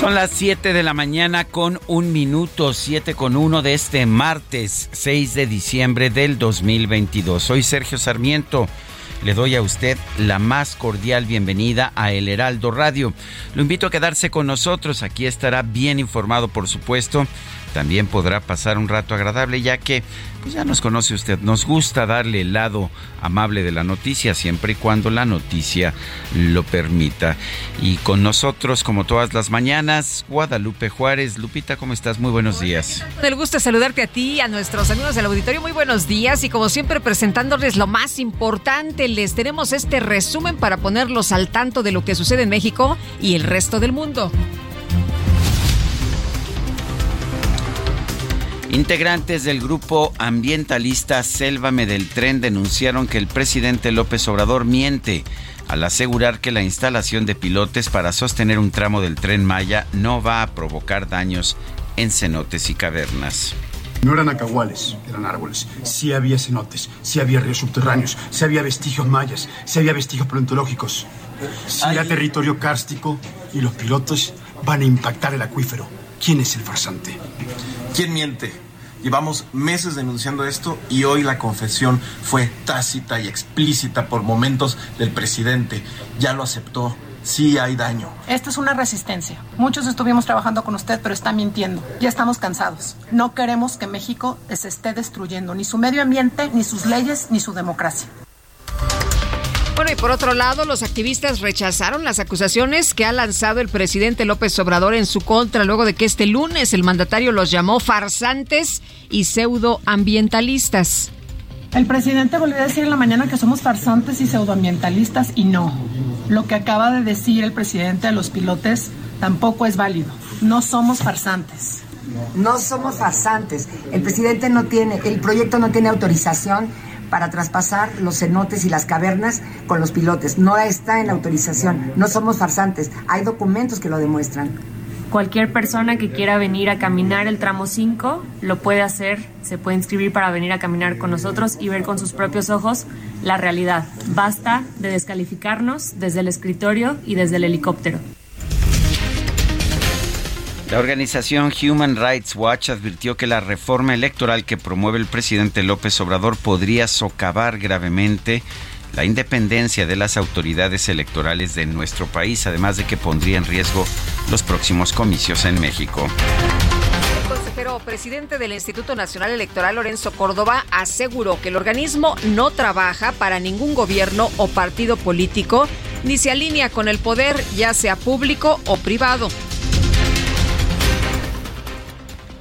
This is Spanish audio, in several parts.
Son las 7 de la mañana con un minuto, 7 con uno de este martes 6 de diciembre del 2022. Soy Sergio Sarmiento. Le doy a usted la más cordial bienvenida a El Heraldo Radio. Lo invito a quedarse con nosotros. Aquí estará bien informado, por supuesto. También podrá pasar un rato agradable, ya que pues ya nos conoce usted, nos gusta darle el lado amable de la noticia siempre y cuando la noticia lo permita. Y con nosotros, como todas las mañanas, Guadalupe Juárez. Lupita, ¿cómo estás? Muy buenos días. Con el gusto de saludarte a ti y a nuestros amigos del auditorio. Muy buenos días y como siempre presentándoles lo más importante, les tenemos este resumen para ponerlos al tanto de lo que sucede en México y el resto del mundo. Integrantes del grupo ambientalista Sélvame del Tren denunciaron que el presidente López Obrador miente al asegurar que la instalación de pilotes para sostener un tramo del tren Maya no va a provocar daños en cenotes y cavernas. No eran acahuales, eran árboles. Sí había cenotes, sí había ríos subterráneos, sí había vestigios mayas, sí había vestigios paleontológicos. Sí era territorio kárstico y los pilotos van a impactar el acuífero. ¿Quién es el farsante? ¿Quién miente? Llevamos meses denunciando esto y hoy la confesión fue tácita y explícita por momentos del presidente. Ya lo aceptó. Sí hay daño. Esta es una resistencia. Muchos estuvimos trabajando con usted, pero está mintiendo. Ya estamos cansados. No queremos que México se esté destruyendo, ni su medio ambiente, ni sus leyes, ni su democracia. Bueno, y por otro lado, los activistas rechazaron las acusaciones que ha lanzado el presidente López Obrador en su contra luego de que este lunes el mandatario los llamó farsantes y pseudoambientalistas. El presidente volvió a decir en la mañana que somos farsantes y pseudoambientalistas y no. Lo que acaba de decir el presidente a los pilotes tampoco es válido. No somos farsantes. No somos farsantes. El presidente no tiene, el proyecto no tiene autorización para traspasar los cenotes y las cavernas con los pilotes. No está en la autorización. No somos farsantes. Hay documentos que lo demuestran. Cualquier persona que quiera venir a caminar el tramo 5 lo puede hacer, se puede inscribir para venir a caminar con nosotros y ver con sus propios ojos la realidad. Basta de descalificarnos desde el escritorio y desde el helicóptero. La organización Human Rights Watch advirtió que la reforma electoral que promueve el presidente López Obrador podría socavar gravemente la independencia de las autoridades electorales de nuestro país, además de que pondría en riesgo los próximos comicios en México. El consejero presidente del Instituto Nacional Electoral, Lorenzo Córdoba, aseguró que el organismo no trabaja para ningún gobierno o partido político, ni se alinea con el poder, ya sea público o privado.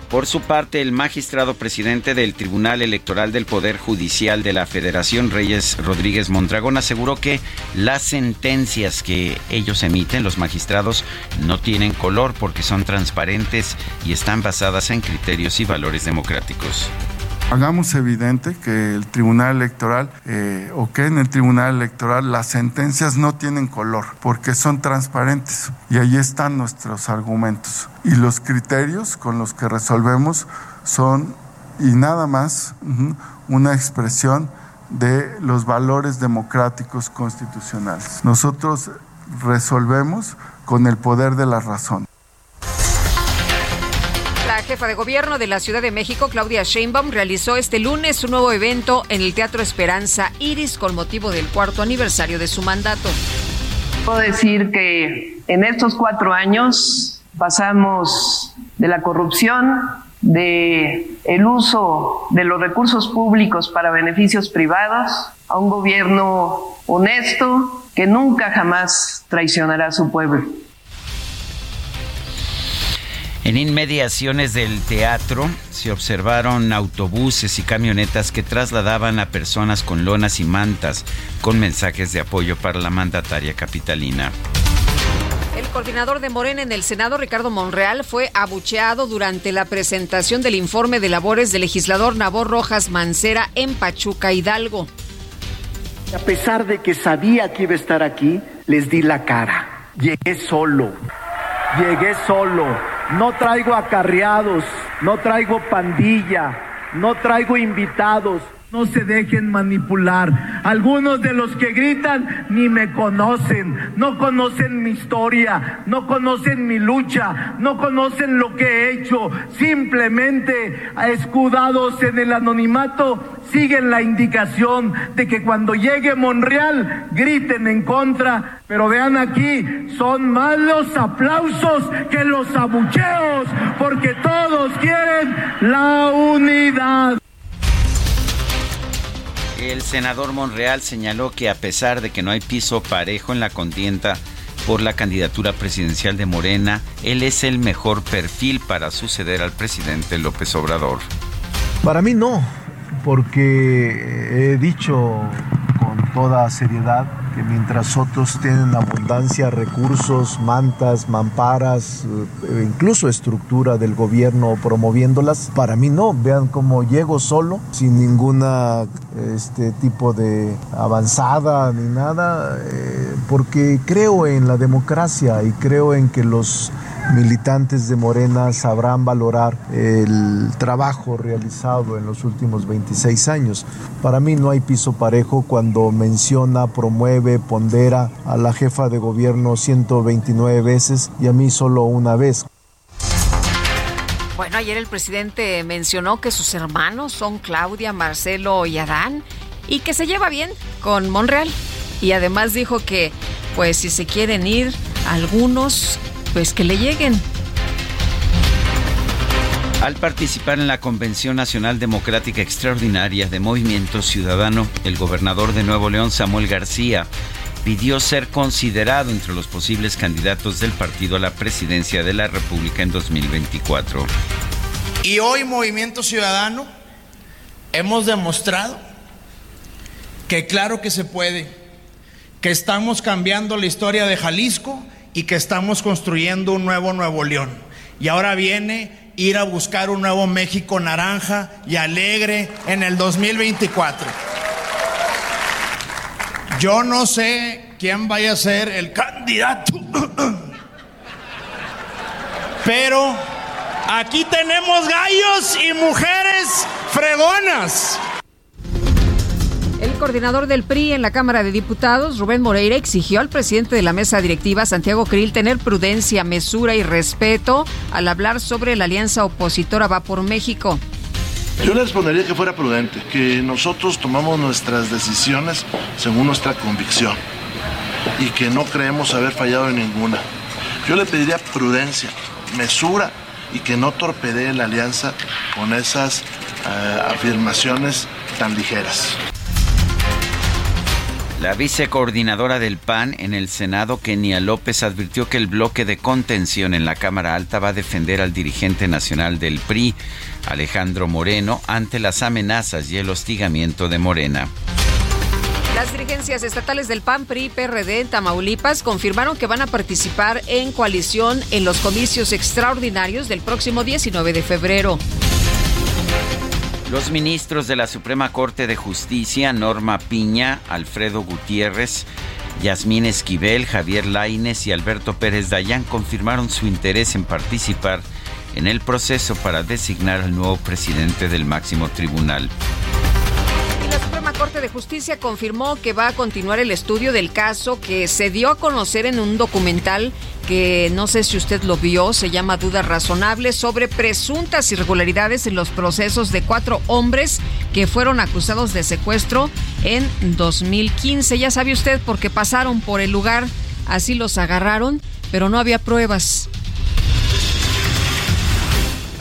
Por su parte, el magistrado presidente del Tribunal Electoral del Poder Judicial de la Federación, Reyes Rodríguez Mondragón, aseguró que las sentencias que ellos emiten, los magistrados, no tienen color porque son transparentes y están basadas en criterios y valores democráticos. Hagamos evidente que el Tribunal Electoral eh, o que en el Tribunal Electoral las sentencias no tienen color porque son transparentes y ahí están nuestros argumentos. Y los criterios con los que resolvemos son y nada más una expresión de los valores democráticos constitucionales. Nosotros resolvemos con el poder de la razón. Jefa de gobierno de la Ciudad de México, Claudia Sheinbaum, realizó este lunes un nuevo evento en el Teatro Esperanza Iris con motivo del cuarto aniversario de su mandato. Puedo decir que en estos cuatro años pasamos de la corrupción, de el uso de los recursos públicos para beneficios privados, a un gobierno honesto que nunca jamás traicionará a su pueblo. En inmediaciones del teatro se observaron autobuses y camionetas que trasladaban a personas con lonas y mantas con mensajes de apoyo para la mandataria capitalina. El coordinador de Morena en el Senado, Ricardo Monreal, fue abucheado durante la presentación del informe de labores del legislador Nabor Rojas Mancera en Pachuca, Hidalgo. A pesar de que sabía que iba a estar aquí, les di la cara. Llegué solo. Llegué solo no traigo acarreados, no traigo pandilla, no traigo invitados. No se dejen manipular. Algunos de los que gritan ni me conocen, no conocen mi historia, no conocen mi lucha, no conocen lo que he hecho. Simplemente escudados en el anonimato siguen la indicación de que cuando llegue Monreal griten en contra. Pero vean aquí, son más los aplausos que los abucheos, porque todos quieren la unidad. El senador Monreal señaló que a pesar de que no hay piso parejo en la contienda por la candidatura presidencial de Morena, él es el mejor perfil para suceder al presidente López Obrador. Para mí no, porque he dicho con toda seriedad que mientras otros tienen abundancia, recursos, mantas, mamparas, eh, incluso estructura del gobierno promoviéndolas, para mí no. Vean cómo llego solo, sin ninguna este tipo de avanzada ni nada, eh, porque creo en la democracia y creo en que los militantes de Morena sabrán valorar el trabajo realizado en los últimos 26 años. Para mí no hay piso parejo cuando menciona, promueve, pondera a la jefa de gobierno 129 veces y a mí solo una vez. Bueno, ayer el presidente mencionó que sus hermanos son Claudia, Marcelo y Adán y que se lleva bien con Monreal. Y además dijo que, pues si se quieren ir algunos, pues que le lleguen. Al participar en la Convención Nacional Democrática Extraordinaria de Movimiento Ciudadano, el gobernador de Nuevo León, Samuel García, pidió ser considerado entre los posibles candidatos del partido a la presidencia de la República en 2024. Y hoy Movimiento Ciudadano hemos demostrado que claro que se puede, que estamos cambiando la historia de Jalisco y que estamos construyendo un nuevo Nuevo León. Y ahora viene ir a buscar un nuevo México naranja y alegre en el 2024. Yo no sé quién vaya a ser el candidato, pero aquí tenemos gallos y mujeres fregonas. El coordinador del PRI en la Cámara de Diputados, Rubén Moreira, exigió al presidente de la mesa directiva, Santiago Krill, tener prudencia, mesura y respeto al hablar sobre la alianza opositora Va por México. Yo le respondería que fuera prudente, que nosotros tomamos nuestras decisiones según nuestra convicción y que no creemos haber fallado en ninguna. Yo le pediría prudencia, mesura y que no torpedee la alianza con esas uh, afirmaciones tan ligeras. La vicecoordinadora del PAN en el Senado, Kenia López, advirtió que el bloque de contención en la Cámara Alta va a defender al dirigente nacional del PRI, Alejandro Moreno, ante las amenazas y el hostigamiento de Morena. Las dirigencias estatales del PAN, PRI, PRD en Tamaulipas confirmaron que van a participar en coalición en los comicios extraordinarios del próximo 19 de febrero. Los ministros de la Suprema Corte de Justicia, Norma Piña, Alfredo Gutiérrez, Yasmín Esquivel, Javier Laines y Alberto Pérez Dayán confirmaron su interés en participar en el proceso para designar al nuevo presidente del máximo tribunal. Corte de Justicia confirmó que va a continuar el estudio del caso que se dio a conocer en un documental que no sé si usted lo vio, se llama Dudas Razonables, sobre presuntas irregularidades en los procesos de cuatro hombres que fueron acusados de secuestro en 2015. Ya sabe usted porque pasaron por el lugar, así los agarraron, pero no había pruebas.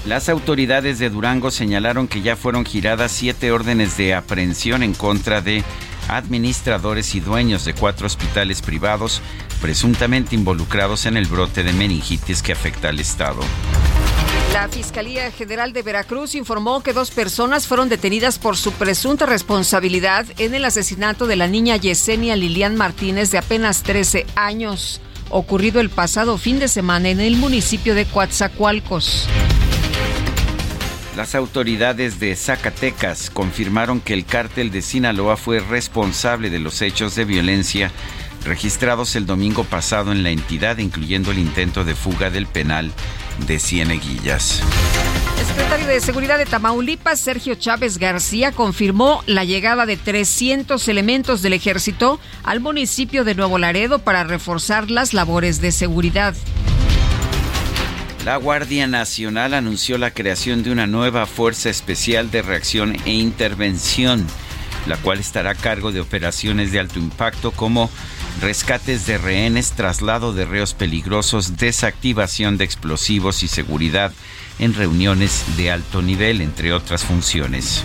Las autoridades de Durango señalaron que ya fueron giradas siete órdenes de aprehensión en contra de administradores y dueños de cuatro hospitales privados presuntamente involucrados en el brote de meningitis que afecta al Estado. La Fiscalía General de Veracruz informó que dos personas fueron detenidas por su presunta responsabilidad en el asesinato de la niña Yesenia Lilian Martínez de apenas 13 años, ocurrido el pasado fin de semana en el municipio de Coatzacoalcos. Las autoridades de Zacatecas confirmaron que el cártel de Sinaloa fue responsable de los hechos de violencia registrados el domingo pasado en la entidad, incluyendo el intento de fuga del penal de Cieneguillas. El secretario de Seguridad de Tamaulipas, Sergio Chávez García, confirmó la llegada de 300 elementos del ejército al municipio de Nuevo Laredo para reforzar las labores de seguridad. La Guardia Nacional anunció la creación de una nueva Fuerza Especial de Reacción e Intervención, la cual estará a cargo de operaciones de alto impacto como rescates de rehenes, traslado de reos peligrosos, desactivación de explosivos y seguridad en reuniones de alto nivel, entre otras funciones.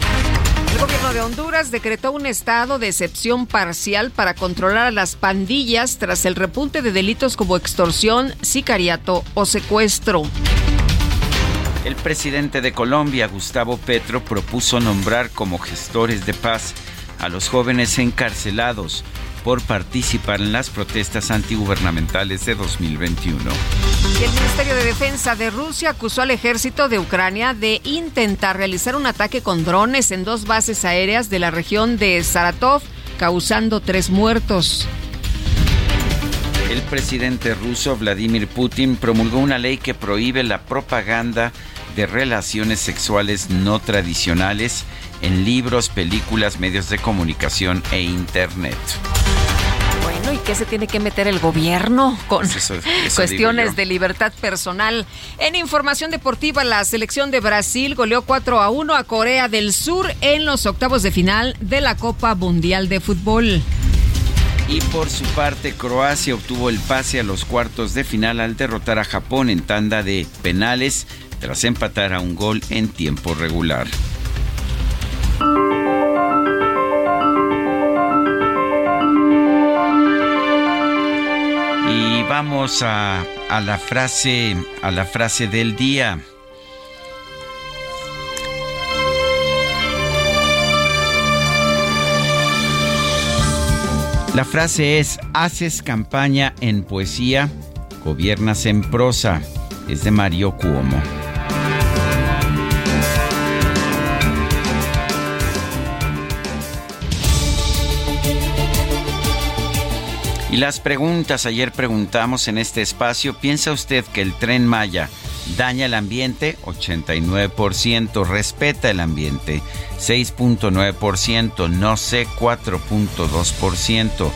El gobierno de Honduras decretó un estado de excepción parcial para controlar a las pandillas tras el repunte de delitos como extorsión, sicariato o secuestro. El presidente de Colombia, Gustavo Petro, propuso nombrar como gestores de paz a los jóvenes encarcelados por participar en las protestas antigubernamentales de 2021. Y el Ministerio de Defensa de Rusia acusó al ejército de Ucrania de intentar realizar un ataque con drones en dos bases aéreas de la región de Saratov, causando tres muertos. El presidente ruso Vladimir Putin promulgó una ley que prohíbe la propaganda de relaciones sexuales no tradicionales en libros, películas, medios de comunicación e Internet. Bueno, ¿y qué se tiene que meter el gobierno con cuestiones de libertad personal? En información deportiva, la selección de Brasil goleó 4 a 1 a Corea del Sur en los octavos de final de la Copa Mundial de Fútbol. Y por su parte, Croacia obtuvo el pase a los cuartos de final al derrotar a Japón en tanda de penales tras empatar a un gol en tiempo regular. Vamos a, a, la frase a la frase del día. La frase es haces campaña en poesía, gobiernas en prosa. Es de Mario Cuomo. Y las preguntas, ayer preguntamos en este espacio, ¿piensa usted que el tren Maya daña el ambiente? 89%, respeta el ambiente, 6.9%, no sé, 4.2%.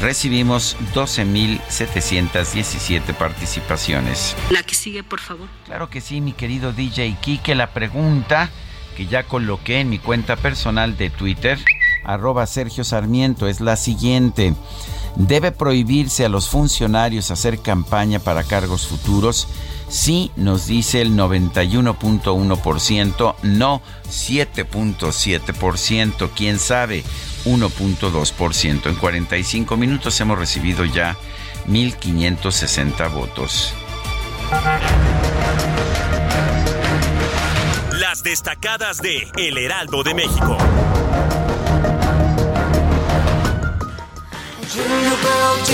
Recibimos 12.717 participaciones. La que sigue, por favor. Claro que sí, mi querido DJ Kike, la pregunta que ya coloqué en mi cuenta personal de Twitter, arroba Sergio Sarmiento, es la siguiente. ¿Debe prohibirse a los funcionarios hacer campaña para cargos futuros? Sí, nos dice el 91.1%, no 7.7%, quién sabe, 1.2%. En 45 minutos hemos recibido ya 1.560 votos. Las destacadas de El Heraldo de México.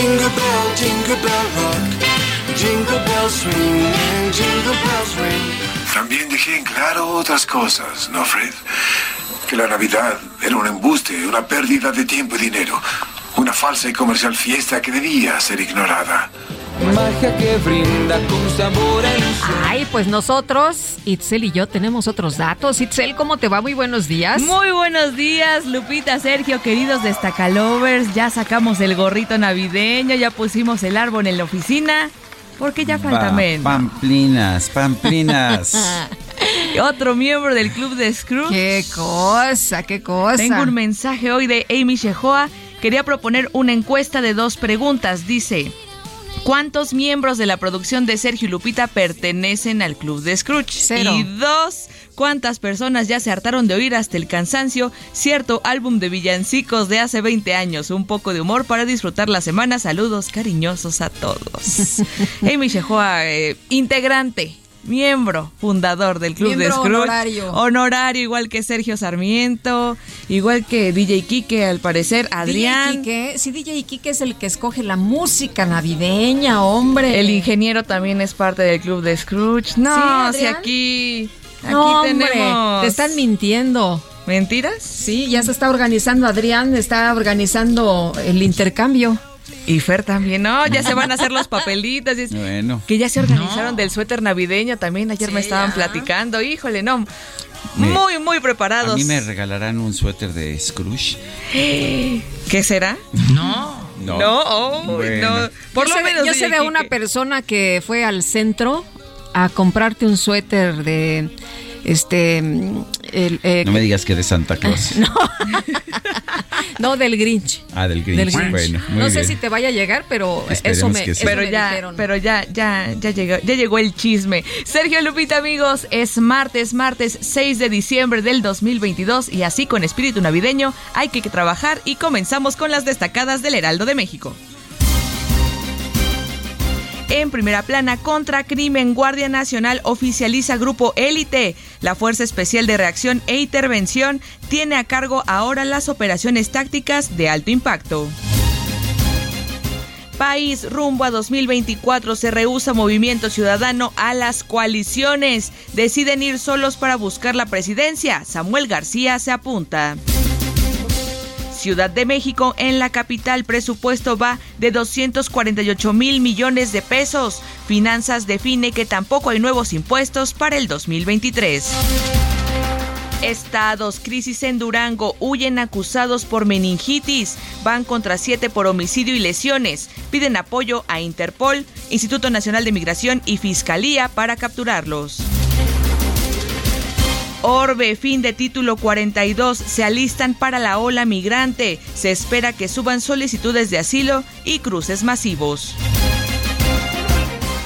Jingle jingle bell rock. Jingle bells and jingle bells ring. También dejé en claro otras cosas, ¿no, Fred? Que la Navidad era un embuste, una pérdida de tiempo y dinero. Una falsa y comercial fiesta que debía ser ignorada. Magia que brinda con sabor a ilusión Ay, pues nosotros, Itzel y yo tenemos otros datos. Itzel, ¿cómo te va? Muy buenos días. Muy buenos días, Lupita, Sergio, queridos destacalovers. Ya sacamos el gorrito navideño, ya pusimos el árbol en la oficina, porque ya falta Va, menos. Pamplinas, pamplinas. Otro miembro del club de Scrooge. Qué cosa, qué cosa. Tengo un mensaje hoy de Amy Shehoa. Quería proponer una encuesta de dos preguntas. Dice, ¿cuántos miembros de la producción de Sergio y Lupita pertenecen al club de Scrooge? Cero. Y dos, ¿cuántas personas ya se hartaron de oír hasta el cansancio cierto álbum de villancicos de hace 20 años? Un poco de humor para disfrutar la semana. Saludos cariñosos a todos. Amy Shehoa, eh, integrante miembro fundador del Club de Scrooge. honorario. Honorario, igual que Sergio Sarmiento, igual que DJ Kike, al parecer, Adrián. DJ Quique, sí, DJ Quique es el que escoge la música navideña, hombre. El ingeniero también es parte del Club de Scrooge. No, Sí, si aquí, aquí No, hombre, tenemos... Te están mintiendo. ¿Mentiras? Sí, ya se está organizando Adrián, está organizando el intercambio. Y Fer también, no, ya se van a hacer los papelitos. y es- Bueno. Que ya se organizaron del suéter navideño también, ayer me estaban platicando, híjole, no, muy, muy preparados. A mí me regalarán un suéter de Scrooge. ¿Qué será? No. No. No, oh, Bueno. no. Por yo lo sé, de- menos yo sé de una persona que fue al centro a comprarte un suéter de este el, eh, No me digas que de Santa Claus. no del Grinch. Ah, del Grinch. Del Grinch. Bueno, muy no sé si te vaya a llegar, pero Esperemos eso me, que sí. eso pero me ya, dijeron. pero ya, ya, ya llegó, ya llegó el chisme. Sergio Lupita, amigos, es martes, martes 6 de diciembre del 2022 y así con espíritu navideño hay que trabajar y comenzamos con las destacadas del Heraldo de México. En primera plana, contra crimen, Guardia Nacional oficializa Grupo Élite. La Fuerza Especial de Reacción e Intervención tiene a cargo ahora las operaciones tácticas de alto impacto. País rumbo a 2024 se rehúsa Movimiento Ciudadano a las coaliciones. Deciden ir solos para buscar la presidencia. Samuel García se apunta. Ciudad de México, en la capital, presupuesto va de 248 mil millones de pesos. Finanzas define que tampoco hay nuevos impuestos para el 2023. Estados, crisis en Durango, huyen acusados por meningitis, van contra siete por homicidio y lesiones, piden apoyo a Interpol, Instituto Nacional de Migración y Fiscalía para capturarlos. Orbe, fin de título 42, se alistan para la ola migrante. Se espera que suban solicitudes de asilo y cruces masivos.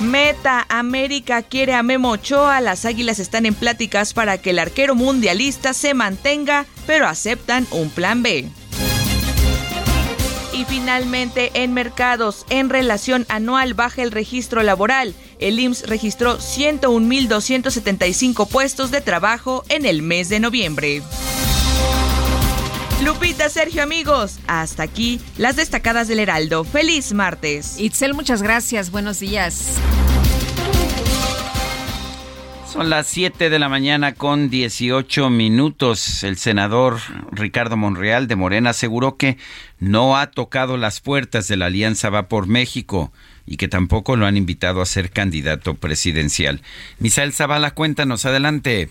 Meta América quiere a Memo Ochoa. Las águilas están en pláticas para que el arquero mundialista se mantenga, pero aceptan un plan B. Y finalmente, en mercados, en relación anual baja el registro laboral. El IMSS registró 101.275 puestos de trabajo en el mes de noviembre. Lupita, Sergio, amigos, hasta aquí las destacadas del Heraldo. Feliz martes. Itzel, muchas gracias. Buenos días. Son las 7 de la mañana con 18 minutos. El senador Ricardo Monreal de Morena aseguró que no ha tocado las puertas de la Alianza Va por México y que tampoco lo han invitado a ser candidato presidencial. Misael Zavala, cuéntanos, adelante.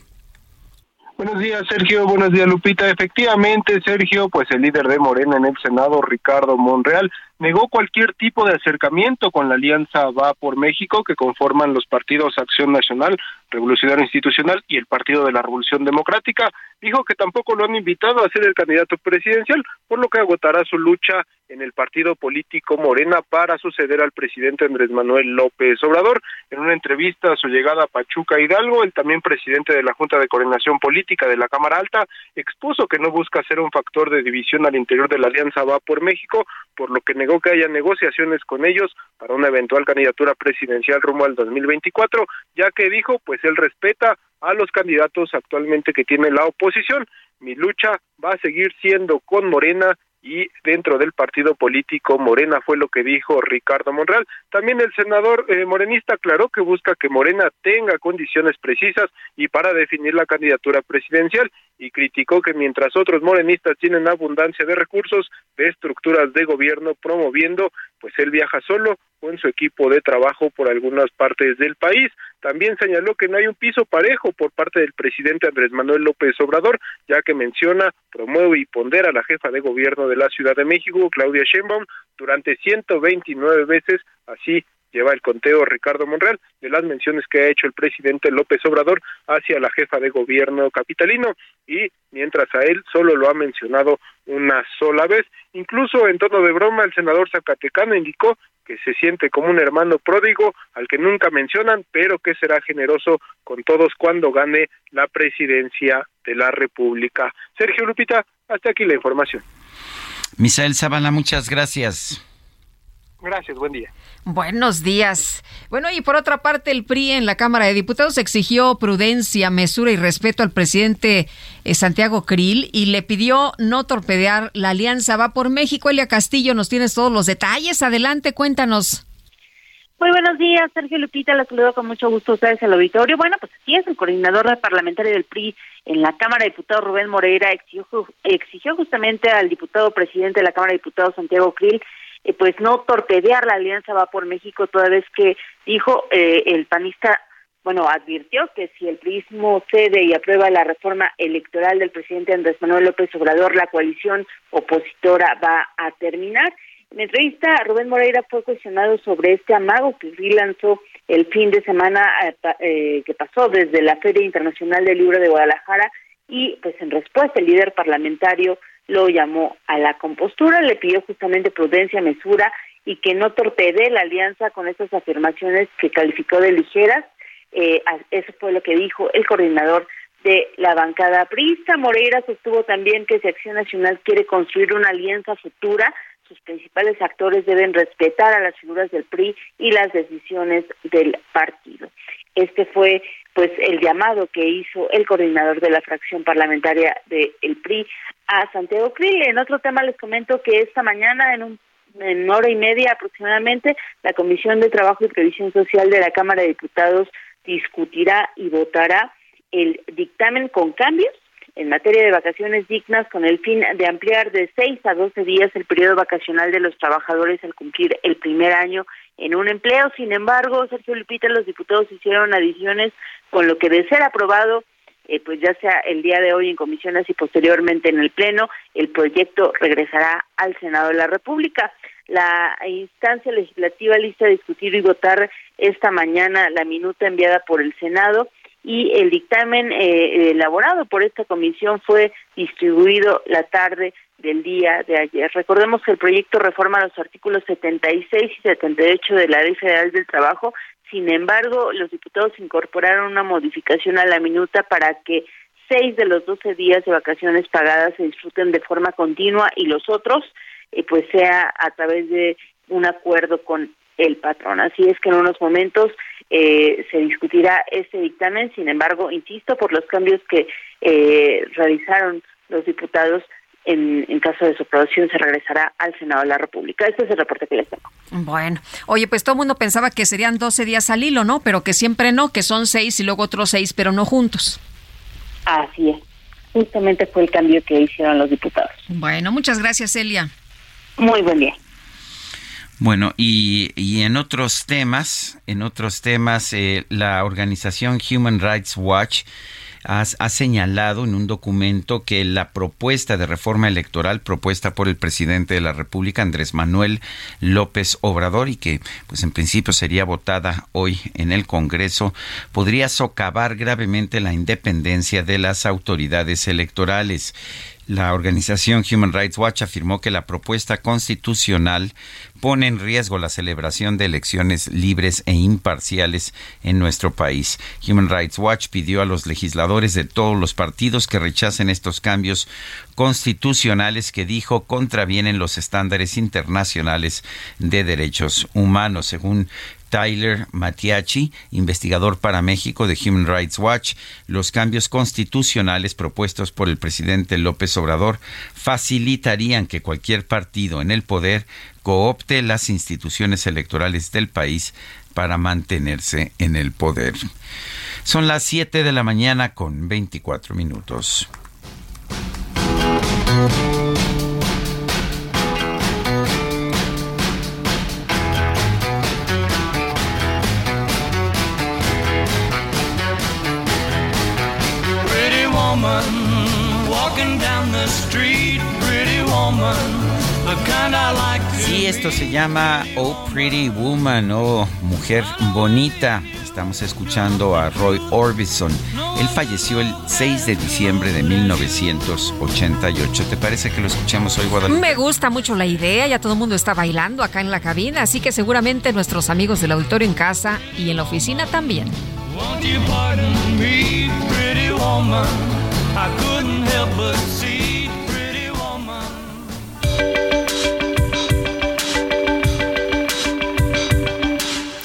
Buenos días, Sergio. Buenos días, Lupita. Efectivamente, Sergio, pues el líder de Morena en el Senado, Ricardo Monreal, negó cualquier tipo de acercamiento con la alianza Va por México que conforman los partidos Acción Nacional, Revolucionario Institucional y el Partido de la Revolución Democrática. Dijo que tampoco lo han invitado a ser el candidato presidencial, por lo que agotará su lucha en el partido político Morena para suceder al presidente Andrés Manuel López Obrador. En una entrevista a su llegada a Pachuca Hidalgo, el también presidente de la Junta de Coordinación Política de la Cámara Alta expuso que no busca ser un factor de división al interior de la Alianza Va por México, por lo que negó que haya negociaciones con ellos para una eventual candidatura presidencial rumbo al 2024, ya que dijo, pues él respeta a los candidatos actualmente que tiene la oposición. Mi lucha va a seguir siendo con Morena y dentro del partido político Morena fue lo que dijo Ricardo Monreal. También el senador eh, morenista aclaró que busca que Morena tenga condiciones precisas y para definir la candidatura presidencial y criticó que mientras otros morenistas tienen abundancia de recursos, de estructuras de gobierno promoviendo pues él viaja solo con su equipo de trabajo por algunas partes del país. También señaló que no hay un piso parejo por parte del presidente Andrés Manuel López Obrador, ya que menciona, promueve y pondera a la jefa de gobierno de la Ciudad de México, Claudia Sheinbaum, durante 129 veces, así lleva el conteo Ricardo Monreal de las menciones que ha hecho el presidente López Obrador hacia la jefa de gobierno capitalino y mientras a él solo lo ha mencionado una sola vez. Incluso en tono de broma el senador Zacatecano indicó que se siente como un hermano pródigo al que nunca mencionan, pero que será generoso con todos cuando gane la presidencia de la República. Sergio Lupita, hasta aquí la información. Misael Zavala, muchas gracias. Gracias, buen día. Buenos días. Bueno, y por otra parte, el PRI en la Cámara de Diputados exigió prudencia, mesura y respeto al presidente eh, Santiago Krill y le pidió no torpedear la alianza Va por México. Elia Castillo, nos tienes todos los detalles. Adelante, cuéntanos. Muy buenos días, Sergio Lupita, les saludo con mucho gusto a ustedes el auditorio. Bueno, pues aquí es el coordinador parlamentario del PRI en la Cámara de Diputados, Rubén Moreira, exigió, exigió justamente al diputado presidente de la Cámara de Diputados, Santiago Krill, eh, pues no torpedear la alianza va por México toda vez que dijo eh, el panista bueno, advirtió que si el prismo cede y aprueba la reforma electoral del presidente Andrés Manuel López Obrador, la coalición opositora va a terminar. En entrevista, Rubén Moreira fue cuestionado sobre este amago que lanzó el fin de semana eh, que pasó desde la Feria Internacional del Libro de Guadalajara y, pues, en respuesta, el líder parlamentario lo llamó a la compostura, le pidió justamente prudencia, mesura y que no torpede la alianza con estas afirmaciones que calificó de ligeras. Eh, eso fue lo que dijo el coordinador de la bancada prista. Moreira sostuvo también que si Acción Nacional quiere construir una alianza futura, sus principales actores deben respetar a las figuras del PRI y las decisiones del partido. Este fue pues el llamado que hizo el coordinador de la fracción parlamentaria del PRI a Santiago Krill. En otro tema les comento que esta mañana en un en hora y media aproximadamente, la Comisión de Trabajo y Previsión Social de la Cámara de Diputados discutirá y votará el dictamen con cambios en materia de vacaciones dignas con el fin de ampliar de seis a doce días el periodo vacacional de los trabajadores al cumplir el primer año en un empleo. Sin embargo, Sergio Lupita, los diputados hicieron adiciones con lo que de ser aprobado, eh, pues ya sea el día de hoy en comisiones y posteriormente en el Pleno, el proyecto regresará al Senado de la República. La instancia legislativa lista a discutir y votar esta mañana la minuta enviada por el Senado y el dictamen eh, elaborado por esta comisión fue distribuido la tarde del día de ayer. Recordemos que el proyecto reforma los artículos 76 y 78 de la Ley Federal del Trabajo. Sin embargo, los diputados incorporaron una modificación a la minuta para que seis de los doce días de vacaciones pagadas se disfruten de forma continua y los otros, eh, pues sea a través de un acuerdo con el patrón. Así es que en unos momentos eh, se discutirá este dictamen. Sin embargo, insisto, por los cambios que eh, realizaron los diputados, en, en, caso de su aprobación se regresará al Senado de la República. Este es el reporte que les tengo. Bueno, oye, pues todo el mundo pensaba que serían 12 días al hilo, ¿no? Pero que siempre no, que son seis y luego otros seis, pero no juntos. Así es. Justamente fue el cambio que hicieron los diputados. Bueno, muchas gracias, Elia. Muy buen día. Bueno, y, y, en otros temas, en otros temas, eh, la organización Human Rights Watch ha, ha, señalado en un documento que la propuesta de reforma electoral propuesta por el presidente de la República, Andrés Manuel López Obrador, y que pues en principio sería votada hoy en el Congreso, podría socavar gravemente la independencia de las autoridades electorales. La organización Human Rights Watch afirmó que la propuesta constitucional pone en riesgo la celebración de elecciones libres e imparciales en nuestro país. Human Rights Watch pidió a los legisladores de todos los partidos que rechacen estos cambios constitucionales que dijo contravienen los estándares internacionales de derechos humanos. Según Tyler Matiachi, investigador para México de Human Rights Watch, los cambios constitucionales propuestos por el presidente López Obrador facilitarían que cualquier partido en el poder coopte las instituciones electorales del país para mantenerse en el poder. Son las 7 de la mañana con 24 minutos. Pretty woman, walking down the street, pretty woman the kind I like to Sí, esto se llama Oh Pretty Woman, oh Mujer Bonita. Estamos escuchando a Roy Orbison. Él falleció el 6 de diciembre de 1988. ¿Te parece que lo escuchamos hoy, Guadalupe? Me gusta mucho la idea, ya todo el mundo está bailando acá en la cabina, así que seguramente nuestros amigos del auditorio en casa y en la oficina también. Won't you pardon me, pretty woman? I couldn't help but see,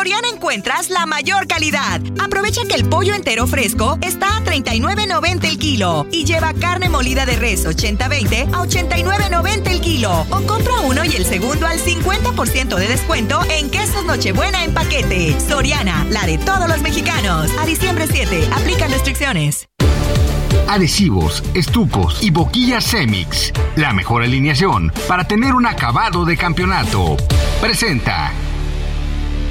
Soriana encuentras la mayor calidad. Aprovecha que el pollo entero fresco está a 39.90 el kilo y lleva carne molida de res 80-20 a 89.90 el kilo. O compra uno y el segundo al 50% de descuento en quesos Nochebuena en paquete. Soriana, la de todos los mexicanos. A diciembre 7, aplican restricciones. Adhesivos, estucos y boquillas Semix. La mejor alineación para tener un acabado de campeonato. Presenta.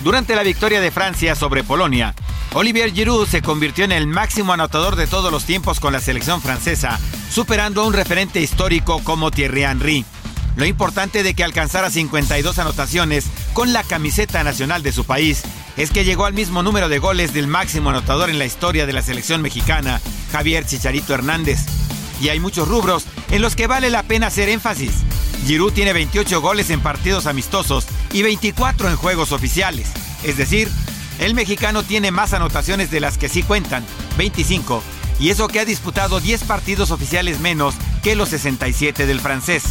durante la victoria de Francia sobre Polonia, Olivier Giroud se convirtió en el máximo anotador de todos los tiempos con la selección francesa, superando a un referente histórico como Thierry Henry. Lo importante de que alcanzara 52 anotaciones con la camiseta nacional de su país es que llegó al mismo número de goles del máximo anotador en la historia de la selección mexicana, Javier Chicharito Hernández. Y hay muchos rubros en los que vale la pena hacer énfasis. Giroud tiene 28 goles en partidos amistosos y 24 en juegos oficiales. Es decir, el mexicano tiene más anotaciones de las que sí cuentan, 25, y eso que ha disputado 10 partidos oficiales menos que los 67 del francés.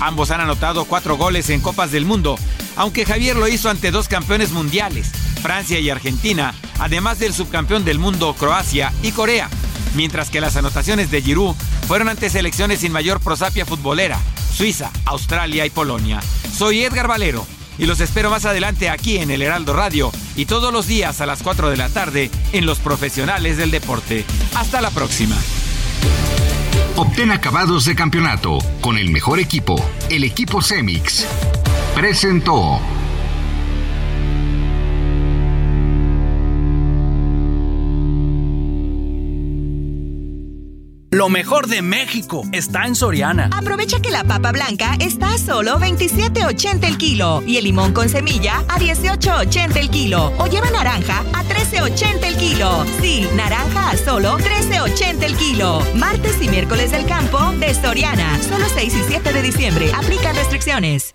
Ambos han anotado 4 goles en Copas del Mundo, aunque Javier lo hizo ante dos campeones mundiales, Francia y Argentina, además del subcampeón del mundo Croacia y Corea, mientras que las anotaciones de Giroud fueron ante selecciones sin mayor prosapia futbolera, Suiza, Australia y Polonia. Soy Edgar Valero y los espero más adelante aquí en el Heraldo Radio y todos los días a las 4 de la tarde en Los Profesionales del Deporte. Hasta la próxima. Obtén acabados de campeonato con el mejor equipo, el equipo Semix. Presentó. Lo mejor de México está en Soriana. Aprovecha que la papa blanca está a solo 27.80 el kilo y el limón con semilla a 18.80 el kilo. O lleva naranja a 13.80 el kilo. Sí, naranja a solo 13.80 el kilo. Martes y miércoles del campo de Soriana. Solo 6 y 7 de diciembre. Aplican restricciones.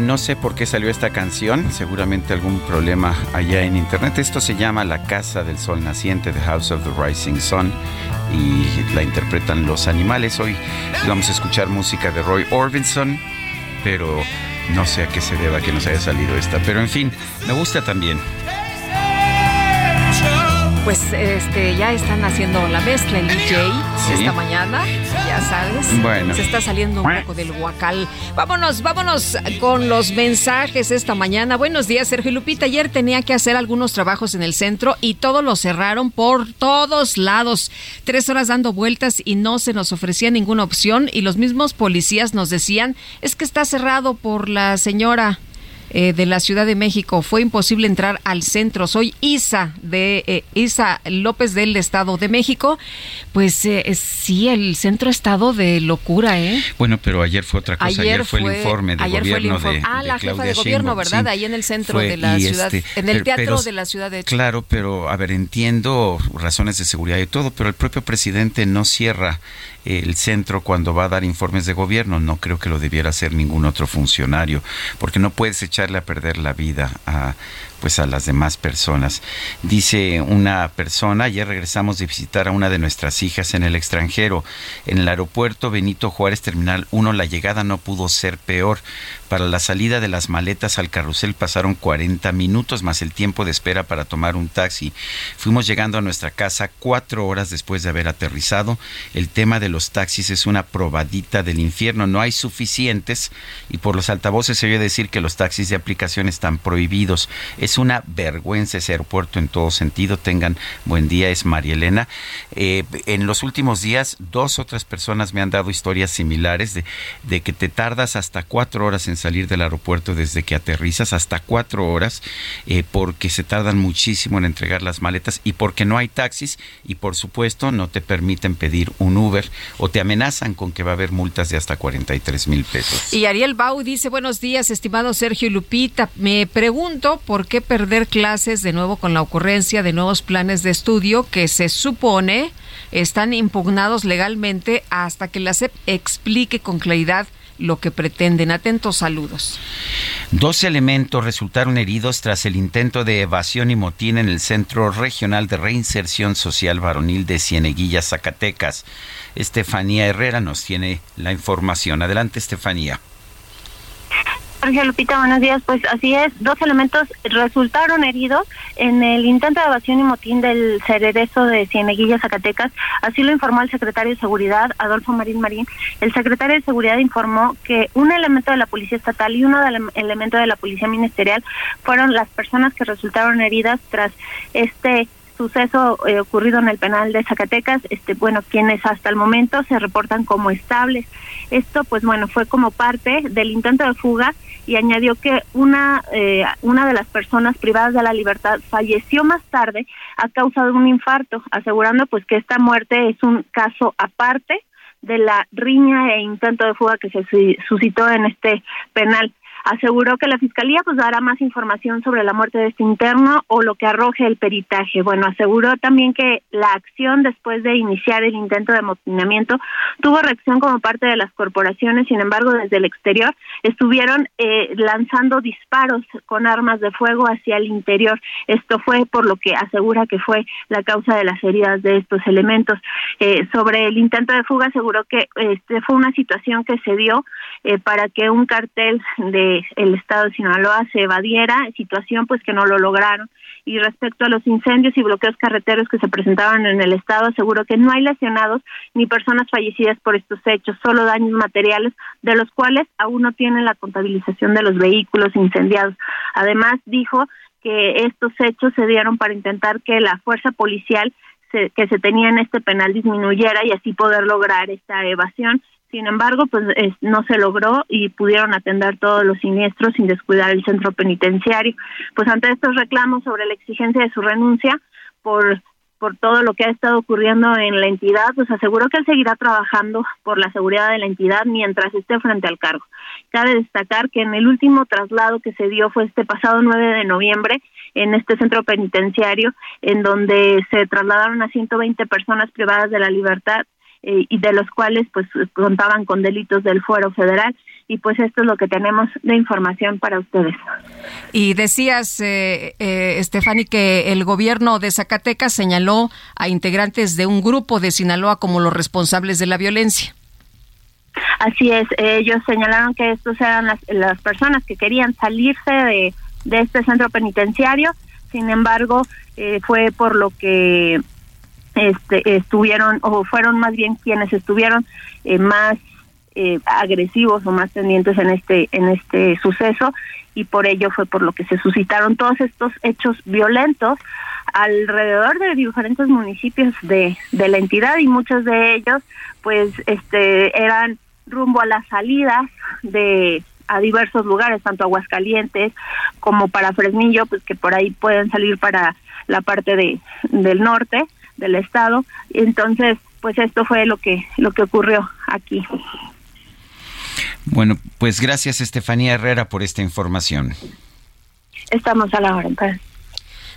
No sé por qué salió esta canción, seguramente algún problema allá en internet. Esto se llama La Casa del Sol Naciente, The House of the Rising Sun, y la interpretan los animales. Hoy vamos a escuchar música de Roy Orbison, pero no sé a qué se deba que nos haya salido esta. Pero en fin, me gusta también. Pues este ya están haciendo la mezcla el DJ esta mañana, ya sabes. Bueno. Se está saliendo un poco del huacal. Vámonos, vámonos con los mensajes esta mañana. Buenos días, Sergio Lupita. Ayer tenía que hacer algunos trabajos en el centro y todo lo cerraron por todos lados. Tres horas dando vueltas y no se nos ofrecía ninguna opción y los mismos policías nos decían es que está cerrado por la señora eh, de la Ciudad de México. Fue imposible entrar al centro. Soy Isa de eh, Isa López del Estado de México. Pues eh, sí, el centro ha estado de locura, ¿eh? Bueno, pero ayer fue otra cosa. Ayer, fue, el informe de ayer fue el gobierno informe. de Ah, de la jefa de gobierno, Sheinbaum, ¿verdad? sí. Ahí en el centro Fue, de la ciudad, este, en el pero- teatro pero- de la ciudad de. Claro, pero a ver, entiendo razones de seguridad y todo, pero el propio presidente no cierra el centro cuando va a dar informes de gobierno. No creo que lo debiera hacer ningún otro funcionario, porque no puedes echarle a perder la vida a pues a las demás personas. Dice una persona, ayer regresamos de visitar a una de nuestras hijas en el extranjero. En el aeropuerto Benito Juárez Terminal 1 la llegada no pudo ser peor. Para la salida de las maletas al carrusel pasaron 40 minutos más el tiempo de espera para tomar un taxi. Fuimos llegando a nuestra casa cuatro horas después de haber aterrizado. El tema de los taxis es una probadita del infierno. No hay suficientes y por los altavoces se oye decir que los taxis de aplicación están prohibidos. Es una vergüenza ese aeropuerto en todo sentido. Tengan buen día, es María Elena. Eh, en los últimos días, dos otras personas me han dado historias similares de, de que te tardas hasta cuatro horas en salir del aeropuerto desde que aterrizas, hasta cuatro horas, eh, porque se tardan muchísimo en entregar las maletas y porque no hay taxis y por supuesto no te permiten pedir un Uber o te amenazan con que va a haber multas de hasta 43 mil pesos. Y Ariel Bau dice, buenos días, estimado Sergio y Lupita. Me pregunto por qué perder clases de nuevo con la ocurrencia de nuevos planes de estudio que se supone están impugnados legalmente hasta que la SEP explique con claridad lo que pretenden. Atentos saludos. Dos elementos resultaron heridos tras el intento de evasión y motín en el Centro Regional de Reinserción Social Varonil de Cieneguilla, Zacatecas. Estefanía Herrera nos tiene la información. Adelante, Estefanía. Sergio Lupita, buenos días. Pues así es, dos elementos resultaron heridos en el intento de evasión y motín del cererezo de Cieneguilla, Zacatecas. Así lo informó el secretario de Seguridad, Adolfo Marín Marín. El secretario de Seguridad informó que un elemento de la Policía Estatal y uno del elemento de la Policía Ministerial fueron las personas que resultaron heridas tras este suceso eh, ocurrido en el penal de Zacatecas, este bueno, quienes hasta el momento se reportan como estables. Esto pues bueno, fue como parte del intento de fuga y añadió que una eh, una de las personas privadas de la libertad falleció más tarde a causa de un infarto, asegurando pues que esta muerte es un caso aparte de la riña e intento de fuga que se su- suscitó en este penal. Aseguró que la fiscalía pues dará más información sobre la muerte de este interno o lo que arroje el peritaje. Bueno, aseguró también que la acción después de iniciar el intento de amotinamiento tuvo reacción como parte de las corporaciones, sin embargo, desde el exterior estuvieron eh, lanzando disparos con armas de fuego hacia el interior. Esto fue por lo que asegura que fue la causa de las heridas de estos elementos. Eh, sobre el intento de fuga, aseguró que este fue una situación que se dio eh, para que un cartel de el estado de Sinaloa se evadiera, situación pues que no lo lograron. Y respecto a los incendios y bloqueos carreteros que se presentaban en el estado, aseguró que no hay lesionados ni personas fallecidas por estos hechos, solo daños materiales, de los cuales aún no tienen la contabilización de los vehículos incendiados. Además, dijo que estos hechos se dieron para intentar que la fuerza policial se- que se tenía en este penal disminuyera y así poder lograr esta evasión. Sin embargo, pues es- no se logró y pudieron atender todos los siniestros sin descuidar el centro penitenciario. Pues ante estos reclamos sobre la exigencia de su renuncia por por todo lo que ha estado ocurriendo en la entidad, pues aseguró que él seguirá trabajando por la seguridad de la entidad mientras esté frente al cargo. Cabe destacar que en el último traslado que se dio fue este pasado 9 de noviembre en este centro penitenciario, en donde se trasladaron a 120 personas privadas de la libertad eh, y de los cuales pues contaban con delitos del fuero federal y pues esto es lo que tenemos de información para ustedes. Y decías, eh, eh, Stephanie, que el gobierno de Zacatecas señaló a integrantes de un grupo de Sinaloa como los responsables de la violencia. Así es, ellos señalaron que estos eran las, las personas que querían salirse de, de este centro penitenciario, sin embargo, eh, fue por lo que este, estuvieron, o fueron más bien quienes estuvieron eh, más eh, agresivos o más pendientes en este, en este suceso, y por ello fue por lo que se suscitaron todos estos hechos violentos alrededor de diferentes municipios de, de la entidad y muchos de ellos pues este eran rumbo a las salidas de a diversos lugares, tanto Aguascalientes como para Fresnillo, pues que por ahí pueden salir para la parte de del norte del estado. Entonces, pues esto fue lo que lo que ocurrió aquí. Bueno, pues gracias Estefanía Herrera por esta información. Estamos a la hora. Pues.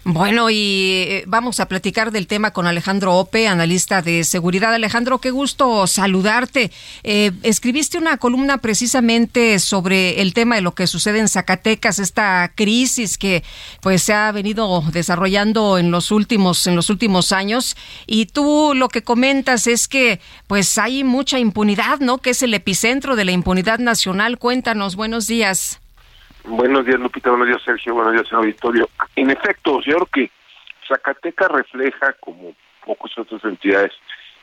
Bueno, y eh, vamos a platicar del tema con Alejandro Ope, analista de seguridad. Alejandro, qué gusto saludarte. Eh, escribiste una columna precisamente sobre el tema de lo que sucede en Zacatecas, esta crisis que pues se ha venido desarrollando en los últimos en los últimos años. Y tú lo que comentas es que pues hay mucha impunidad, ¿no? Que es el epicentro de la impunidad nacional. Cuéntanos. Buenos días. Buenos días, Lupita. Buenos días, Sergio. Buenos días, auditorio. En efecto, yo creo que Zacatecas refleja, como pocas otras entidades,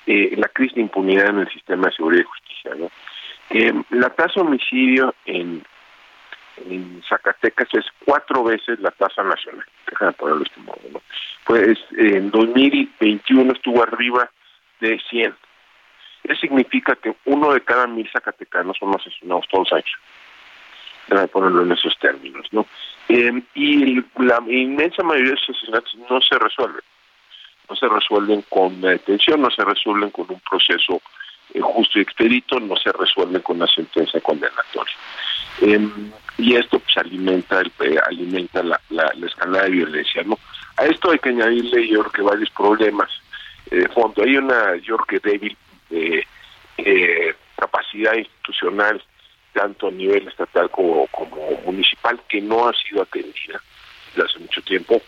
eh, la crisis de impunidad en el sistema de seguridad y justicia. Eh, la tasa de homicidio en, Zacatecas es cuatro veces la tasa nacional. Déjame ponerlo este modo. Pues en 2021 estuvo arriba de 100. Eso significa que uno de cada mil zacatecanos son asesinados todos los años de ponerlo en esos términos, ¿no? Eh, y la inmensa mayoría de esos asesinatos no se resuelven, no se resuelven con detención, no se resuelven con un proceso eh, justo y expedito, no se resuelven con una sentencia condenatoria. Eh, y esto pues alimenta el, eh, alimenta la, la, la, escalada de violencia, ¿no? A esto hay que añadirle yo creo que varios problemas de fondo. Hay una yo creo que débil capacidad institucional tanto a nivel estatal como, como municipal, que no ha sido atendida desde hace mucho tiempo.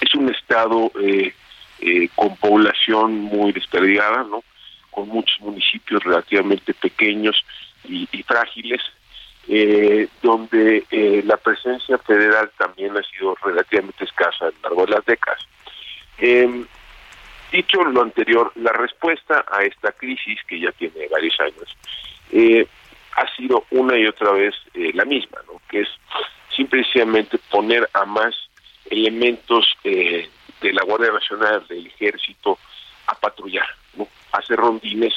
Es un estado eh, eh, con población muy desperdigada, ¿no? con muchos municipios relativamente pequeños y, frágiles, eh, donde la presencia federal también ha sido relativamente escasa a lo largo de las décadas. Eh, dicho lo anterior, la respuesta a esta crisis, que ya tiene varios años, ha sido una y otra vez eh, la misma, ¿no? que es simplemente poner a más elementos eh, de la Guardia Nacional, del Ejército, a patrullar, ¿no? a hacer rondines,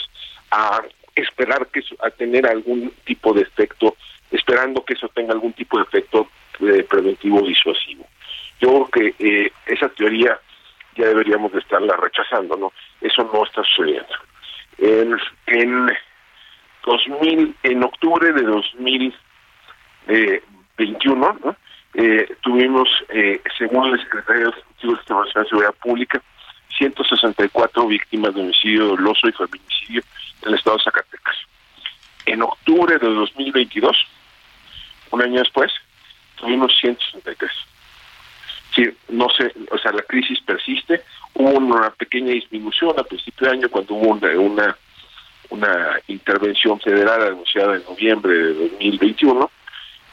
a esperar que a tener algún tipo de efecto, esperando que eso tenga algún tipo de efecto eh, preventivo disuasivo. Yo creo que eh, esa teoría ya deberíamos de estarla rechazando, ¿no? Eso no está sucediendo. En, en 2000, en octubre de 2021, ¿no? eh, tuvimos, eh, según secretario ejecutivo de Nacional de Seguridad Pública, 164 víctimas de homicidio doloso y feminicidio en el estado de Zacatecas. En octubre de 2022, un año después, tuvimos 163. Sí, no sé, o sea, la crisis persiste. Hubo una pequeña disminución a principio de año cuando hubo una una intervención federal anunciada en noviembre de 2021,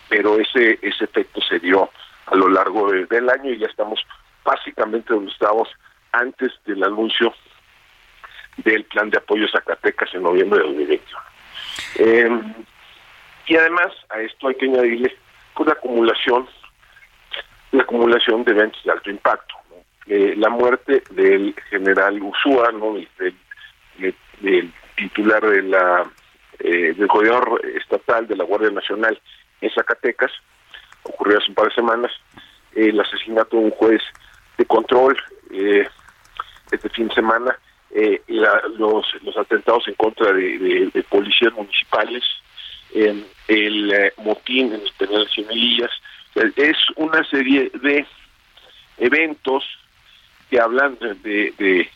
pero ese ese efecto se dio a lo largo de, del año y ya estamos básicamente donde estábamos antes del anuncio del plan de apoyo Zacatecas en noviembre de 2021. Eh, y además a esto hay que añadirle pues, la acumulación la acumulación de eventos de alto impacto. Eh, la muerte del general Usúa, ¿no? del titular de la eh, del coordinador estatal de la Guardia Nacional en Zacatecas, ocurrió hace un par de semanas, eh, el asesinato de un juez de control eh, este fin de semana, eh, los, los atentados en contra de, policías municipales, el eh, motín en el penal de Cieneguillas, es una serie de eventos que hablan de, de,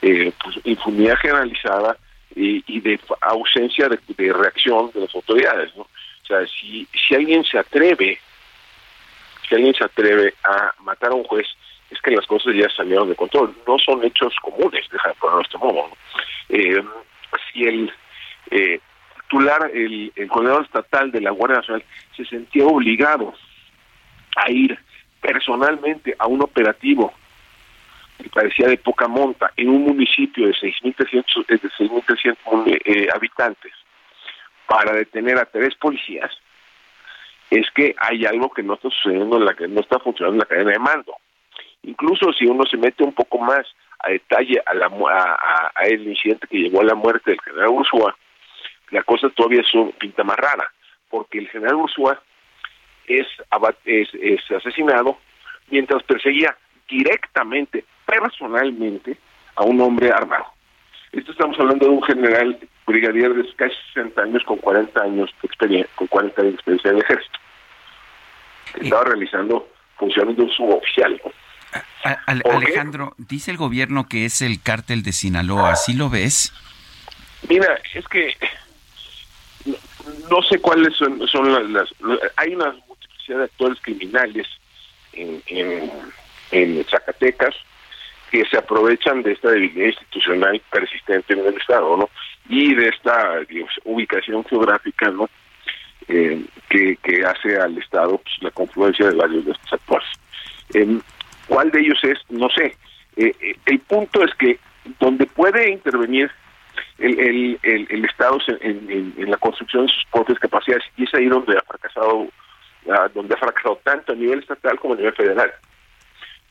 de pues, impunidad generalizada, y, y de ausencia de, reacción de las autoridades, ¿no? O sea, si, si alguien se atreve, si alguien se atreve a matar a un juez, es que las cosas ya salieron de control. No son hechos comunes, deja de ponerlo este modo. Eh, si el eh, titular, el, el coordinador estatal de la Guardia Nacional, se sentía obligado a ir personalmente a un operativo que parecía de poca monta en un municipio de 6.300 eh, de 6.300 eh, habitantes para detener a tres policías, es que hay algo que no está sucediendo, en la que no está funcionando en la cadena de mando. Incluso si uno se mete un poco más a detalle a, la, a, a- a el incidente que llevó a la muerte del general Ursúa, la cosa todavía es un- pinta más rara, porque el general Ursúa es, es, es asesinado mientras perseguía directamente, personalmente, a un hombre armado. Esto estamos hablando de un general brigadier de casi 60 años con 40 años de experiencia, con 40 años de experiencia en el ejército. que Estaba realizando funciones de un suboficial. ¿no? Alejandro, dice el gobierno que es el cártel de Sinaloa, ¿sí lo ves? Mira, es que no, no sé cuáles son, son las, las- Hay una multiplicidad de actores criminales en, en, en Zacatecas que se aprovechan de esta debilidad institucional persistente en el Estado, ¿no? Y de esta ubicación geográfica, ¿no? Eh, que, hace al Estado pues, la confluencia de varios de estos actores. Em, ¿Cuál de ellos es? No sé. Eh, eh, el punto es que donde puede intervenir el, Estado es en, en- en la construcción de sus propias capacidades y es ahí donde ha fracasado, ah, donde ha fracasado tanto a nivel estatal como a nivel federal.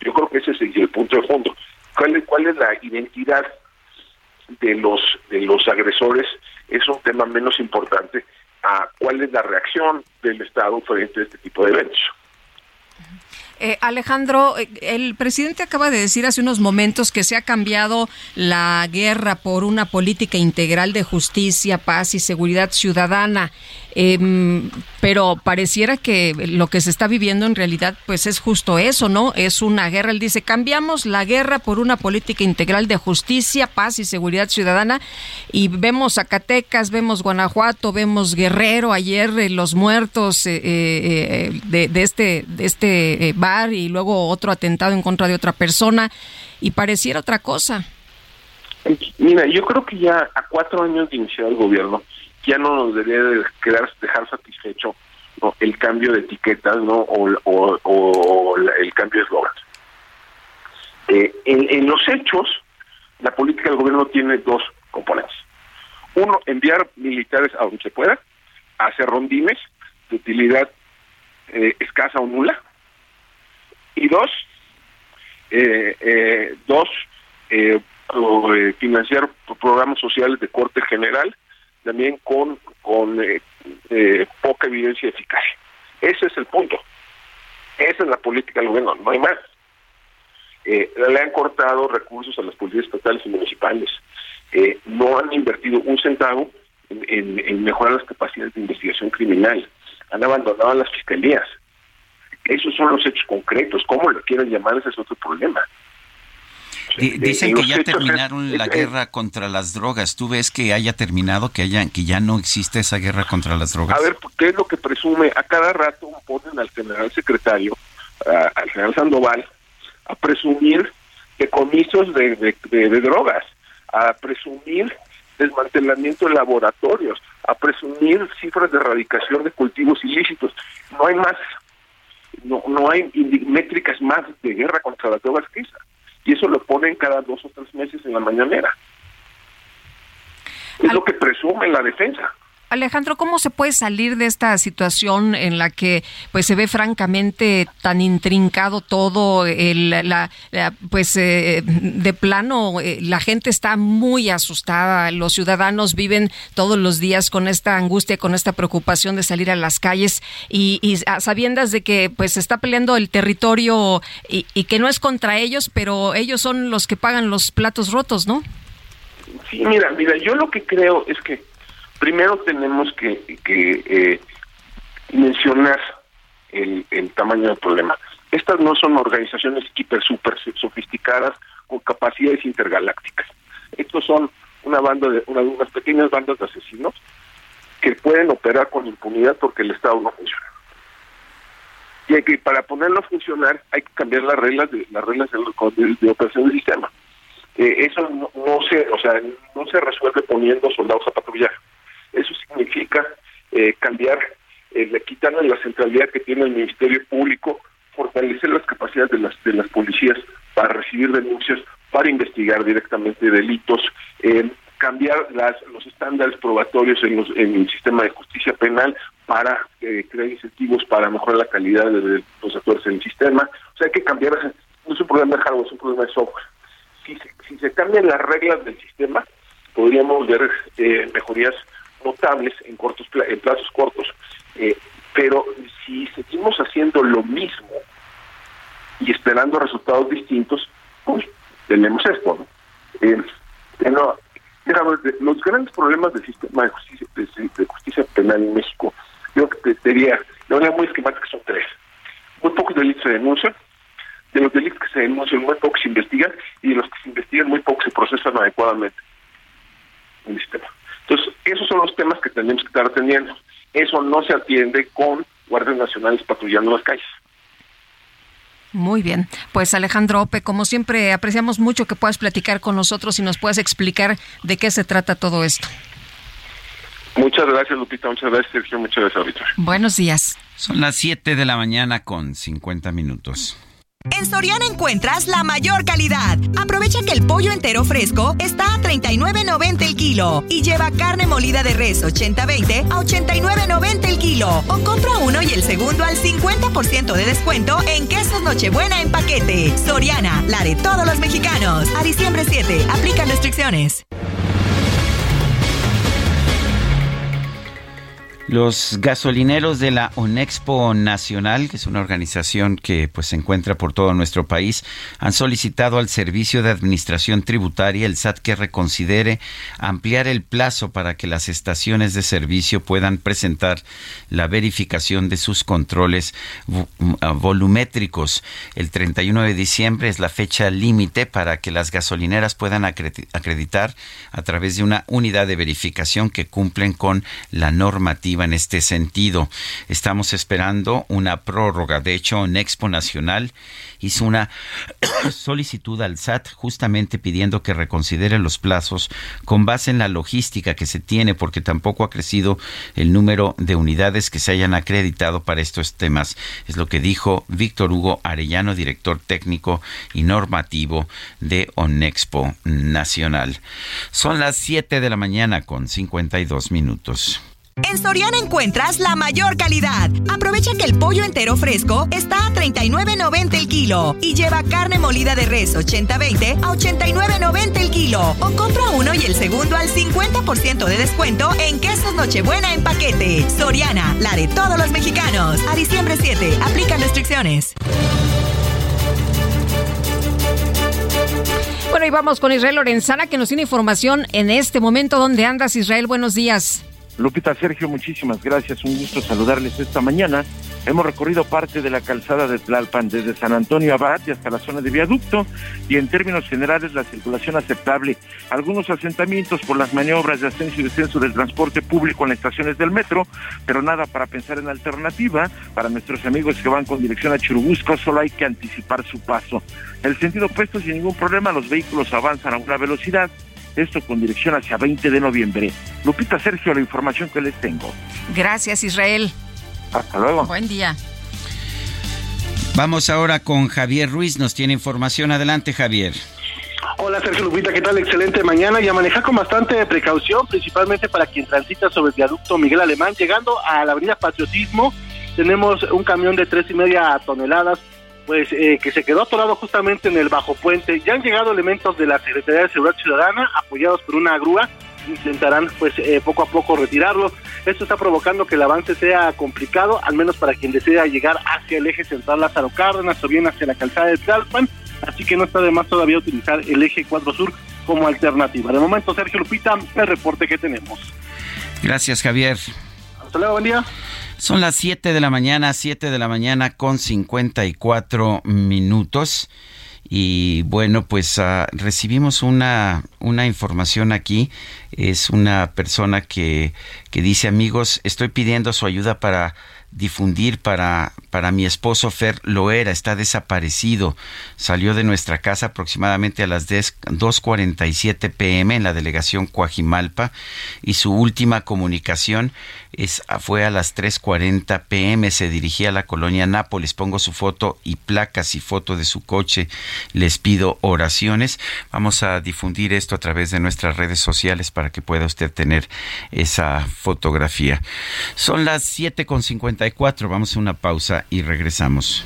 Yo creo que ese es el, punto de fondo. ¿Cuál es, ¿Cuál es la identidad de los de los agresores? Es un tema menos importante a cuál es la reacción del Estado frente a este tipo de eventos. Eh, Alejandro, eh, el presidente acaba de decir hace unos momentos que se ha cambiado la guerra por una política integral de justicia, paz y seguridad ciudadana. Em, pero pareciera que lo que se está viviendo en realidad pues es justo eso, ¿no? Es una guerra. Él dice, cambiamos la guerra por una política integral de justicia, paz y seguridad ciudadana. Y vemos Zacatecas, vemos Guanajuato, vemos Guerrero, ayer eh, los muertos eh, eh, eh, de, de este, de este eh, bar y luego otro atentado en contra de otra persona. Y pareciera otra cosa. Mira, yo creo que ya a cuatro años de iniciar el gobierno ya no nos debería de quedar, dejar satisfecho el cambio de etiquetas no o, o- o el cambio de eslogan. Eh, en, los hechos, la política del gobierno tiene dos componentes. Uno, enviar militares a donde se pueda, hacer rondines de utilidad eh, escasa o nula. Y dos, eh, eh, dos, eh, financiar programas sociales de corte general, también con, con eh, eh, poca evidencia de eficacia. Ese es el punto. Esa es la política del gobierno, no hay más. Eh, le han cortado recursos a las policías estatales y municipales. No han invertido un centavo en, en- mejorar las capacidades de investigación criminal. Han abandonado las fiscalías. Esos son los hechos concretos. ¿Cómo lo quieren llamar? Ese es otro problema. Di- Dicen en que ya terminaron la es- guerra contra las drogas. ¿Tú ves que haya terminado, que haya, que ya no existe esa guerra contra las drogas? A ver, ¿qué es lo que presume? A cada rato ponen al general secretario, a- al general Sandoval, a presumir decomisos de, de, de- de drogas, a presumir desmantelamiento de laboratorios, a presumir cifras de erradicación de cultivos ilícitos. No hay más, no, no hay métricas más de guerra contra las drogas que esa. Y eso lo ponen cada dos o tres meses en la mañanera. Es lo que presume la defensa. Alejandro, ¿cómo se puede salir de esta situación en la que pues se ve francamente tan intrincado todo el, la, pues eh, de plano eh, la gente está muy asustada, los ciudadanos viven todos los días con esta angustia, con esta preocupación de salir a las calles y, y a sabiendas de que pues se está peleando el territorio y, y que no es contra ellos, pero ellos son los que pagan los platos rotos, ¿no? Sí, mira, mira, yo lo que creo es que primero tenemos que, eh, mencionar el, tamaño del problema. Estas no son organizaciones hiper super sofisticadas con capacidades intergalácticas. Estos son una banda de una- unas pequeñas bandas de asesinos que pueden operar con impunidad porque el Estado no funciona. Y hay que para ponerlo a funcionar hay que cambiar las reglas de las reglas de operación del sistema. Eh, eso no, no se, o sea, no se resuelve poniendo soldados a patrullar. Eso significa eh, cambiar, eh, le- quitarle la centralidad que tiene el Ministerio Público, fortalecer las capacidades de las de las policías para recibir denuncias, para investigar directamente delitos, eh, cambiar las, los estándares probatorios en, los, en el sistema de justicia penal para eh, crear incentivos para mejorar la calidad de, de los actores en el sistema. O sea, hay que cambiar, no es un problema de hardware, es un problema de software. Si se, si se cambian las reglas del sistema, podríamos ver eh, mejorías notables en cortos en plazos cortos. Eh, pero si seguimos haciendo lo mismo y esperando resultados distintos, pues tenemos esto, ¿no? Eh, no, de- los grandes problemas del sistema de justicia, de, de justicia penal en México, yo te te diría, de manera muy esquemática son tres. Muy pocos delitos se denuncian, de los delitos que se denuncian, muy pocos se investigan, y de los que se investigan, muy pocos se procesan adecuadamente en el sistema. Entonces, esos son los temas que tenemos que estar atendiendo. Eso no se atiende con guardias nacionales patrullando las calles. Muy bien. Pues Alejandro Ope, como siempre, apreciamos mucho que puedas platicar con nosotros y nos puedas explicar de qué se trata todo esto. Muchas gracias, Lupita. Muchas gracias, Sergio. Muchas gracias, Auditor. Buenos días. Son las 7 de la mañana con 50 minutos. En Soriana encuentras la mayor calidad. Aprovecha que el pollo entero fresco está a 39.90 el kilo y lleva carne molida de res 80-20 a 89.90 el kilo. O compra uno y el segundo al 50% de descuento en quesos Nochebuena en paquete. Soriana, la de todos los mexicanos. A diciembre 7, aplican restricciones. Los gasolineros de la Onexpo Nacional, que es una organización que pues se encuentra por todo nuestro país, han solicitado al Servicio de Administración Tributaria, el SAT, que reconsidere ampliar el plazo para que las estaciones de servicio puedan presentar la verificación de sus controles vo- ah, volumétricos. El 31 de diciembre es la fecha límite para que las gasolineras puedan acredi- acreditar a través de una unidad de verificación que cumplen con la normativa en este sentido. Estamos esperando una prórroga. De hecho, Nexpo Nacional hizo una solicitud al SAT justamente pidiendo que reconsidere los plazos con base en la logística que se tiene, porque tampoco ha crecido el número de unidades que se hayan acreditado para estos temas. Es lo que dijo Víctor Hugo Arellano, director técnico y normativo de Onexpo Nacional. Son las 7 de la mañana con 52 minutos. En Soriana encuentras la mayor calidad. Aprovecha que el pollo entero fresco está a 39.90 el kilo y lleva carne molida de res 80-20 a 89.90 el kilo. O compra uno y el segundo al 50% de descuento en quesos Nochebuena en paquete. Soriana, la de todos los mexicanos. A diciembre 7, aplican restricciones. Bueno, y vamos con Israel Lorenzana, que nos tiene información en este momento. ¿Dónde andas, Israel? Buenos días. Lupita Sergio, muchísimas gracias. Un gusto saludarles esta mañana. Hemos recorrido parte de la calzada de Tlalpan desde San Antonio Abad y hasta la zona de viaducto y en términos generales la circulación aceptable. Algunos asentamientos por las maniobras de ascenso y descenso del transporte público en las estaciones del metro, pero nada para pensar en alternativa. Para nuestros amigos que van con dirección a Churubusco solo hay que anticipar su paso. El sentido opuesto, sin ningún problema, los vehículos avanzan a una velocidad esto con dirección hacia 20 de noviembre. Lupita Sergio, la información que les tengo. Gracias, Israel. Hasta luego. Buen día. Vamos ahora con Javier Ruiz, nos tiene información. Adelante, Javier. Hola Sergio Lupita, ¿qué tal? Excelente mañana y a manejar con bastante precaución, principalmente para quien transita sobre el viaducto Miguel Alemán. Llegando a la avenida Patriotismo, tenemos un camión de tres y media toneladas pues eh, que se quedó atorado justamente en el bajo puente. Ya han llegado elementos de la Secretaría de Seguridad Ciudadana, apoyados por una grúa, intentarán pues eh, poco a poco retirarlo. Esto está provocando que el avance sea complicado, al menos para quien desea llegar hacia el eje central Lázaro Cárdenas o bien hacia la calzada de Tlalpan, así que no está de más todavía utilizar el eje 4 Sur como alternativa. De momento, Sergio Lupita, el reporte que tenemos. Gracias, Javier. Hasta luego, buen día. Son las 7 de la mañana, 7 de la mañana con 54 minutos. Y bueno, pues ah, recibimos una, una información aquí. Es una persona que, que dice, amigos, estoy pidiendo su ayuda para difundir para, para mi esposo Fer Loera, está desaparecido. Salió de nuestra casa aproximadamente a las 2.47 pm en la delegación Coajimalpa y su última comunicación es, fue a las 3.40 pm. Se dirigía a la colonia Nápoles. Pongo su foto y placas y foto de su coche. Les pido oraciones. Vamos a difundir esto a través de nuestras redes sociales para que pueda usted tener esa fotografía. Son las 7.54. Vamos a una pausa y regresamos.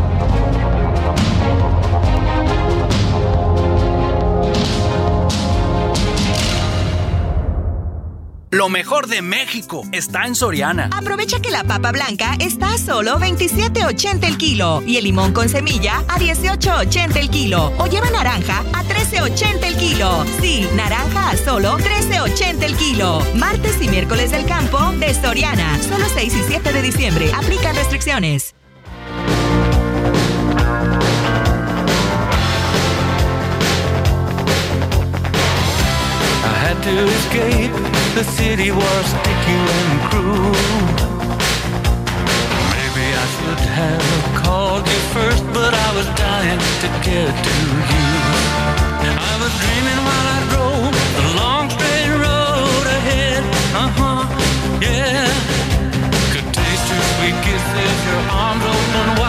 Lo mejor de México está en Soriana. Aprovecha que la papa blanca está a solo 27.80 el kilo y el limón con semilla a 18.80 el kilo. O lleva naranja a 13.80 el kilo. Sí, naranja a solo 13.80 el kilo. Martes y miércoles del campo de Soriana. Solo 6 y 7 de diciembre. Aplican restricciones. I had to escape. The city was sticky and cruel. Maybe I should have called you first, but I was dying to get to you. I was dreaming while I drove the long straight road ahead. Uh huh, yeah. Could taste your sweet kisses, your arms open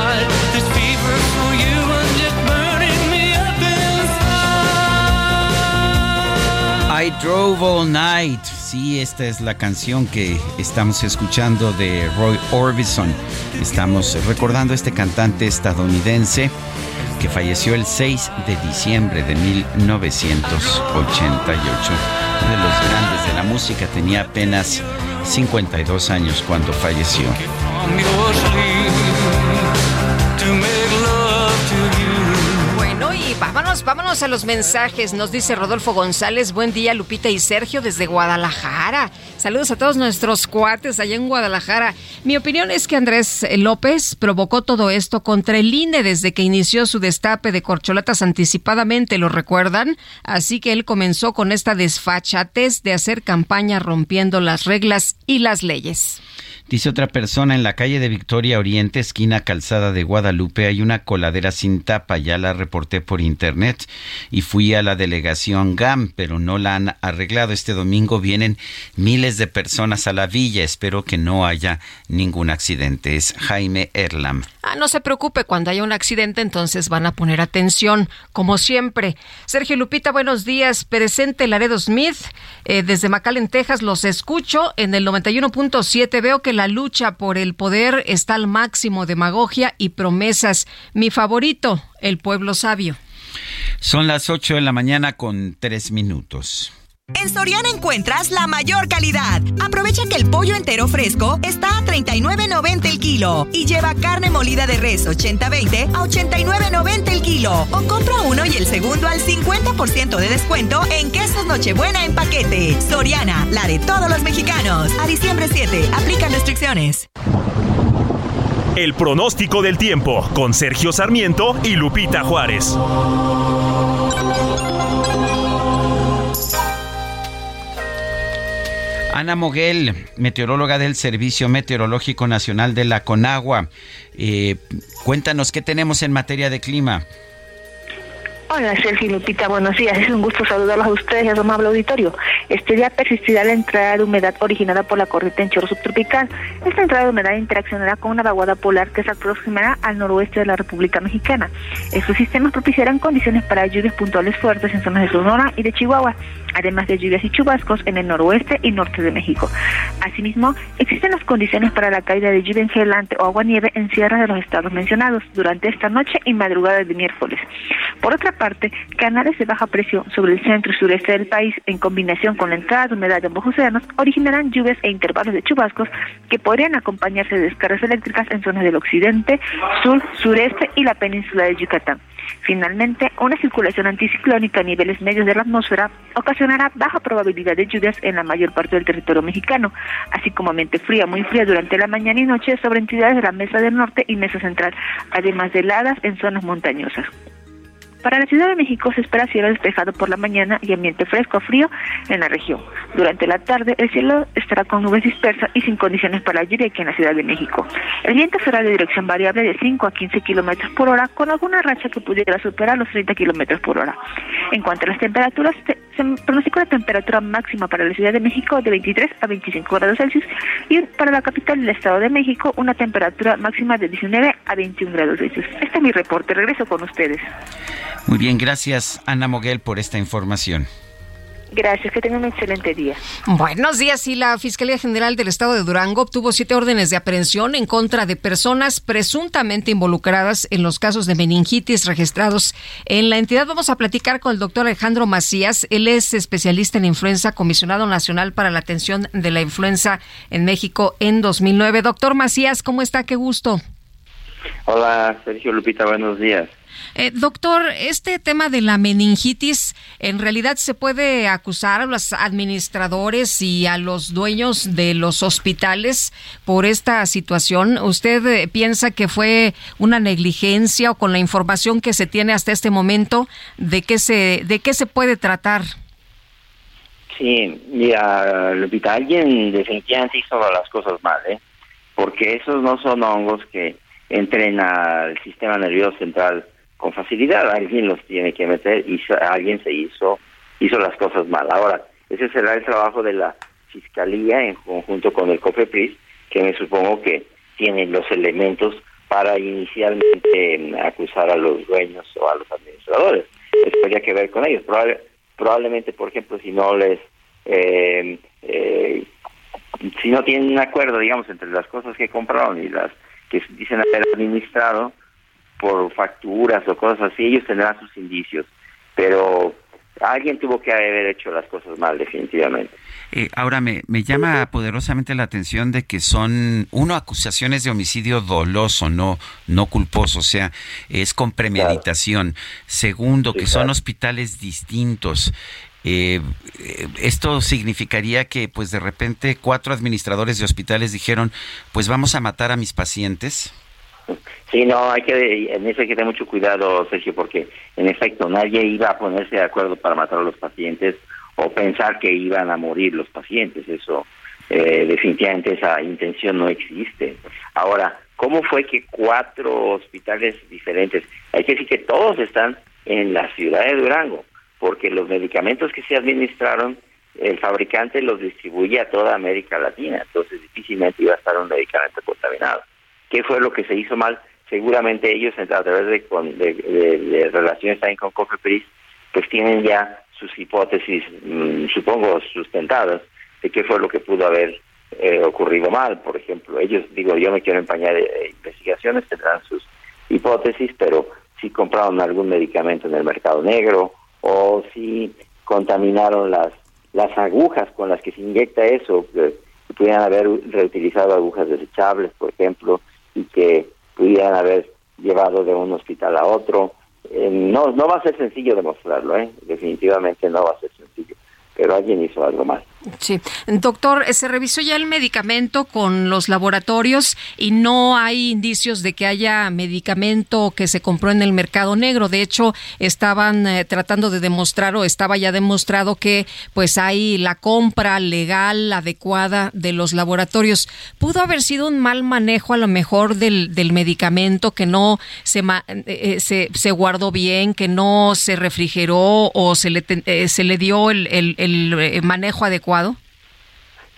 Drove All Night. Sí, esta es la canción que estamos escuchando de Roy Orbison. Estamos recordando a este cantante estadounidense que falleció el 6 de diciembre de 1988. Uno de los grandes de la música tenía apenas 52 años cuando falleció. Vámonos, a los mensajes. Nos dice Rodolfo González, buen día Lupita y Sergio desde Guadalajara. Saludos a todos nuestros cuates allá en Guadalajara. Mi opinión es que Andrés López provocó todo esto contra el INE desde que inició su destape de corcholatas anticipadamente, ¿lo recuerdan? Así que él comenzó con esta desfachatez de hacer campaña rompiendo las reglas y las leyes. Dice otra persona, en la calle de Victoria Oriente, esquina Calzada de Guadalupe, hay una coladera sin tapa, ya la reporté por internet y fui a la delegación GAM, pero no la han arreglado. Este domingo vienen miles de personas a la villa, espero que no haya ningún accidente. Es Jaime Erlam. Ah, no se preocupe, cuando haya un accidente entonces van a poner atención, como siempre. Sergio Lupita, buenos días. Presente Laredo Smith, eh, desde McAllen, Texas, los escucho en el 91.7. Veo que la lucha por el poder está al máximo, demagogia y promesas. Mi favorito, el pueblo sabio. Son las 8 de la mañana con 3 minutos. En Soriana encuentras la mayor calidad. Aprovecha que el pollo entero fresco está a 39.90 el kilo y lleva carne molida de res 80-20 a 89.90 el kilo. O compra uno y el segundo al 50% de descuento en quesos Nochebuena en paquete. Soriana, la de todos los mexicanos. A diciembre 7, aplican restricciones. El pronóstico del tiempo con Sergio Sarmiento y Lupita Juárez. Ana Moguel, meteoróloga del Servicio Meteorológico Nacional de la Conagua. Eh, cuéntanos qué tenemos en materia de clima. Hola Sergio Lupita, buenos días. Es un gusto saludarlos a ustedes y a su amable auditorio. Este día persistirá la entrada de humedad originada por la corriente en chorro subtropical. Esta entrada de humedad interaccionará con una vaguada polar que se aproximará al noroeste de la República Mexicana. Estos sistemas propiciarán condiciones para lluvias puntuales fuertes en zonas de Sonora y de Chihuahua, además de lluvias y chubascos en el noroeste y norte de México. Asimismo, existen las condiciones para la caída de lluvia engelante o agua-nieve en sierras de los estados mencionados durante esta noche y madrugada de miércoles. Por otra canales de baja presión sobre el centro y sureste del país, en combinación con la entrada de humedad de ambos océanos, originarán lluvias e intervalos de chubascos que podrían acompañarse de descargas eléctricas en zonas del occidente, sur, sureste y la península de Yucatán. Finalmente, una circulación anticiclónica a niveles medios de la atmósfera ocasionará baja probabilidad de lluvias en la mayor parte del territorio mexicano, así como mente fría, muy fría durante la mañana y noche sobre entidades de la Mesa del Norte y Mesa Central, además de heladas en zonas montañosas. Para la Ciudad de México se espera cielo despejado por la mañana y ambiente fresco o frío en la región. Durante la tarde el cielo estará con nubes dispersas y sin condiciones para lluvia aquí en la Ciudad de México. El viento será de dirección variable de 5 a 15 kilómetros por hora con alguna racha que pudiera superar los 30 kilómetros por hora. En cuanto a las temperaturas, se, pronostica una temperatura máxima para la Ciudad de México de 23 a 25 grados Celsius y para la capital del Estado de México una temperatura máxima de 19 a 21 grados Celsius. Este es mi reporte. Regreso con ustedes. Muy bien, gracias Ana Moguel por esta información. Gracias, que tengan un excelente día. Buenos días. Y la Fiscalía General del Estado de Durango obtuvo siete órdenes de aprehensión en contra de personas presuntamente involucradas en los casos de meningitis registrados en la entidad. Vamos a platicar con el doctor Alejandro Macías. Él es especialista en influenza, comisionado nacional para la atención de la influenza en México en 2009. Doctor Macías, ¿cómo está? Qué gusto. Hola, Sergio Lupita, buenos días. Eh, doctor, este tema de la meningitis, ¿en realidad se puede acusar a los administradores y a los dueños de los hospitales por esta situación? ¿Usted eh, piensa que fue una negligencia o con la información que se tiene hasta este momento, de qué se, de qué se puede tratar? Sí, mira, Lupita, alguien definitivamente hizo las cosas mal, ¿eh? Porque esos no son hongos que entren al sistema nervioso central con facilidad. Alguien los tiene que meter y alguien se hizo hizo las cosas mal. Ahora, ese será el trabajo de la Fiscalía en conjunto con el COFEPRIS, que me supongo que tienen los elementos para inicialmente mm, acusar a los dueños o a los administradores. Eso habría que ver con ellos. probablemente, por ejemplo, si no les... Eh, eh, si no tienen un acuerdo, digamos, entre las cosas que compraron y las que dicen haber administrado, por facturas o cosas así, ellos tendrán sus indicios, pero alguien tuvo que haber hecho las cosas mal, definitivamente. Eh, ahora me, me llama poderosamente la atención de que son, uno, acusaciones de homicidio doloso, no, no culposo, o sea, es con premeditación. Segundo, que son hospitales distintos. Eh, esto significaría que, pues, de repente, cuatro administradores de hospitales dijeron, pues vamos a matar a mis pacientes. Sí, no, hay que, en eso hay que tener mucho cuidado, Sergio, porque en efecto nadie iba a ponerse de acuerdo para matar a los pacientes o pensar que iban a morir los pacientes. Eso, eh, definitivamente esa intención no existe. Ahora, ¿cómo fue que cuatro hospitales diferentes, hay que decir que todos están en la ciudad de Durango, porque los medicamentos que se administraron, el fabricante los distribuye a toda América Latina, entonces difícilmente iba a estar un medicamento contaminado. ¿Qué fue lo que se hizo mal? Seguramente ellos, a través de, de, relaciones también con COFEPRIS, pues tienen ya sus hipótesis, mm, supongo, sustentadas de qué fue lo que pudo haber eh, ocurrido mal. Por ejemplo, ellos, digo, yo me quiero empañar de, investigaciones, tendrán sus hipótesis, pero si compraron algún medicamento en el mercado negro o si contaminaron las las agujas con las que se inyecta eso, que pudieran haber reutilizado agujas desechables, por ejemplo, y que pudieran haber llevado de un hospital a otro. Eh, no, no va a ser sencillo demostrarlo, ¿eh? definitivamente no va a ser sencillo, pero alguien hizo algo mal. Sí, doctor, se revisó ya el medicamento con los laboratorios y no hay indicios de que haya medicamento que se compró en el mercado negro. De hecho, estaban eh, tratando de demostrar o estaba ya demostrado que pues hay la compra legal adecuada de los laboratorios. Pudo haber sido un mal manejo a lo mejor del, del medicamento que no se, eh, eh, se, guardó bien, que no se refrigeró o se le se le dio el, el, el manejo adecuado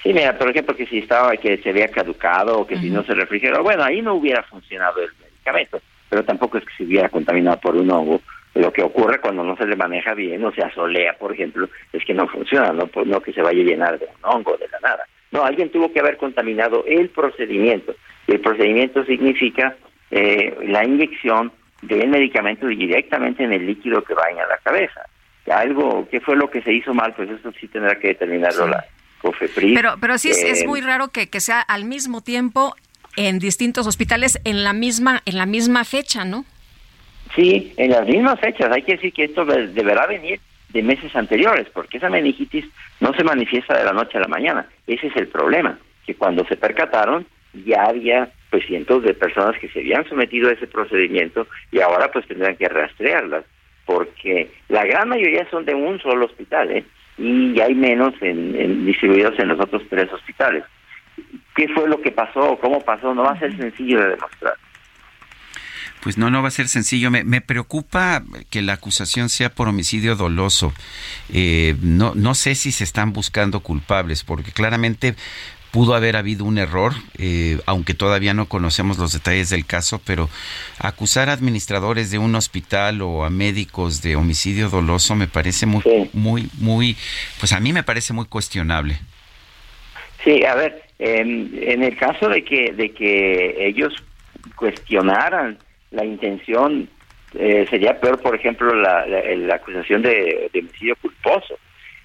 Sí, mira, por ejemplo, que si estaba, que se había caducado o que si no se refrigeró, bueno, ahí no hubiera funcionado el medicamento, pero tampoco es que se hubiera contaminado por un hongo. Lo que ocurre cuando no se le maneja bien o se asolea, por ejemplo, es que no funciona, no, pues, no que se vaya a llenar de un hongo, de la nada. No, alguien tuvo que haber contaminado el procedimiento. Y el procedimiento significa eh, la inyección del medicamento directamente en el líquido que va a la cabeza. Algo, ¿qué fue lo que se hizo mal? Pues eso sí tendrá que determinarlo la pero, pero sí es, eh, muy raro que, que sea al mismo tiempo en distintos hospitales en la misma en la misma fecha, ¿no? Sí, en las mismas fechas. Hay que decir que esto deberá venir de meses anteriores, porque esa meningitis no se manifiesta de la noche a la mañana. Ese es el problema, que cuando se percataron ya había pues cientos de personas que se habían sometido a ese procedimiento y ahora pues tendrán que rastrearlas, porque la gran mayoría son de un solo hospital, ¿eh? y hay menos en, distribuidos en los otros tres hospitales. ¿Qué fue lo que pasó? ¿Cómo pasó? No va a ser sencillo de demostrar. Pues no, no va a ser sencillo. Me, me preocupa que la acusación sea por homicidio doloso. Eh, no, no sé si se están buscando culpables, porque claramente pudo haber habido un error, eh, aunque todavía no conocemos los detalles del caso, pero acusar a administradores de un hospital o a médicos de homicidio doloso me parece muy, muy, muy, pues a mí me parece muy cuestionable. Sí, a ver, en, el caso de que, de que ellos cuestionaran la intención, eh, sería peor, por ejemplo, la, la, acusación de, de homicidio culposo.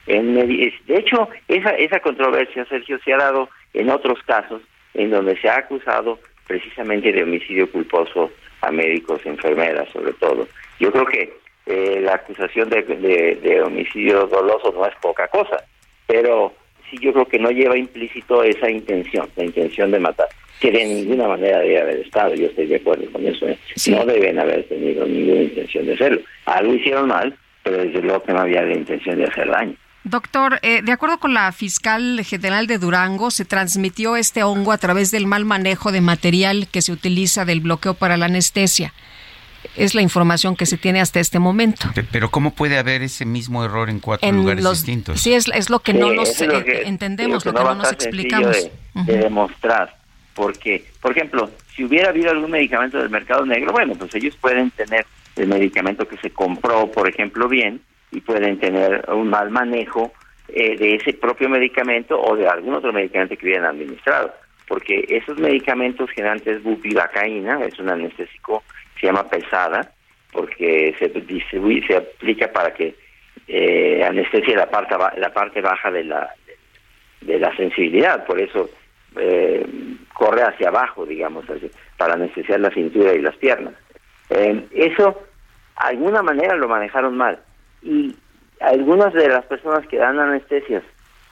En, de hecho, esa, esa controversia, Sergio, se ha dado en otros casos en donde se ha acusado precisamente de homicidio culposo a médicos, enfermeras sobre todo. Yo creo que eh, la acusación de, de, homicidio doloso no es poca cosa, pero sí yo creo que no lleva implícito esa intención, la intención de matar, que de ninguna manera debe haber estado, yo estoy de acuerdo con eso, ¿eh? no deben haber tenido ninguna intención de hacerlo. Algo hicieron mal, pero desde luego que no había la intención de hacer daño. Doctor, eh, de acuerdo con la fiscal general de Durango, se transmitió este hongo a través del mal manejo de material que se utiliza del bloqueo para la anestesia. Es la información que se tiene hasta este momento. Pero ¿cómo puede haber ese mismo error en cuatro lugares distintos? Sí, es, lo que no nos entendemos, lo que, no, nos explicamos. De, demostrar, porque, por ejemplo, si hubiera habido algún medicamento del mercado negro, bueno, pues ellos pueden tener el medicamento que se compró, por ejemplo, bien, y pueden tener un mal manejo eh, de ese propio medicamento o de algún otro medicamento que hubieran administrado. Porque esos medicamentos generantes bupivacaína, es un anestésico, se llama pesada, porque se distribuye, se aplica para que eh, anestesie la parte, la parte baja de la, de la sensibilidad, por eso eh, corre hacia abajo, digamos, para anestesiar la cintura y las piernas. Eh, eso, alguna manera lo manejaron mal y algunas de las personas que dan anestesias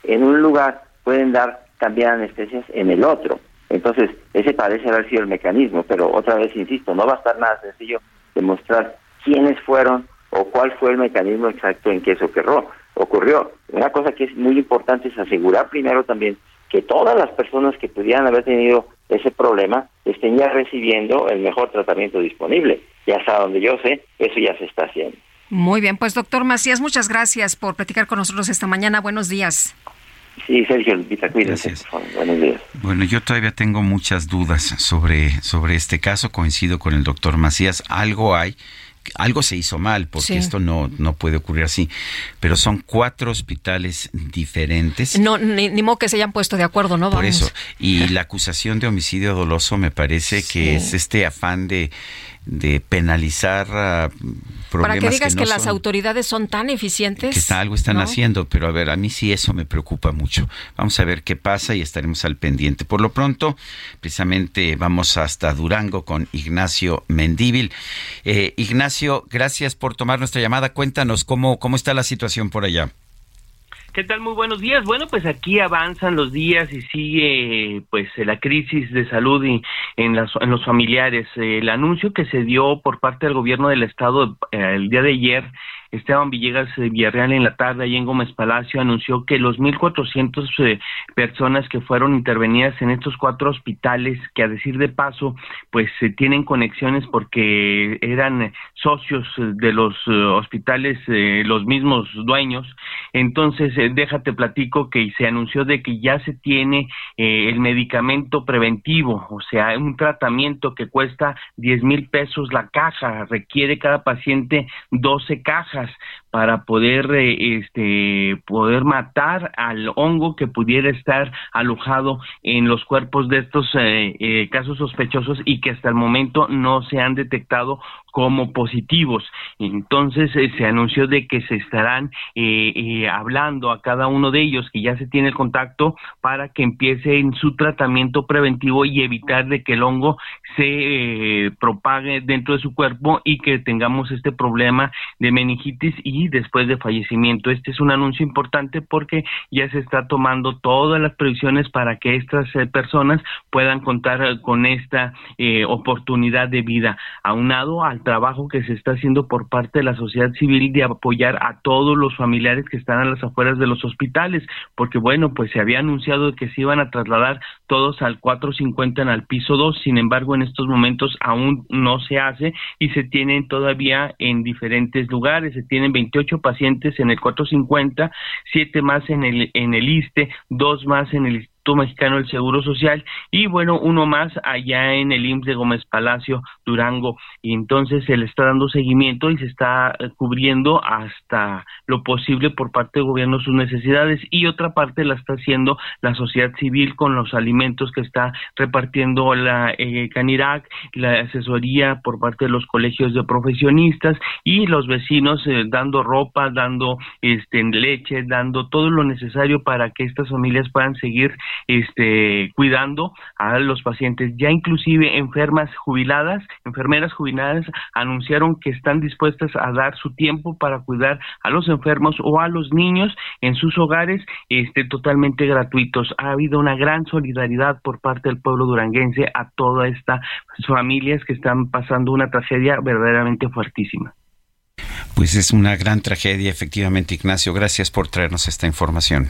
en un lugar pueden dar también anestesias en el otro. Entonces, ese parece haber sido el mecanismo, pero otra vez insisto, no va a estar nada sencillo demostrar quiénes fueron o cuál fue el mecanismo exacto en que eso ocurrió. Una cosa que es muy importante es asegurar primero también que todas las personas que pudieran haber tenido ese problema estén ya recibiendo el mejor tratamiento disponible. Y hasta donde yo sé, eso ya se está haciendo. Muy bien, pues doctor Macías, muchas gracias por platicar con nosotros esta mañana. Buenos días. Sí, Sergio, Lupita, cuídense. Buenos días. Bueno, yo todavía tengo muchas dudas sobre, sobre este caso. Coincido con el doctor Macías. Algo hay algo se hizo mal, porque esto no, no puede ocurrir así. Pero son cuatro hospitales diferentes. No, ni, modo que se hayan puesto de acuerdo, ¿no? Por eso. Y la acusación de homicidio doloso me parece que es este afán de de penalizar uh, problemas Para que digas que, no las autoridades son tan eficientes. Que está, algo están haciendo, pero a ver, a mí sí eso me preocupa mucho. Vamos a ver qué pasa y estaremos al pendiente. Por lo pronto, precisamente vamos hasta Durango con Ignacio Mendíbil. Eh, Ignacio, gracias por tomar nuestra llamada. Cuéntanos cómo, cómo está la situación por allá. ¿Qué tal? Muy buenos días. Bueno, pues aquí avanzan los días y sigue pues la crisis de salud y en, las, en los familiares. El anuncio que se dio por parte del gobierno del estado eh, el día de ayer Esteban Villegas de Villarreal en la tarde, ahí en Gómez Palacio, anunció que los 1.400 eh, personas que fueron intervenidas en estos cuatro hospitales, que a decir de paso, pues se tienen conexiones porque eran socios de los eh, hospitales, eh, los mismos dueños. Entonces, déjate platico que se anunció de que ya se tiene el medicamento preventivo, o sea, un tratamiento que cuesta 10 mil pesos la caja, requiere cada paciente 12 cajas bajas para poder eh, este poder matar al hongo que pudiera estar alojado en los cuerpos de estos eh, eh, casos sospechosos y que hasta el momento no se han detectado como positivos. Entonces eh, se anunció de que se estarán hablando a cada uno de ellos que ya se tiene el contacto para que empiece en su tratamiento preventivo y evitar de que el hongo se propague dentro de su cuerpo y que tengamos este problema de meningitis y después de fallecimiento. Este es un anuncio importante porque ya se está tomando todas las previsiones para que estas personas puedan contar con esta oportunidad de vida aunado al trabajo que se está haciendo por parte de la sociedad civil de apoyar a todos los familiares que están a las afueras de los hospitales, porque bueno, pues se había anunciado que se iban a trasladar todos al 450 en al piso 2, sin embargo en estos momentos aún no se hace y se tienen todavía en diferentes lugares, se tienen 28 pacientes en el 450, 7 más en el en el ISTE, dos más en el Mexicano del Seguro Social y bueno, uno más allá en el IMSS de Gómez Palacio, Durango. Y entonces se le está dando seguimiento y se está eh, cubriendo hasta lo posible por parte del gobierno sus necesidades y otra parte la está haciendo la sociedad civil con los alimentos que está repartiendo la eh, Canirac, la asesoría por parte de los colegios de profesionistas y los vecinos eh, dando ropa, dando este leche, dando todo lo necesario para que estas familias puedan seguir este, cuidando a los pacientes. Ya inclusive enfermas jubiladas, enfermeras jubiladas anunciaron que están dispuestas a dar su tiempo para cuidar a los enfermos o a los niños en sus hogares este, totalmente gratuitos. Ha habido una gran solidaridad por parte del pueblo duranguense a todas estas familias que están pasando una tragedia verdaderamente fuertísima. Pues es una gran tragedia, efectivamente, Ignacio. Gracias por traernos esta información.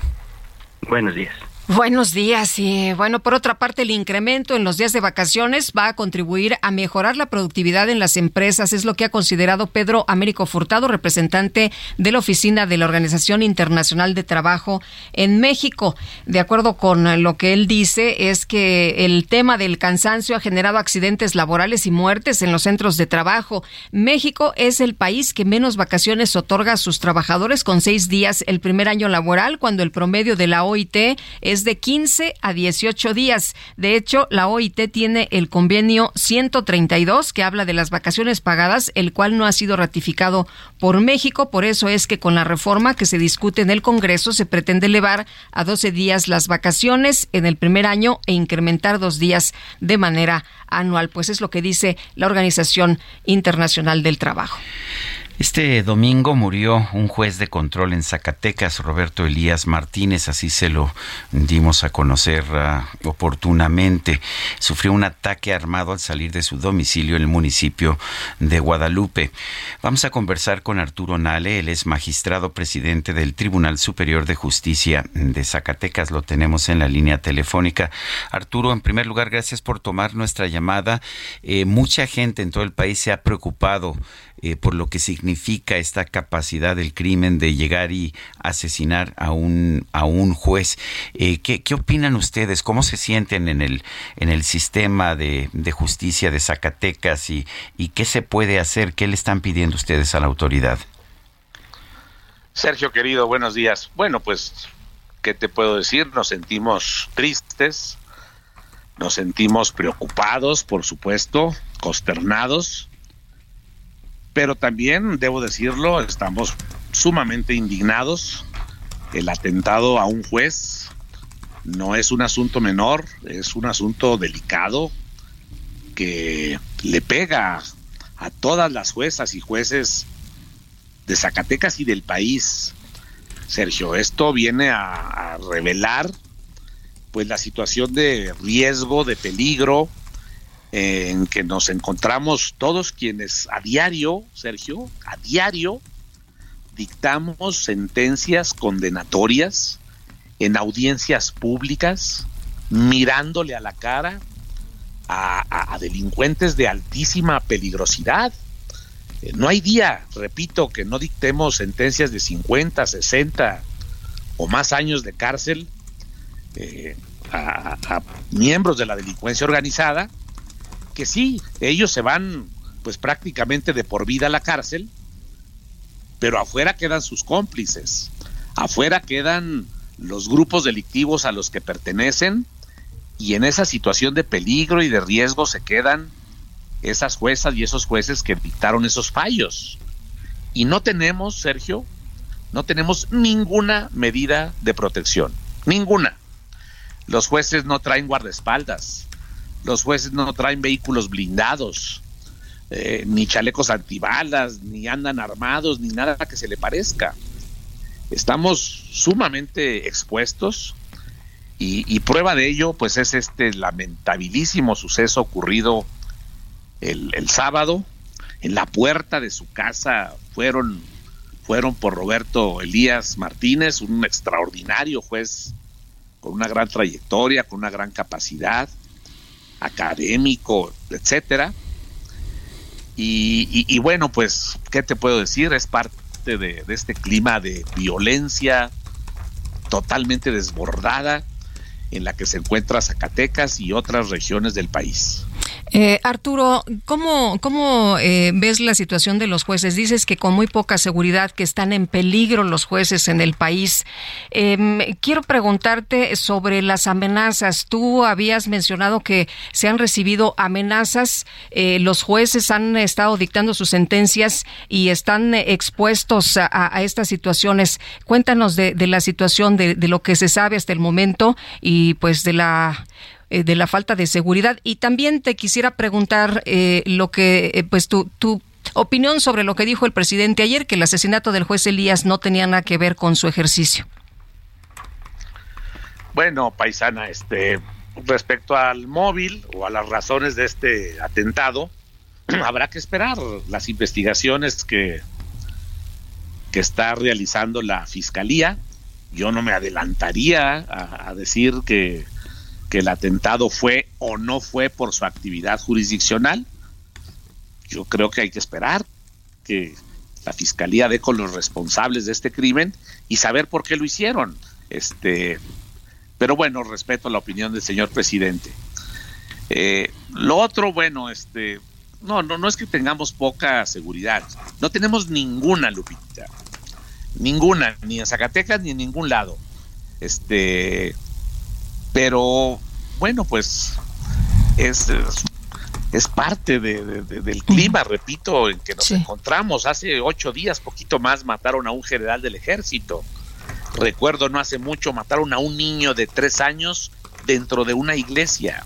Buenos días. Buenos días. Y bueno, por otra parte, el incremento en los días de vacaciones va a contribuir a mejorar la productividad en las empresas. Es lo que ha considerado Pedro Américo Furtado, representante de la oficina de la Organización Internacional de Trabajo en México. De acuerdo con lo que él dice, es que el tema del cansancio ha generado accidentes laborales y muertes en los centros de trabajo. México es el país que menos vacaciones otorga a sus trabajadores con seis días el primer año laboral, cuando el promedio de la OIT es de 15 a 18 días. De hecho, la OIT tiene el convenio 132 que habla de las vacaciones pagadas, el cual no ha sido ratificado por México. Por eso es que con la reforma que se discute en el Congreso se pretende elevar a 12 días las vacaciones en el primer año e incrementar dos días de manera anual. Pues es lo que dice la Organización Internacional del Trabajo. Este domingo murió un juez de control en Zacatecas, Roberto Elías Martínez, así se lo dimos a conocer ah, oportunamente. Sufrió un ataque armado al salir de su domicilio en el municipio de Guadalupe. Vamos a conversar con Arturo Nale, él es magistrado presidente del Tribunal Superior de Justicia de Zacatecas, lo tenemos en la línea telefónica. Arturo, en primer lugar, gracias por tomar nuestra llamada. Eh, mucha gente en todo el país se ha preocupado eh, por lo que significa esta capacidad del crimen de llegar y asesinar a un, a un juez. Eh, ¿qué, ¿qué, opinan ustedes? ¿Cómo se sienten en el, en el sistema de, de justicia de Zacatecas y, y qué se puede hacer? ¿Qué le están pidiendo ustedes a la autoridad? Sergio, querido, buenos días. Bueno, pues, ¿qué te puedo decir? Nos sentimos tristes, nos sentimos preocupados, por supuesto, consternados, pero también, debo decirlo, estamos sumamente indignados. El atentado a un juez no es un asunto menor, es un asunto delicado que le pega a todas las juezas y jueces de Zacatecas y del país. Sergio. Esto viene a, a revelar pues la situación de riesgo, de peligro en que nos encontramos todos quienes a diario, Sergio, a diario dictamos sentencias condenatorias en audiencias públicas, mirándole a la cara a, delincuentes de altísima peligrosidad. Eh, No hay día, repito, que no dictemos sentencias de 50, 60 o más años de cárcel eh, a miembros de la delincuencia organizada, que sí, ellos se van pues prácticamente de por vida a la cárcel, pero afuera quedan sus cómplices, afuera quedan los grupos delictivos a los que pertenecen y en esa situación de peligro y de riesgo se quedan esas juezas y esos jueces que dictaron esos fallos. Y no tenemos, Sergio, no tenemos ninguna medida de protección, ninguna. Los jueces no traen guardaespaldas, los jueces no traen vehículos blindados, eh, ni chalecos antibalas, ni andan armados, ni nada que se le parezca. Estamos sumamente expuestos y, prueba de ello pues es este lamentabilísimo suceso ocurrido el, el sábado en la puerta de su casa fueron fueron por Roberto Elías Martínez, un extraordinario juez con una gran trayectoria, con una gran capacidad, académico, etcétera. Y, bueno, pues, ¿qué te puedo decir? Es parte de, de este clima de violencia totalmente desbordada en la que se encuentra Zacatecas y otras regiones del país. Eh, Arturo, ¿cómo, cómo eh, ves la situación de los jueces? Dices que con muy poca seguridad, que están en peligro los jueces en el país. Em, quiero preguntarte sobre las amenazas. Tú habías mencionado que se han recibido amenazas, eh, los jueces han estado dictando sus sentencias y están expuestos a, estas situaciones. Cuéntanos de, la situación, de lo que se sabe hasta el momento y pues de la eh, de la falta de seguridad. Y también te quisiera preguntar eh, lo que, eh, pues tu, tu opinión sobre lo que dijo el presidente ayer, que el asesinato del juez Elías no tenía nada que ver con su ejercicio. Bueno, paisana, este, respecto al móvil o a las razones de este atentado, habrá que esperar las investigaciones que, que está realizando la fiscalía. Yo no me adelantaría a decir que, que el atentado fue o no fue por su actividad jurisdiccional. Yo creo que hay que esperar que la fiscalía dé con los responsables de este crimen y saber por qué lo hicieron. Este, pero bueno, respeto la opinión del señor presidente. Eh, lo otro, bueno, este, no, no, no es que tengamos poca seguridad, no tenemos ninguna, Lupita, ninguna, ni en Zacatecas ni en ningún lado. Este, pero bueno, pues es, es, parte de- de- de- del clima, repito, en que nos encontramos. Hace ocho días, poquito más, mataron a un general del ejército. Recuerdo no hace mucho mataron a un niño de tres años dentro de una iglesia.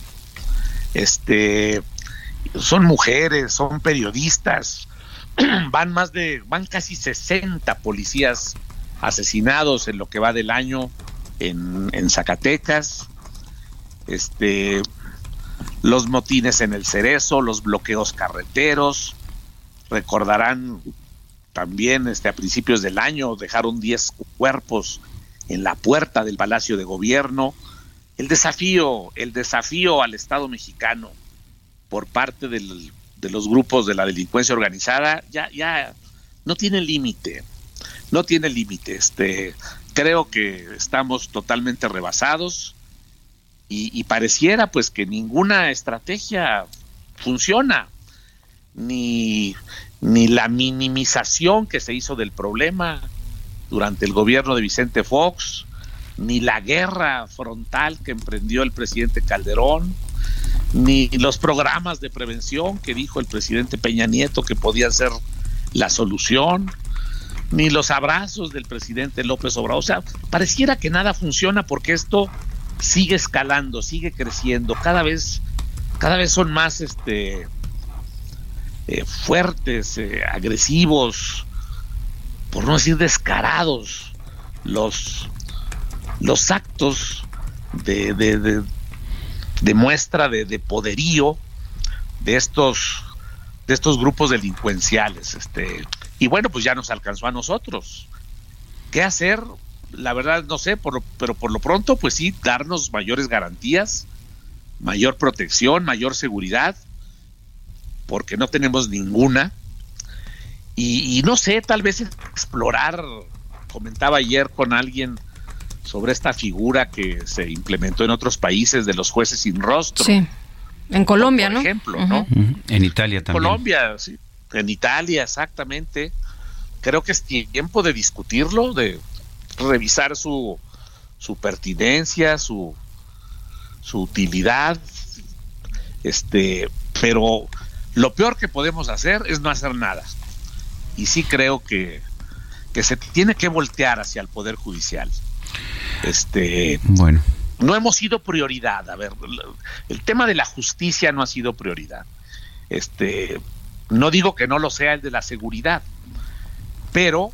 Este son mujeres, son periodistas, van más de, van casi 60 policías asesinados en lo que va del año en, en Zacatecas. Este los motines en el Cerezo, los bloqueos carreteros, recordarán también este a principios del año dejaron 10 cuerpos en la puerta del Palacio de Gobierno. El desafío, el desafío al Estado mexicano por parte de los grupos de la delincuencia organizada ya ya no tiene límite. No tiene límite. Este creo que estamos totalmente rebasados y, pareciera pues que ninguna estrategia funciona ni, ni la minimización que se hizo del problema durante el gobierno de Vicente Fox, ni la guerra frontal que emprendió el presidente Calderón, ni los programas de prevención que dijo el presidente Peña Nieto que podían ser la solución, ni los abrazos del presidente López Obrador. O sea, pareciera que nada funciona porque esto sigue escalando, sigue creciendo, cada vez, cada vez son más este eh, fuertes, eh, agresivos, por no decir descarados, los, los actos de, de, muestra de, de, poderío de estos, de estos grupos delincuenciales. Este, y bueno, pues ya nos alcanzó a nosotros. ¿Qué hacer? La verdad no sé, por pero por lo pronto, pues sí, darnos mayores garantías, mayor protección, mayor seguridad, porque no tenemos ninguna. Y, no sé, tal vez explorar, comentaba ayer con alguien sobre esta figura que se implementó en otros países de los jueces sin rostro. Sí, en Colombia, por ¿no? ejemplo, ¿no? En Italia también. Colombia, sí. En Italia, exactamente. Creo que es tiempo de discutirlo, de revisar su, su pertinencia, su, su utilidad, este, pero lo peor que podemos hacer es no hacer nada. Y sí creo que, que se tiene que voltear hacia el poder judicial. Este, bueno. No hemos sido prioridad. A ver, el tema de la justicia no ha sido prioridad. Este, no digo que no lo sea el de la seguridad, pero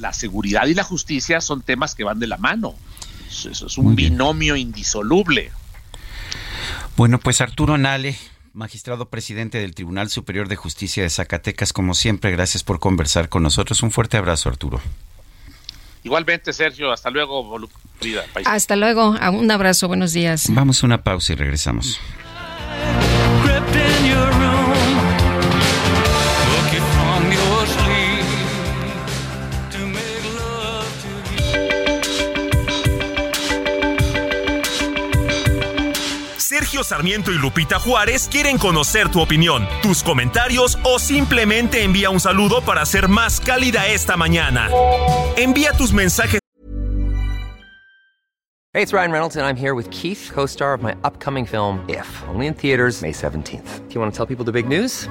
la seguridad y la justicia son temas que van de la mano. Eso es un binomio indisoluble. Bueno, pues Arturo Nale, magistrado presidente del Tribunal Superior de Justicia de Zacatecas, como siempre, gracias por conversar con nosotros. Un fuerte abrazo, Arturo. Igualmente, Sergio, hasta luego, Hasta luego, un abrazo, buenos días. Vamos a una pausa y regresamos. Sarmiento y Lupita Juárez quieren conocer tu opinión, tus comentarios o simplemente envía un saludo para ser más cálida esta mañana. Envía tus mensajes. Hey, it's Ryan Reynolds and I'm here with Keith, co-star of my upcoming film If, only in theaters May 17th. Do you want to tell people the big news?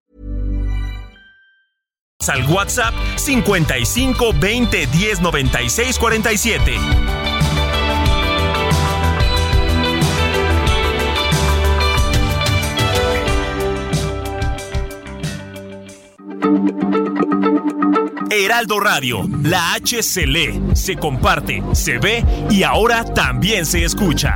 Al WhatsApp 55 20 10 96 47. Heraldo Radio, la H se lee, se comparte, se ve y ahora también se escucha.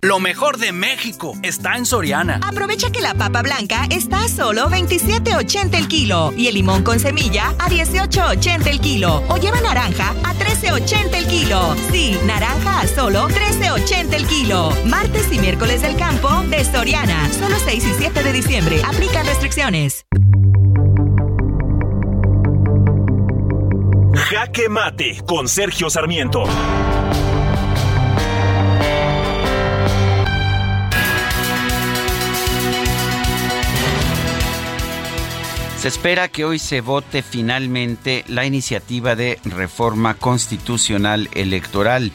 Lo mejor de México está en Soriana. Aprovecha que la papa blanca está a solo 27.80 el kilo y el limón con semilla a 18.80 el kilo o lleva naranja a 13.80 el kilo. Sí, naranja a solo 13.80 el kilo. Martes y miércoles del campo de Soriana, solo 6 y 7 de diciembre. Aplica restricciones. Jaque Mate con Sergio Sarmiento. Se espera que hoy se vote finalmente la iniciativa de reforma constitucional electoral.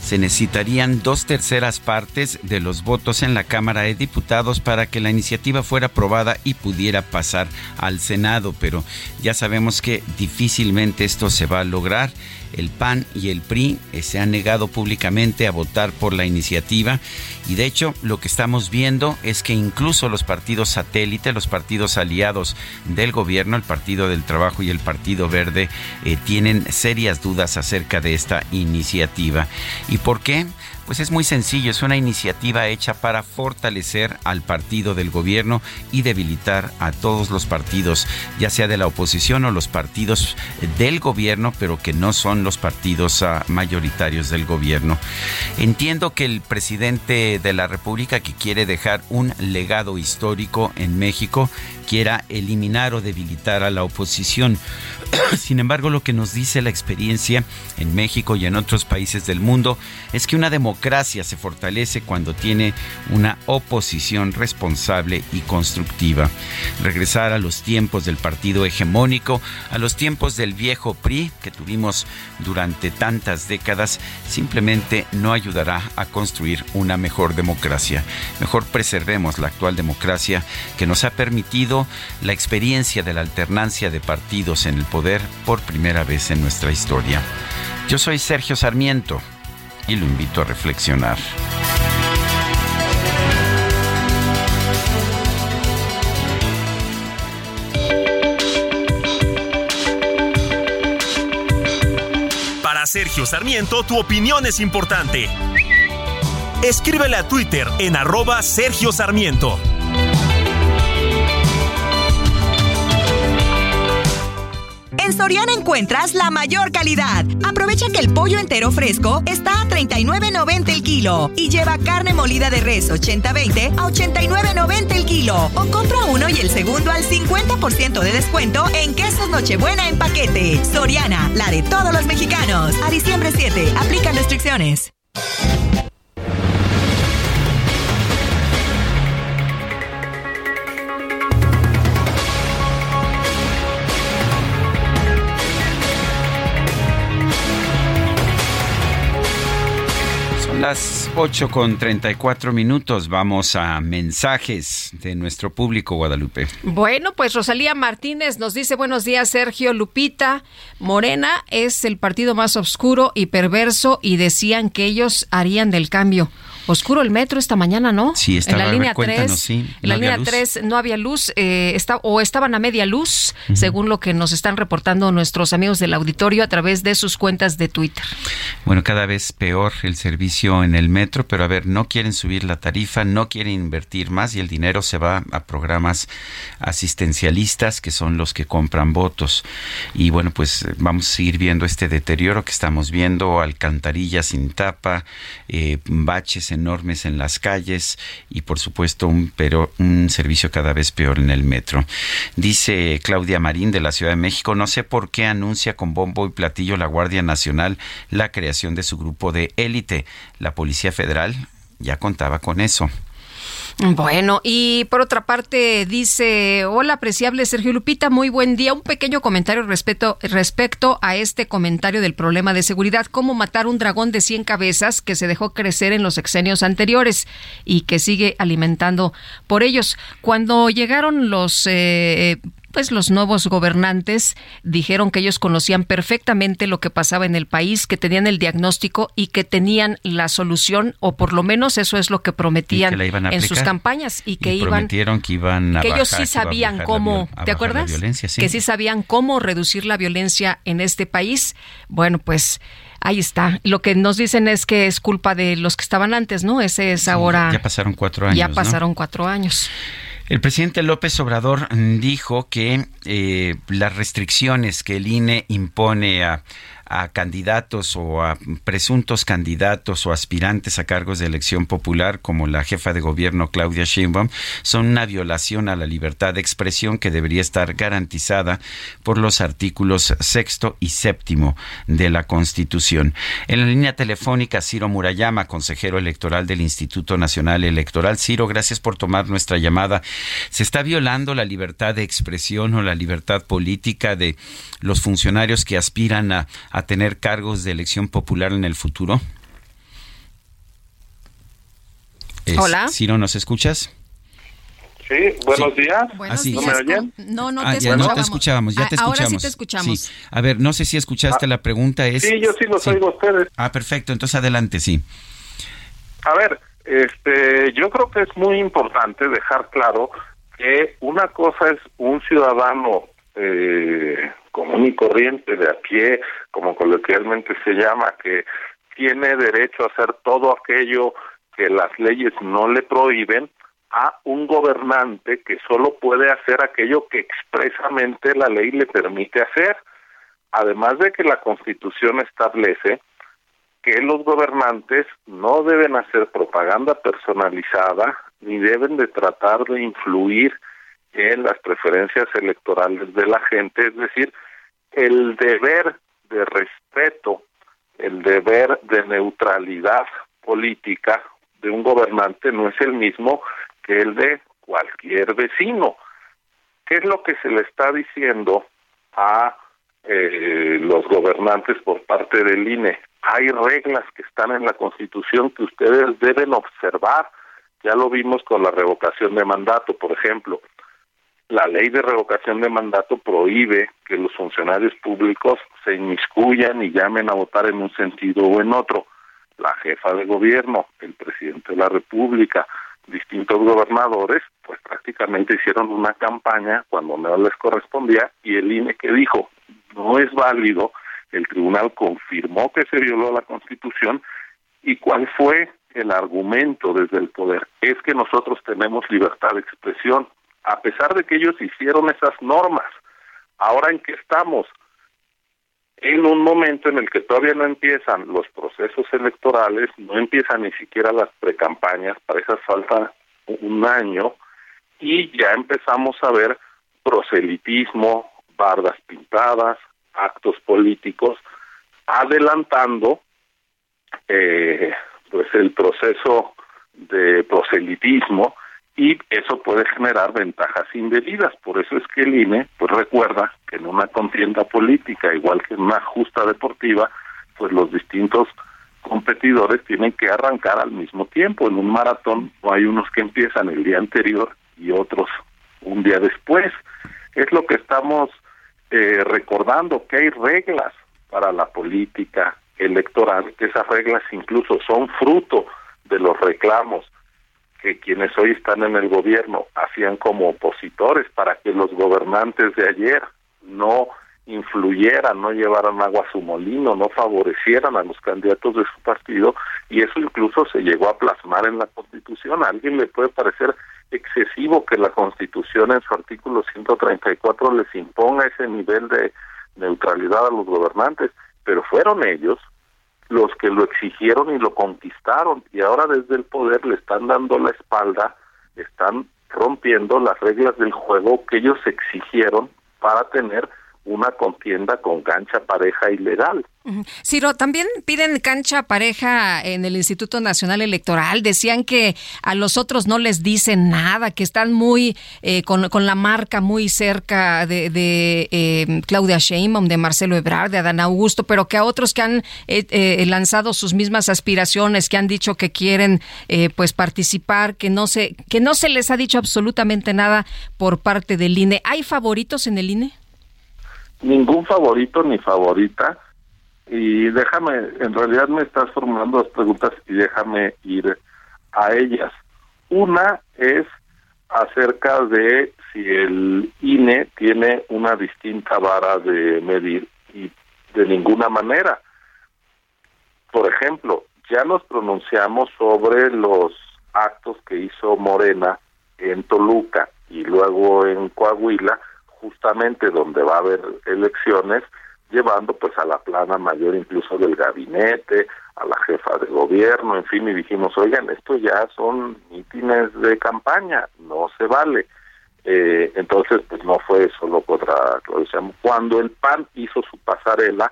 Se necesitarían dos terceras partes de los votos en la Cámara de Diputados para que la iniciativa fuera aprobada y pudiera pasar al Senado, pero ya sabemos que difícilmente esto se va a lograr el PAN y el PRI eh, se han negado públicamente a votar por la iniciativa y de hecho lo que estamos viendo es que incluso los partidos satélite, los partidos aliados del gobierno, el Partido del Trabajo y el Partido Verde, eh, tienen serias dudas acerca de esta iniciativa. ¿Y por qué? Pues es muy sencillo, es una iniciativa hecha para fortalecer al partido del gobierno y debilitar a todos los partidos, ya sea de la oposición o los partidos del gobierno, pero que no son los partidos ah, mayoritarios del gobierno. Entiendo que el presidente de la República que quiere dejar un legado histórico en México quiera eliminar o debilitar a la oposición. Sin embargo, lo que nos dice la experiencia en México y en otros países del mundo es que una democracia se fortalece cuando tiene una oposición responsable y constructiva. Regresar a los tiempos del partido hegemónico, a los tiempos del viejo PRI que tuvimos durante tantas décadas, simplemente no ayudará a construir una mejor democracia. Mejor preservemos la actual democracia que nos ha permitido la experiencia de la alternancia de partidos en el poder por primera vez en nuestra historia. Yo soy Sergio Sarmiento y lo invito a reflexionar. Para Sergio Sarmiento, tu opinión es importante. Escríbele a Twitter en arroba Sergio Sarmiento. En Soriana encuentras la mayor calidad. Aprovecha que el pollo entero fresco está a 39.90 el kilo y lleva carne molida de res 80-20 a 89.90 el kilo. O compra uno y el segundo al 50% de descuento en quesos Nochebuena en paquete. Soriana, la de todos los mexicanos. A diciembre 7, aplican restricciones. Las 8 con 34 minutos. Vamos a mensajes de nuestro público, Guadalupe. Bueno, pues Rosalía Martínez nos dice buenos días, Sergio Lupita. Morena es el partido más oscuro y perverso y decían que ellos harían del cambio. Oscuro el metro esta mañana, ¿no? Sí, estaba, en la línea cuéntanos, 3. sí, en la línea luz. 3 no había luz, eh, está, o estaban a media luz, según lo que nos están reportando nuestros amigos del auditorio a través de sus cuentas de Twitter. Bueno, cada vez peor el servicio en el metro, pero a ver, no quieren subir la tarifa, no quieren invertir más y el dinero se va a programas asistencialistas que son los que compran votos. Y bueno, pues vamos a seguir viendo este deterioro que estamos viendo, alcantarillas sin tapa, eh, baches enormes en las calles y por supuesto un, pero, un servicio cada vez peor en el metro. Dice Claudia Marín de la Ciudad de México, no sé por qué anuncia con bombo y platillo la Guardia Nacional la creación de su grupo de élite. La Policía Federal ya contaba con eso. Bueno, y por otra parte dice, hola apreciable Sergio Lupita, muy buen día. Un pequeño comentario respecto, respecto a este comentario del problema de seguridad, cómo matar un dragón de 100 cabezas que se dejó crecer en los sexenios anteriores y que sigue alimentando por ellos. Cuando llegaron los... Eh, pues los nuevos gobernantes dijeron que ellos conocían perfectamente lo que pasaba en el país, que tenían el diagnóstico y que tenían la solución, o por lo menos eso es lo que prometían que en sus campañas y que Y iban prometieron que iban a que ellos sí sabían la cómo, ¿te acuerdas? violencia, sí. Que sí sabían cómo reducir la violencia en este país. Bueno, pues ahí está. Lo que nos dicen es que es culpa de los que estaban antes, ¿no? Ese es ahora. Ya pasaron cuatro años. Ya ¿no? pasaron cuatro años. El presidente López Obrador dijo que eh, las restricciones que el INE impone a, a candidatos o a presuntos candidatos o aspirantes a cargos de elección popular, como la jefa de gobierno Claudia Sheinbaum, son una violación a la libertad de expresión que debería estar garantizada por los artículos sexto y séptimo de la Constitución. En la línea telefónica, Ciro Murayama, consejero electoral del Instituto Nacional Electoral. Ciro, gracias por tomar nuestra llamada. ¿Se está violando la libertad de expresión o la libertad política de los funcionarios que aspiran a, a tener cargos de elección popular en el futuro? Es- Hola. Ciro, ¿nos escuchas? Sí, buenos Sí. días. Buenos Ah, sí. días. ¿No me oyen? No, no Ah, te ya no te escuchábamos, ya te Ah, escuchamos. Ahora sí te escuchamos. Sí. A ver, no sé si escuchaste la pregunta. Es, Sí, yo sí los oigo a ustedes. Ah, perfecto. Entonces adelante, sí. A ver, este, yo creo que es muy importante dejar claro que una cosa es un ciudadano eh, común y corriente de a pie, como coloquialmente se llama, que tiene derecho a hacer todo aquello que las leyes no le prohíben a un gobernante que solo puede hacer aquello que expresamente la ley le permite hacer. Además de que la Constitución establece que los gobernantes no deben hacer propaganda personalizada ni deben de tratar de influir en las preferencias electorales de la gente, es decir, el deber de respeto, el deber de neutralidad política de un gobernante no es el mismo que el de cualquier vecino. ¿Qué es lo que se le está diciendo a eh, los gobernantes por parte del INE? Hay reglas que están en la Constitución que ustedes deben observar. Ya lo vimos con la revocación de mandato, por ejemplo. La ley de revocación de mandato prohíbe que los funcionarios públicos se inmiscuyan y llamen a votar en un sentido o en otro. La jefa de gobierno, el presidente de la República, distintos gobernadores, pues prácticamente hicieron una campaña cuando no les correspondía y el INE que dijo no es válido, el tribunal confirmó que se violó la constitución y cuál fue el argumento desde el poder es que nosotros tenemos libertad de expresión a pesar de que ellos hicieron esas normas. Ahora en qué estamos? en un momento en el que todavía no empiezan los procesos electorales, no empiezan ni siquiera las precampañas, para esas falta un año, y ya empezamos a ver proselitismo, bardas pintadas, actos políticos, adelantando eh, pues el proceso de proselitismo y eso puede generar ventajas indebidas. Por eso es que el INE pues recuerda que en una contienda política, igual que en una justa deportiva, pues los distintos competidores tienen que arrancar al mismo tiempo. En un maratón no hay unos que empiezan el día anterior y otros un día después. Es lo que estamos eh, recordando, que hay reglas para la política electoral, que esas reglas incluso son fruto de los reclamos que quienes hoy están en el gobierno hacían como opositores para que los gobernantes de ayer no influyeran, no llevaran agua a su molino, no favorecieran a los candidatos de su partido y eso incluso se llegó a plasmar en la Constitución. A alguien le puede parecer excesivo que la Constitución en su artículo 134 les imponga ese nivel de neutralidad a los gobernantes, pero fueron ellos los que lo exigieron y lo conquistaron y ahora desde el poder le están dando la espalda, están rompiendo las reglas del juego que ellos exigieron para tener una contienda con cancha pareja ilegal. Ciro, también piden cancha pareja en el Instituto Nacional Electoral. Decían que a los otros no les dicen nada, que están muy eh, con, la marca muy cerca de, de eh, Claudia Sheinbaum, de Marcelo Ebrard, de Adán Augusto, pero que a otros que han eh, lanzado sus mismas aspiraciones, que han dicho que quieren pues participar, que no se que no se les ha dicho absolutamente nada por parte del INE. ¿Hay favoritos en el INE? Ningún favorito ni favorita. Y déjame, en realidad me estás formulando dos preguntas y déjame ir a ellas. Una es acerca de si el INE tiene una distinta vara de medir y de ninguna manera. Por ejemplo, ya nos pronunciamos sobre los actos que hizo Morena en Toluca y luego en Coahuila, justamente donde va a haber elecciones, llevando pues a la plana mayor incluso del gabinete, a la jefa de gobierno, en fin, y dijimos, oigan, esto ya son mítines de campaña, no se vale. Eh, entonces, pues no fue solo contra Cuando el PAN hizo su pasarela,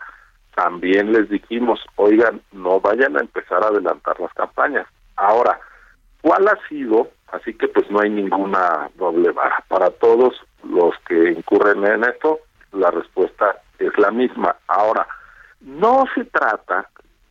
también les dijimos, oigan, no vayan a empezar a adelantar las campañas. Ahora, ¿cuál ha sido? Así que pues no hay ninguna doble vara. Para todos los que incurren en esto, la respuesta es la misma. Ahora, no se trata,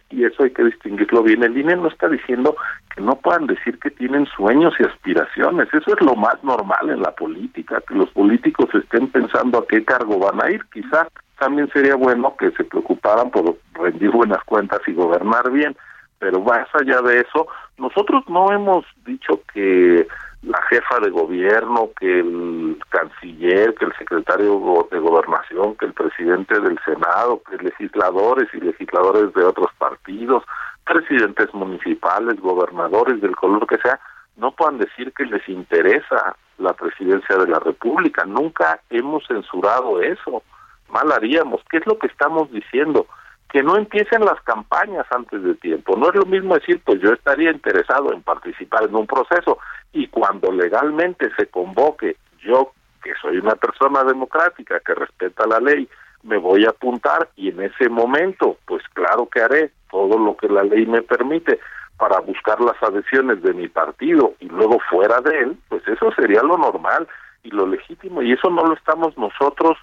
y eso hay que distinguirlo bien, el INE no está diciendo que no puedan decir que tienen sueños y aspiraciones, eso es lo más normal en la política, que los políticos estén pensando a qué cargo van a ir, quizás también sería bueno que se preocuparan por rendir buenas cuentas y gobernar bien, pero más allá de eso, nosotros no hemos dicho que la jefa de gobierno, que el canciller, que el secretario de gobernación, que el presidente del Senado, que legisladores y legisladores de otros partidos, presidentes municipales, gobernadores del color que sea, no puedan decir que les interesa la presidencia de la República. Nunca hemos censurado eso. Mal haríamos. ¿Qué es lo que estamos diciendo? Que no empiecen las campañas antes de tiempo. No es lo mismo decir, pues yo estaría interesado en participar en un proceso y cuando legalmente se convoque, yo que soy una persona democrática que respeta la ley, me voy a apuntar y en ese momento, pues claro que haré todo lo que la ley me permite para buscar las adhesiones de mi partido y luego fuera de él, pues eso sería lo normal y lo legítimo y eso no lo estamos nosotros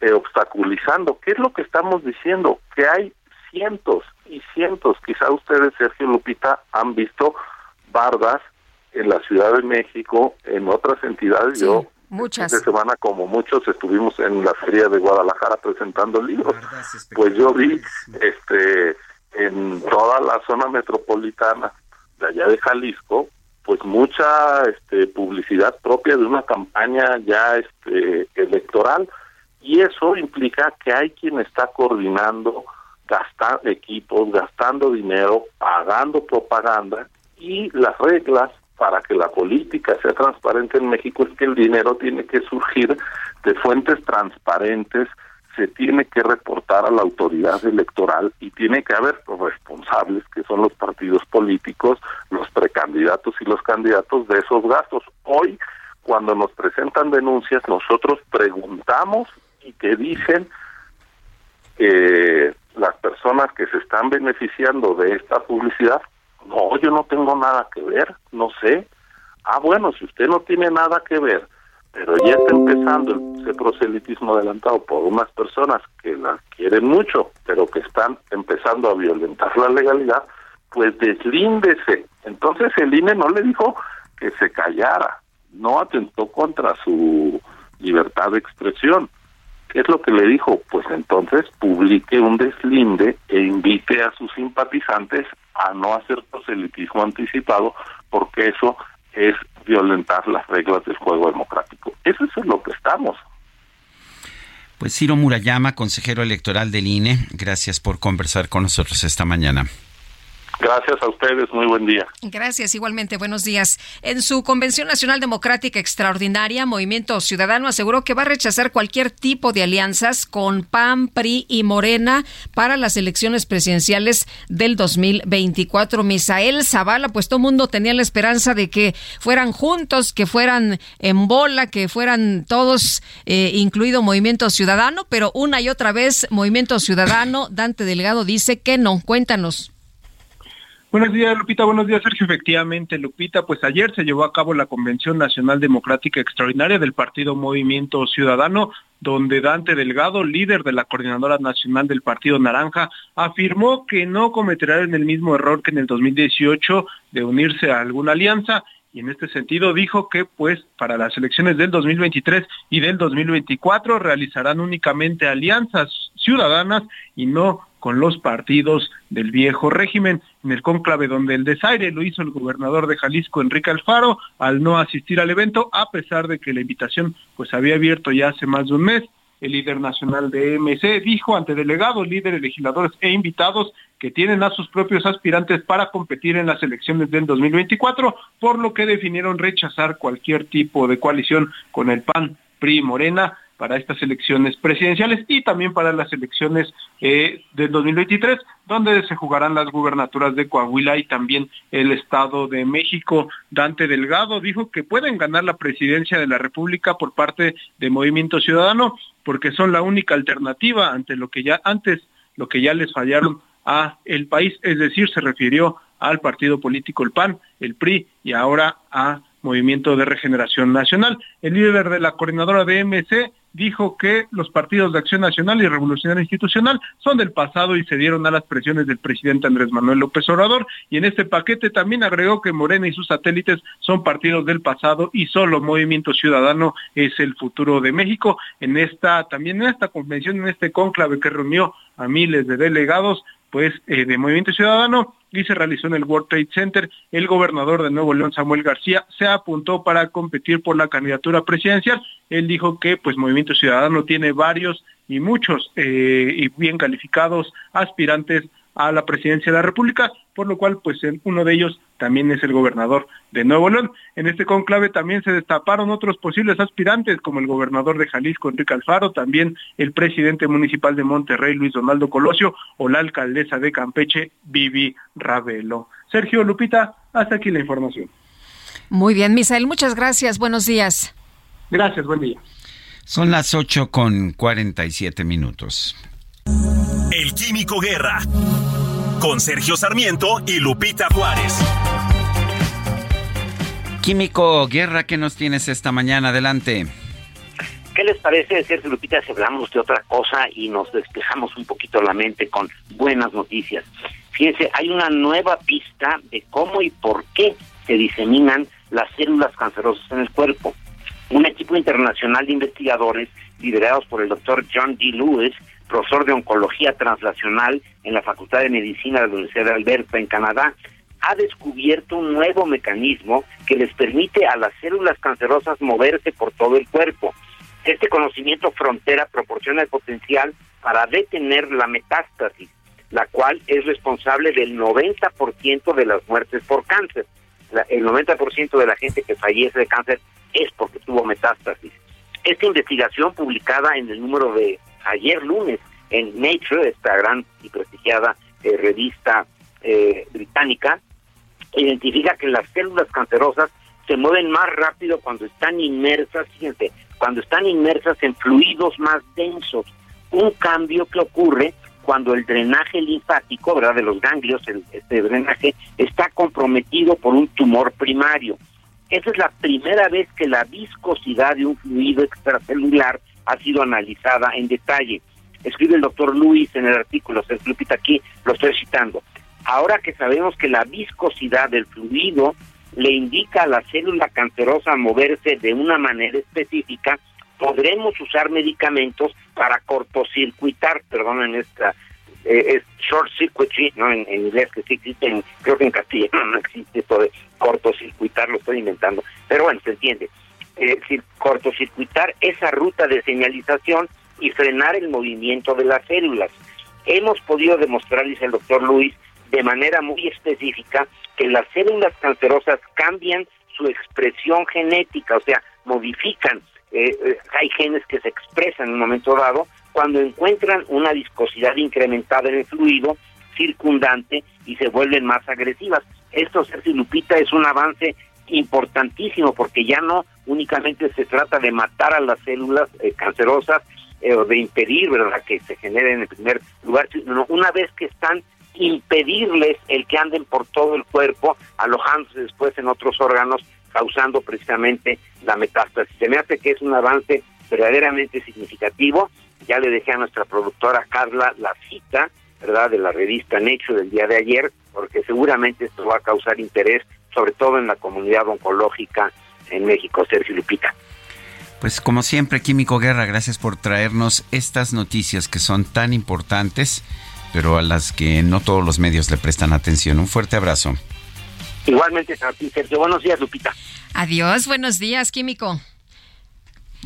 eh, obstaculizando. ¿Qué es lo que estamos diciendo? Que hay cientos y cientos, quizá ustedes, Sergio Lupita, han visto bardas en la Ciudad de México, en otras entidades. Yo muchas. de semana, como muchos, estuvimos en la feria de Guadalajara presentando libros. Pues yo vi, este, en toda la zona metropolitana de allá de Jalisco, pues mucha este, publicidad propia de una campaña ya este, electoral y eso implica que hay quien está coordinando, gastando equipos, gastando dinero, pagando propaganda y las reglas para que la política sea transparente en México es que el dinero tiene que surgir de fuentes transparentes, se tiene que reportar a la autoridad electoral y tiene que haber responsables, que son los partidos políticos, los precandidatos y los candidatos de esos gastos. Hoy, cuando nos presentan denuncias, nosotros preguntamos y que dicen las personas que se están beneficiando de esta publicidad, no, yo no tengo nada que ver, no sé. Ah, bueno, si usted no tiene nada que ver, pero ya está empezando ese proselitismo adelantado por unas personas que la quieren mucho, pero que están empezando a violentar la legalidad, pues deslíndese. Entonces el INE no le dijo que se callara, no atentó contra su libertad de expresión. ¿Qué es lo que le dijo? Pues entonces publique un deslinde e invite a sus simpatizantes a no hacer proselitismo anticipado, porque eso es violentar las reglas del juego democrático. Eso es lo que estamos. Pues Ciro Murayama, consejero electoral del INE, gracias por conversar con nosotros esta mañana. Gracias a ustedes, muy buen día. Gracias, igualmente, buenos días. En su Convención Nacional Democrática Extraordinaria, Movimiento Ciudadano aseguró que va a rechazar cualquier tipo de alianzas con PAN, PRI y Morena para las elecciones presidenciales del 2024. Misael Zavala, pues todo mundo tenía la esperanza de que fueran juntos, que fueran en bola, que fueran todos, eh, incluido Movimiento Ciudadano, pero una y otra vez Movimiento Ciudadano, Dante Delgado dice que no. Cuéntanos. Buenos días, Lupita. Buenos días, Sergio. Efectivamente, Lupita, pues ayer se llevó a cabo la Convención Nacional Democrática Extraordinaria del Partido Movimiento Ciudadano, donde Dante Delgado, líder de la Coordinadora Nacional del Partido Naranja, afirmó que no cometerán el mismo error que en el 2018 de unirse a alguna alianza y en este sentido dijo que pues para las elecciones del 2023 y del 2024 realizarán únicamente alianzas ciudadanas y no con los partidos del viejo régimen. En el cónclave donde el desaire lo hizo el gobernador de Jalisco, Enrique Alfaro, al no asistir al evento, a pesar de que la invitación pues había abierto ya hace más de un mes. El líder nacional de MC dijo ante delegados, líderes, legisladores e invitados que tienen a sus propios aspirantes para competir en las elecciones del 2024, por lo que definieron rechazar cualquier tipo de coalición con el PAN, PRI, Morena, para estas elecciones presidenciales y también para las elecciones eh, del 2023, donde se jugarán las gubernaturas de Coahuila y también el Estado de México. Dante Delgado dijo que pueden ganar la presidencia de la República por parte de Movimiento Ciudadano, porque son la única alternativa ante lo que ya antes, lo que ya les fallaron a el país, es decir, se refirió al partido político el PAN, el PRI y ahora a Movimiento de Regeneración Nacional. El líder de la coordinadora de MC dijo que los partidos de Acción Nacional y Revolucionaria Institucional son del pasado y se dieron a las presiones del presidente Andrés Manuel López Obrador y en este paquete también agregó que Morena y sus satélites son partidos del pasado y solo Movimiento Ciudadano es el futuro de México. En esta también en esta convención, en este cónclave que reunió a miles de delegados, pues eh, de Movimiento Ciudadano, y se realizó en el World Trade Center. El gobernador de Nuevo León, Samuel García, se apuntó para competir por la candidatura presidencial. Él dijo que pues Movimiento Ciudadano tiene varios y muchos eh, y bien calificados aspirantes a la presidencia de la República, por lo cual pues uno de ellos también es el gobernador de Nuevo León. En este conclave también se destaparon otros posibles aspirantes como el gobernador de Jalisco, Enrique Alfaro, también el presidente municipal de Monterrey, Luis Donaldo Colosio, o la alcaldesa de Campeche, Vivi Ravelo. Sergio Lupita, hasta aquí la información. Muy bien, Misael, muchas gracias. Buenos días. Gracias, buen día. Son las 8 con 47 minutos. El Químico Guerra. Con Sergio Sarmiento y Lupita Juárez. Químico Guerra, ¿qué nos tienes esta mañana? Adelante. ¿Qué les parece, Sergio Lupita, si hablamos de otra cosa y nos despejamos un poquito la mente con buenas noticias? Fíjense, hay una nueva pista de cómo y por qué se diseminan las células cancerosas en el cuerpo. Un equipo internacional de investigadores, liderados por el doctor John D. Lewis, profesor de oncología translacional en la Facultad de Medicina de la Universidad de Alberta, en Canadá, ha descubierto un nuevo mecanismo que les permite a las células cancerosas moverse por todo el cuerpo. Este conocimiento frontera proporciona el potencial para detener la metástasis, la cual es responsable del 90% de las muertes por cáncer. el 90% de la gente que fallece de cáncer es porque tuvo metástasis. Esta investigación publicada en el número de ayer lunes en Nature, esta gran y prestigiada eh, revista eh, británica, identifica que las células cancerosas se mueven más rápido cuando están inmersas, fíjense, cuando están inmersas en fluidos más densos. Un cambio que ocurre cuando el drenaje linfático, ¿verdad? De los ganglios, el, este drenaje, está comprometido por un tumor primario. Esa es la primera vez que la viscosidad de un fluido extracelular ha sido analizada en detalle. Escribe el doctor Luis en el artículo, se repite aquí, lo estoy citando. Ahora que sabemos que la viscosidad del fluido le indica a la célula cancerosa moverse de una manera específica, podremos usar medicamentos para cortocircuitar, perdonen esta, eh, es short circuitry, ¿no? En, inglés que sí existe, creo que en castellano no existe esto de cortocircuitar, lo estoy inventando, pero bueno, se entiende. Eh, cortocircuitar esa ruta de señalización y frenar el movimiento de las células. Hemos podido demostrar, dice el doctor Luis, de manera muy específica que las células cancerosas cambian su expresión genética, o sea, modifican. Eh, eh, hay genes que se expresan en un momento dado cuando encuentran una viscosidad incrementada en el fluido circundante y se vuelven más agresivas. Esto, Sergio Lupita, es un avance importantísimo porque ya no únicamente se trata de matar a las células eh, cancerosas eh, o de impedir verdad que se generen en primer lugar sino una vez que están impedirles el que anden por todo el cuerpo alojándose después en otros órganos causando precisamente la metástasis. Se me hace que es un avance verdaderamente significativo. Ya le dejé a nuestra productora Carla la cita verdad de la revista Nature del día de ayer porque seguramente esto va a causar interés sobre todo en la comunidad oncológica en México, Sergio Lupita. Pues como siempre, Químico Guerra, gracias por traernos estas noticias que son tan importantes, pero a las que no todos los medios le prestan atención. Un fuerte abrazo. Igualmente, Sergio. Buenos días, Lupita. Adiós, buenos días, Químico.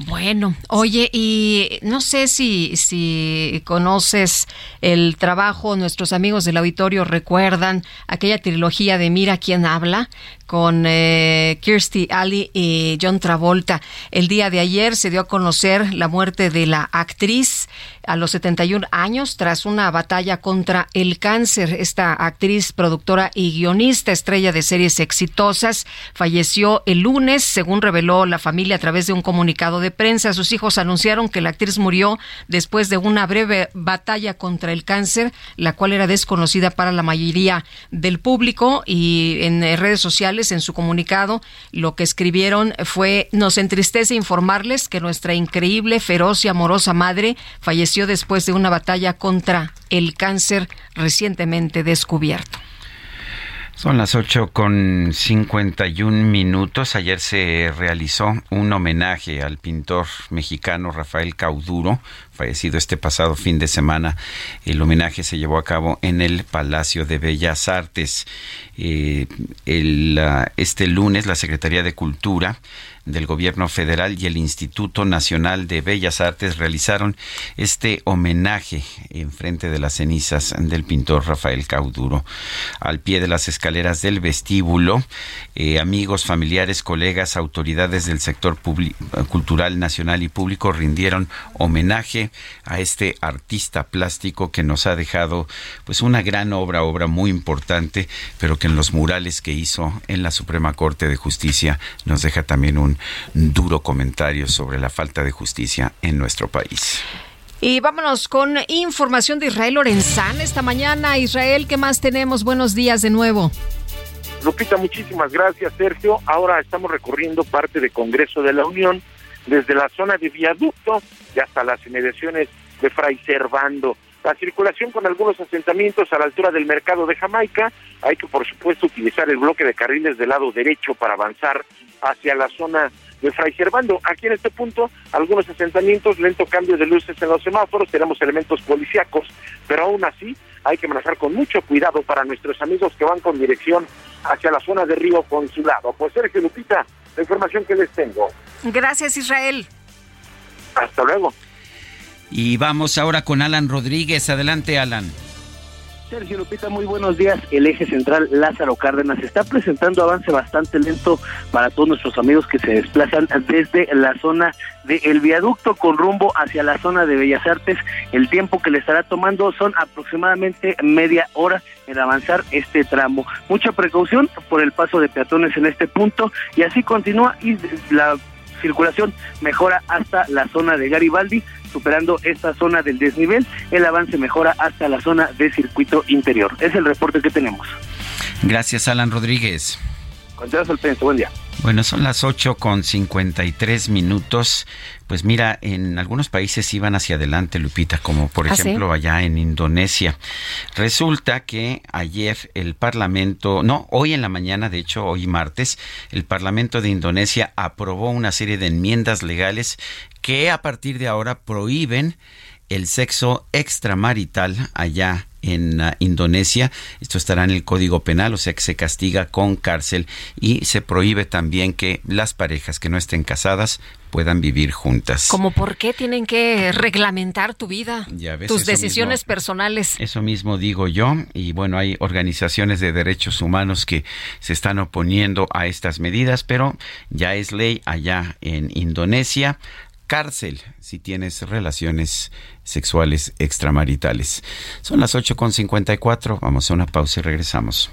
Bueno, oye, y no sé si, si conoces el trabajo, nuestros amigos del auditorio recuerdan aquella trilogía de Mira quién habla con eh, Kirstie Alley y John Travolta. El día de ayer se dio a conocer la muerte de la actriz a los 71 años tras una batalla contra el cáncer. Esta actriz, productora y guionista, estrella de series exitosas, falleció el lunes, según reveló la familia a través de un comunicado de prensa. Sus hijos anunciaron que la actriz murió después de una breve batalla contra el cáncer, la cual era desconocida para la mayoría del público y en redes sociales, en su comunicado, lo que escribieron fue nos entristece informarles que nuestra increíble, feroz y amorosa madre falleció después de una batalla contra el cáncer recientemente descubierto. Son las 8 con 51 minutos. Ayer se realizó un homenaje al pintor mexicano Rafael Cauduro, fallecido este pasado fin de semana. El homenaje se llevó a cabo en el Palacio de Bellas Artes. Eh, el, este lunes la Secretaría de Cultura del Gobierno Federal y el Instituto Nacional de Bellas Artes realizaron este homenaje en frente de las cenizas del pintor Rafael Cauduro. Al pie de las escaleras del vestíbulo, eh, amigos, familiares, colegas, autoridades del sector cultural nacional y público rindieron homenaje a este artista plástico que nos ha dejado pues una gran obra, obra muy importante, pero que en los murales que hizo en la Suprema Corte de Justicia nos deja también un duro comentario sobre la falta de justicia en nuestro país. Y vámonos con información de Israel Lorenzán esta mañana. Israel, ¿qué más tenemos? Buenos días de nuevo. Lupita, muchísimas gracias, Sergio. Ahora estamos recorriendo parte del Congreso de la Unión, desde la zona de viaducto y hasta las inmediaciones de Fray Servando. La circulación con algunos asentamientos a la altura del mercado de Jamaica. Hay que, por supuesto, utilizar el bloque de carriles del lado derecho para avanzar hacia la zona de Fray Servando. Aquí en este punto, algunos asentamientos, lento cambio de luces en los semáforos, tenemos elementos policíacos, pero aún así hay que manejar con mucho cuidado para nuestros amigos que van con dirección hacia la zona de Río Consulado. Pues Sergio Lupita, la información que les tengo. Gracias, Israel. Hasta luego. Y vamos ahora con Alan Rodríguez. Adelante, Alan. Sergio Lupita, muy buenos días. El eje central Lázaro Cárdenas está presentando avance bastante lento para todos nuestros amigos que se desplazan desde la zona del viaducto con rumbo hacia la zona de Bellas Artes. El tiempo que le estará tomando son aproximadamente media hora en avanzar este tramo. Mucha precaución por el paso de peatones en este punto y así continúa y la circulación mejora hasta la zona de Garibaldi superando esta zona del desnivel, el avance mejora hasta la zona de circuito interior. Es el reporte que tenemos. Gracias, Alan Rodríguez. Continuamos al buen día. Bueno, son las 8 con 53 minutos. Pues mira, en algunos países iban hacia adelante, Lupita, como por ¿Ah, ejemplo allá en Indonesia. Resulta que ayer el Parlamento, no, hoy en la mañana, de hecho, hoy martes, el Parlamento de Indonesia aprobó una serie de enmiendas legales que a partir de ahora prohíben el sexo extramarital allá en uh, Indonesia. Esto estará en el Código Penal, o sea que se castiga con cárcel y se prohíbe también que las parejas que no estén casadas puedan vivir juntas. ¿Cómo por qué tienen que reglamentar tu vida? Ves, tus decisiones mismo. personales. Eso mismo digo yo y bueno, hay organizaciones de derechos humanos que se están oponiendo a estas medidas, pero ya es ley allá en Indonesia cárcel si tienes relaciones sexuales extramaritales. Son las 8.54, vamos a una pausa y regresamos.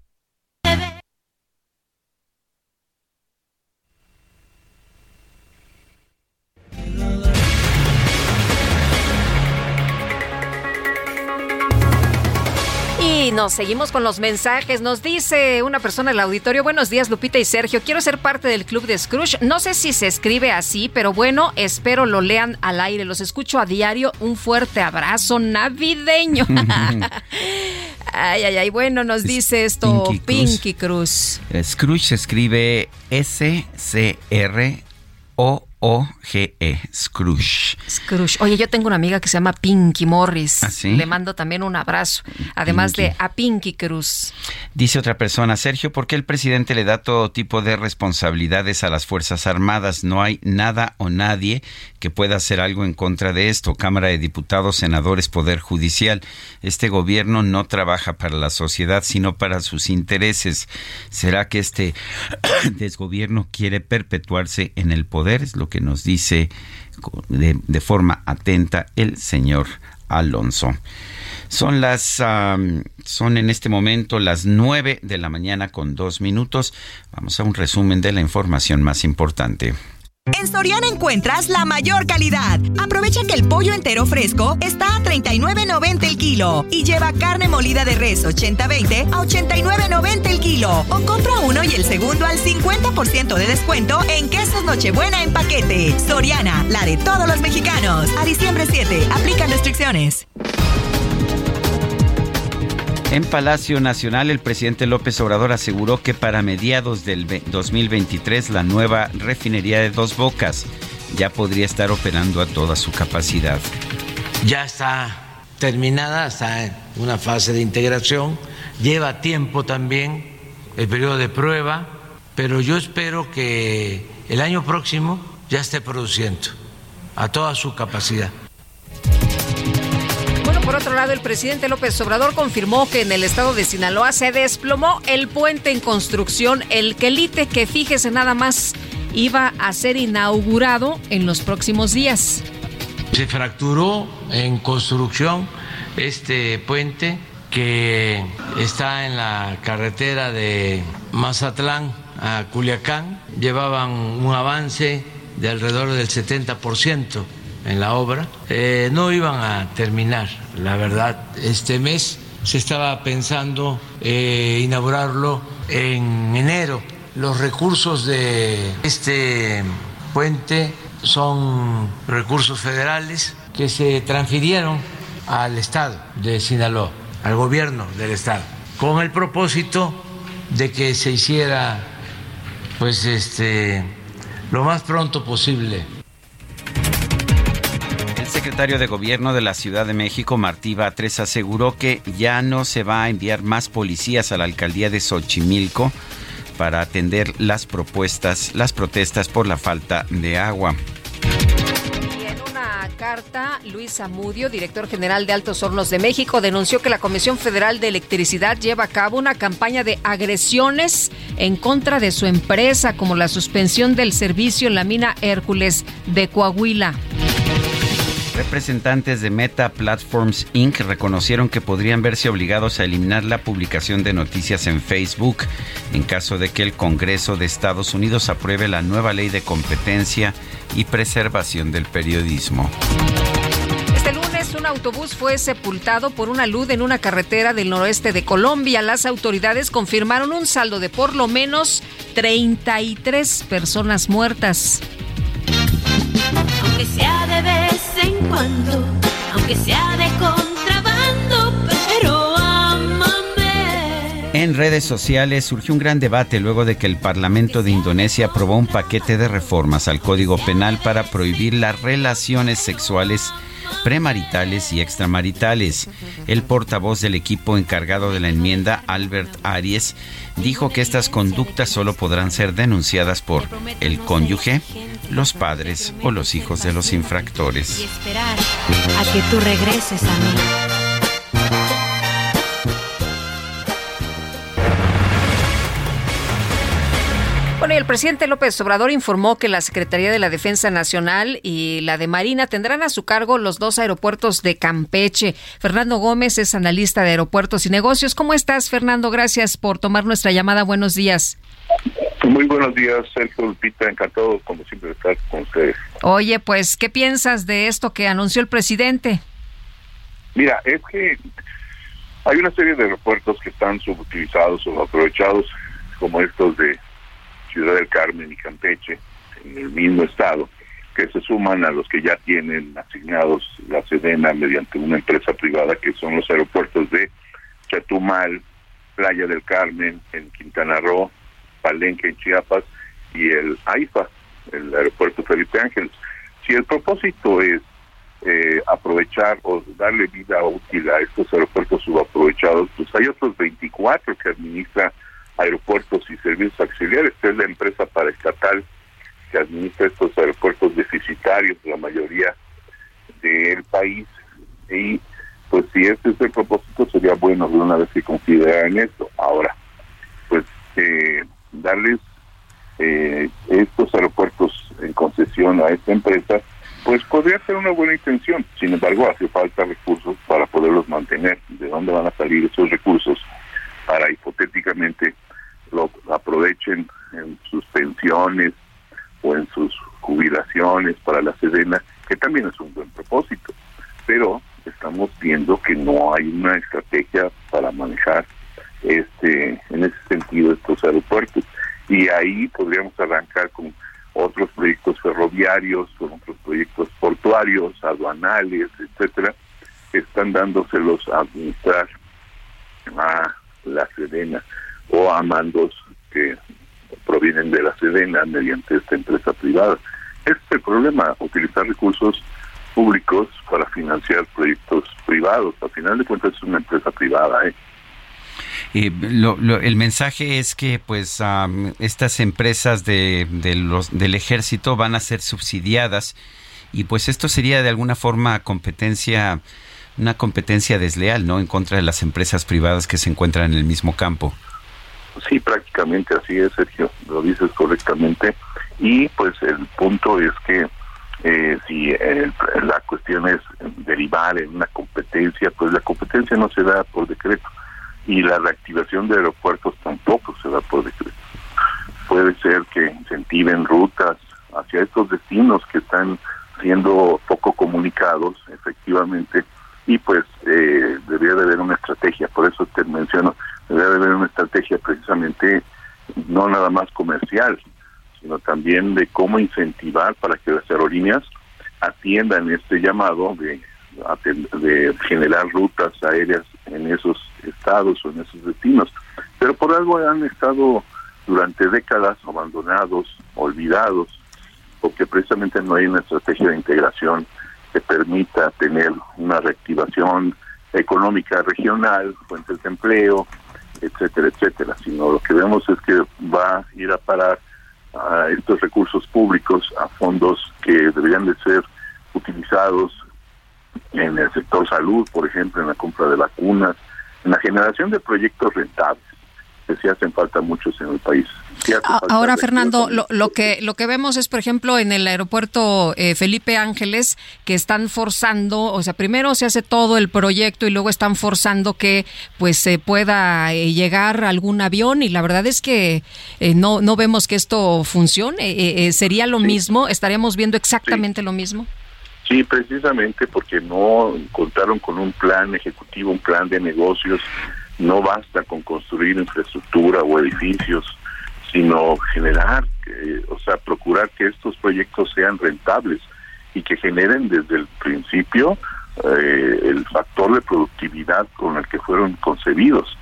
Y nos seguimos con los mensajes. Nos dice una persona del auditorio, buenos días Lupita y Sergio, quiero ser parte del club de Scrooge. No sé si se escribe así, pero bueno, espero lo lean al aire. Los escucho a diario. Un fuerte abrazo navideño. ay, ay, ay. Bueno, nos dice esto Pinky Cruz. Scrooge se escribe S-C-R o o-G-E, Scrooge. Scrooge. Oye, yo tengo una amiga que se llama Pinky Morris. ¿Ah, sí? Le mando también un abrazo. Además de a Pinky Cruz. Dice otra persona, Sergio, ¿por qué el presidente le da todo tipo de responsabilidades a las Fuerzas Armadas? No hay nada o nadie que pueda hacer algo en contra de esto. Cámara de Diputados, senadores, Poder Judicial. Este gobierno no trabaja para la sociedad, sino para sus intereses. ¿Será que este desgobierno quiere perpetuarse en el poder? Es lo que nos dice de, forma atenta el señor Alonso. Son las, son en este momento las nueve de la mañana con dos minutos. Vamos a un resumen de la información más importante. En Soriana encuentras la mayor calidad. Aprovecha que el pollo entero fresco está a 39.90 el kilo y lleva carne molida de res 80-20 a 89.90 el kilo. O compra uno y el segundo al 50% de descuento en quesos Nochebuena en paquete. Soriana, la de todos los mexicanos. A diciembre 7, aplican restricciones. En Palacio Nacional, el presidente López Obrador aseguró que para mediados del 2023 la nueva refinería de Dos Bocas ya podría estar operando a toda su capacidad. Ya está terminada, está en una fase de integración, lleva tiempo también el periodo de prueba, pero yo espero que el año próximo ya esté produciendo a toda su capacidad. Por otro lado, el presidente López Obrador confirmó que en el estado de Sinaloa se desplomó el puente en construcción, el Quelite, que fíjese nada más, iba a ser inaugurado en los próximos días. Se fracturó en construcción este puente que está en la carretera de Mazatlán a Culiacán. Llevaban un avance de alrededor del 70% en la obra. Eh, no iban a terminar, la verdad, este mes. Se estaba pensando eh, inaugurarlo en enero. Los recursos de este puente son recursos federales que se transfirieron al Estado de Sinaloa, al gobierno del Estado, con el propósito de que se hiciera pues este lo más pronto posible secretario de Gobierno de la Ciudad de México, Martí Batres, aseguró que ya no se va a enviar más policías a la alcaldía de Xochimilco para atender las propuestas, las protestas por la falta de agua carta, Luis Amudio, director general de Altos Hornos de México, denunció que la Comisión Federal de Electricidad lleva a cabo una campaña de agresiones en contra de su empresa, como la suspensión del servicio en la mina Hércules de Coahuila. Representantes de Meta Platforms Inc. reconocieron que podrían verse obligados a eliminar la publicación de noticias en Facebook en caso de que el Congreso de Estados Unidos apruebe la nueva ley de competencia y preservación del periodismo. Este lunes un autobús fue sepultado por una luz en una carretera del noroeste de Colombia. Las autoridades confirmaron un saldo de por lo menos 33 personas muertas. Aunque sea de vez en cuando, aunque sea de contrabando, pero ámame. En redes sociales surgió un gran debate luego de que el Parlamento de Indonesia aprobó un paquete de reformas al Código Penal para prohibir las relaciones sexuales premaritales y extramaritales. El portavoz del equipo encargado de la enmienda, Albert Aries, dijo que estas conductas solo podrán ser denunciadas por el cónyuge, los padres o los hijos de los infractores. A que tú regreses a mí. Bueno, y el presidente López Obrador informó que la Secretaría de la Defensa Nacional y la de Marina tendrán a su cargo los dos aeropuertos de Campeche. Fernando Gómez es analista de aeropuertos y negocios. ¿Cómo estás, Fernando? Gracias por tomar nuestra llamada. Buenos días. Muy buenos días, Sergio Lupita. Encantado, como siempre, de estar con ustedes. Oye, pues, ¿qué piensas de esto que anunció el presidente? Mira, es que Hay una serie de aeropuertos que están subutilizados o aprovechados, como estos de Ciudad del Carmen y Campeche, en el mismo estado, que se suman a los que ya tienen asignados la Sedena mediante una empresa privada, que son los aeropuertos de Chetumal, Playa del Carmen, en Quintana Roo, Palenque, en Chiapas, y el AIFA, el aeropuerto Felipe Ángeles. Si el propósito es eh, aprovechar o darle vida útil a estos aeropuertos subaprovechados, pues hay otros 24 que administra aeropuertos y servicios auxiliares, que es la empresa paraestatal que administra estos aeropuertos deficitarios, la mayoría del país. Y pues si ese es el propósito, sería bueno de una vez que consideraran esto. Ahora, pues eh, darles eh, estos aeropuertos en concesión a esta empresa, pues podría ser una buena intención. Sin embargo, hace falta recursos para poderlos mantener. ¿De dónde van a salir esos recursos para hipotéticamente lo aprovechen en sus pensiones o en sus jubilaciones para la Sedena, que también es un buen propósito? Pero estamos viendo que no hay una estrategia para manejar este en ese sentido estos aeropuertos y ahí podríamos arrancar con otros proyectos ferroviarios, con otros proyectos portuarios, aduanales, etcétera, que están dándoselos a administrar a la Sedena o a mandos que provienen de la Sedena mediante esta empresa privada. Este es el problema, utilizar recursos públicos para financiar proyectos privados. Al final de cuentas es una empresa privada, ¿eh? el mensaje es que pues estas empresas de, los, del ejército van a ser subsidiadas y pues esto sería de alguna forma competencia una competencia desleal no en contra de las empresas privadas que se encuentran en el mismo campo sí prácticamente así es Sergio lo dices correctamente. Y pues el punto es que eh, si la cuestión es derivar en una competencia pues la competencia no se da por decreto. Y la reactivación de aeropuertos tampoco se da por decreto. Puede ser que incentiven rutas hacia estos destinos que están siendo poco comunicados, efectivamente, y pues eh, debería de haber una estrategia, por eso te menciono, debería de haber una estrategia precisamente no nada más comercial, sino también de cómo incentivar para que las aerolíneas atiendan este llamado de, de generar rutas aéreas en esos estados o en esos destinos. Pero por algo han estado durante décadas abandonados, olvidados, porque precisamente no hay una estrategia de integración que permita tener una reactivación económica regional, fuentes de empleo, etcétera, etcétera, sino lo que vemos es que va a ir a parar a estos recursos públicos a fondos que deberían de ser utilizados en el sector salud, por ejemplo, en la compra de vacunas, en la generación de proyectos rentables, que sí hacen falta muchos en el país. Ahora, Fernando, lo, que lo que vemos es, por ejemplo, en el aeropuerto eh, Felipe Ángeles, que están forzando, o sea, primero se hace todo el proyecto y luego están forzando que pues se pueda eh, llegar algún avión y la verdad es que eh, no no vemos que esto funcione. ¿Sería lo mismo? ¿Estaríamos viendo exactamente lo mismo? Sí, precisamente porque no contaron con un plan ejecutivo, un plan de negocios. No basta con construir infraestructura o edificios, sino generar, o sea, procurar que estos proyectos sean rentables y que generen desde el principio eh, el factor de productividad con el que fueron concebidos.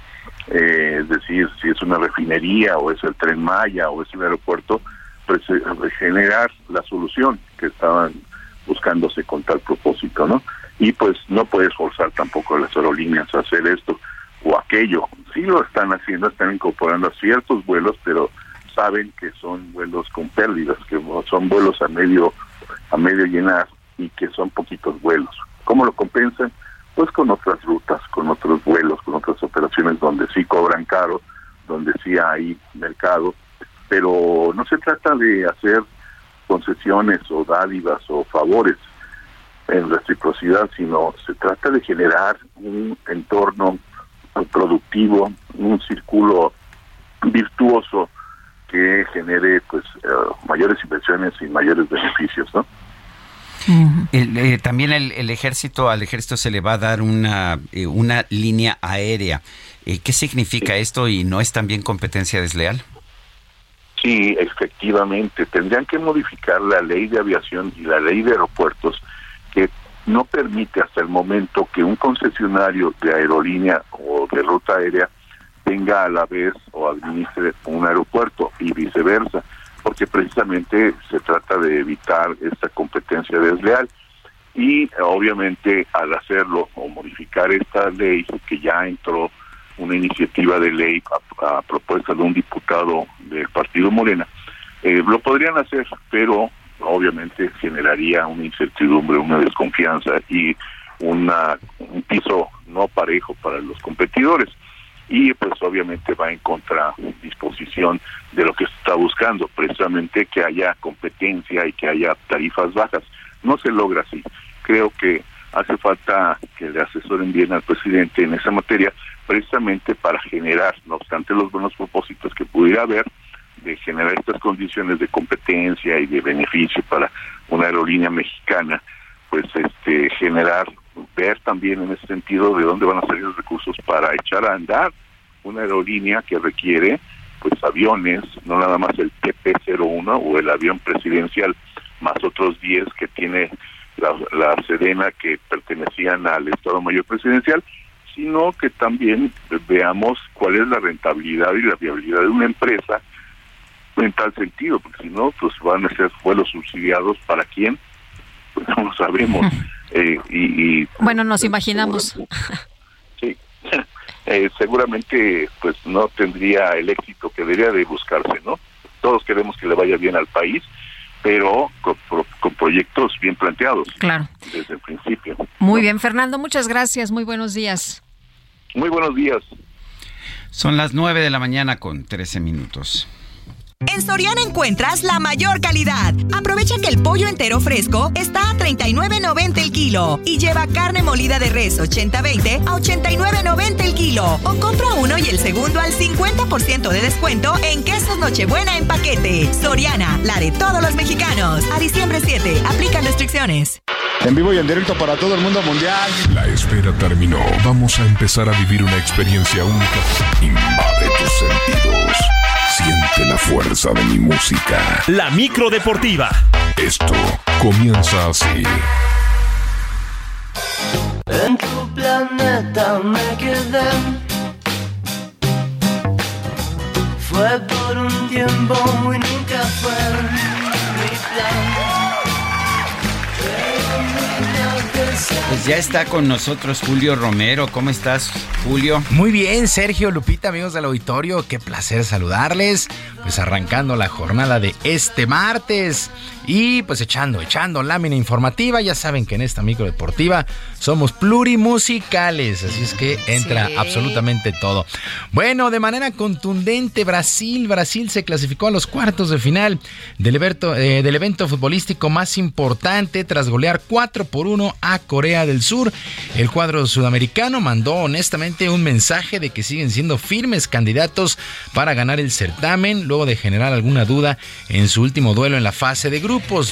Eh, es decir, si es una refinería o es el tren Maya o es el aeropuerto, pues eh, generar la solución que estaban buscándose con tal propósito, ¿no? Y pues no puedes forzar tampoco a las aerolíneas a hacer esto o aquello. Sí lo están haciendo, están incorporando ciertos vuelos, pero saben que son vuelos con pérdidas, que son vuelos a medio a medio llenar y que son poquitos vuelos. ¿Cómo lo compensan? Pues con otras rutas, con otros vuelos, con otras operaciones donde sí cobran caro, donde sí hay mercado, pero no se trata de hacer concesiones o dádivas o favores en reciprocidad, sino se trata de generar un entorno productivo, un círculo virtuoso que genere pues eh, mayores inversiones y mayores beneficios, ¿no? Eh, también el, ejército, al ejército se le va a dar una, eh, una línea aérea. Eh, ¿Qué significa esto y no es también competencia desleal? Sí, efectivamente. Tendrían que modificar la ley de aviación y la ley de aeropuertos que no permite hasta el momento que un concesionario de aerolínea o de ruta aérea tenga a la vez o administre un aeropuerto y viceversa, porque precisamente se trata de evitar esta competencia desleal. Y obviamente al hacerlo o modificar esta ley que ya entró una iniciativa de ley a, propuesta de un diputado del Partido Morena, eh, lo podrían hacer, pero obviamente generaría una incertidumbre, una desconfianza y una, un piso no parejo para los competidores y pues obviamente va en contradisposición de lo que se está buscando, precisamente que haya competencia y que haya tarifas bajas. No se logra así. Creo que hace falta que le asesoren bien al presidente en esa materia, precisamente para generar, no obstante los buenos propósitos que pudiera haber, de generar estas condiciones de competencia y de beneficio para una aerolínea mexicana, pues este generar, ver también en ese sentido de dónde van a salir los recursos para echar a andar una aerolínea que requiere pues aviones, no nada más el TP-01 o el avión presidencial, más otros 10 que tiene la, la Sedena que pertenecían al Estado Mayor Presidencial, sino que también veamos cuál es la rentabilidad y la viabilidad de una empresa en tal sentido, porque si no, pues van a ser vuelos subsidiados para quién, pues no lo sabemos. Eh, y, bueno, nos imaginamos. Sí, eh, seguramente pues no tendría el éxito que debería de buscarse, ¿no? Todos queremos que le vaya bien al país, pero con, con proyectos bien planteados. Claro. Desde el principio. Muy bien, Fernando, muchas gracias. Muy buenos días. Muy buenos días. Son las nueve de la mañana con 13 minutos. En Soriana encuentras la mayor calidad. Aprovecha que el pollo entero fresco está a 39.90 el kilo y lleva carne molida de res 80-20 a 89.90 el kilo. O compra uno y el segundo al 50% de descuento en quesos Nochebuena en paquete. Soriana, la de todos los mexicanos. A diciembre 7, aplican restricciones. En vivo y en directo para todo el mundo mundial. La espera terminó. Vamos a empezar a vivir una experiencia única. Invade tus sentidos. Siente la fuerza de mi música. La micro deportiva. Esto comienza así. En tu planeta me quedé. Fue por un tiempo muy nunca fue mi plan. Pues ya está con nosotros Julio Romero. ¿Cómo estás, Julio? Muy bien, Sergio Lupita, amigos del auditorio. Qué placer saludarles. Pues arrancando la jornada de este martes. Y pues echando, echando lámina informativa. Ya saben que en esta micro deportiva somos plurimusicales. Así es que entra absolutamente todo. Bueno, de manera contundente, Brasil. Brasil se clasificó a los cuartos de final del evento, eh, del evento futbolístico más importante tras golear 4 por 1 a Corea del Sur. El cuadro sudamericano mandó honestamente un mensaje de que siguen siendo firmes candidatos para ganar el certamen luego de generar alguna duda en su último duelo en la fase de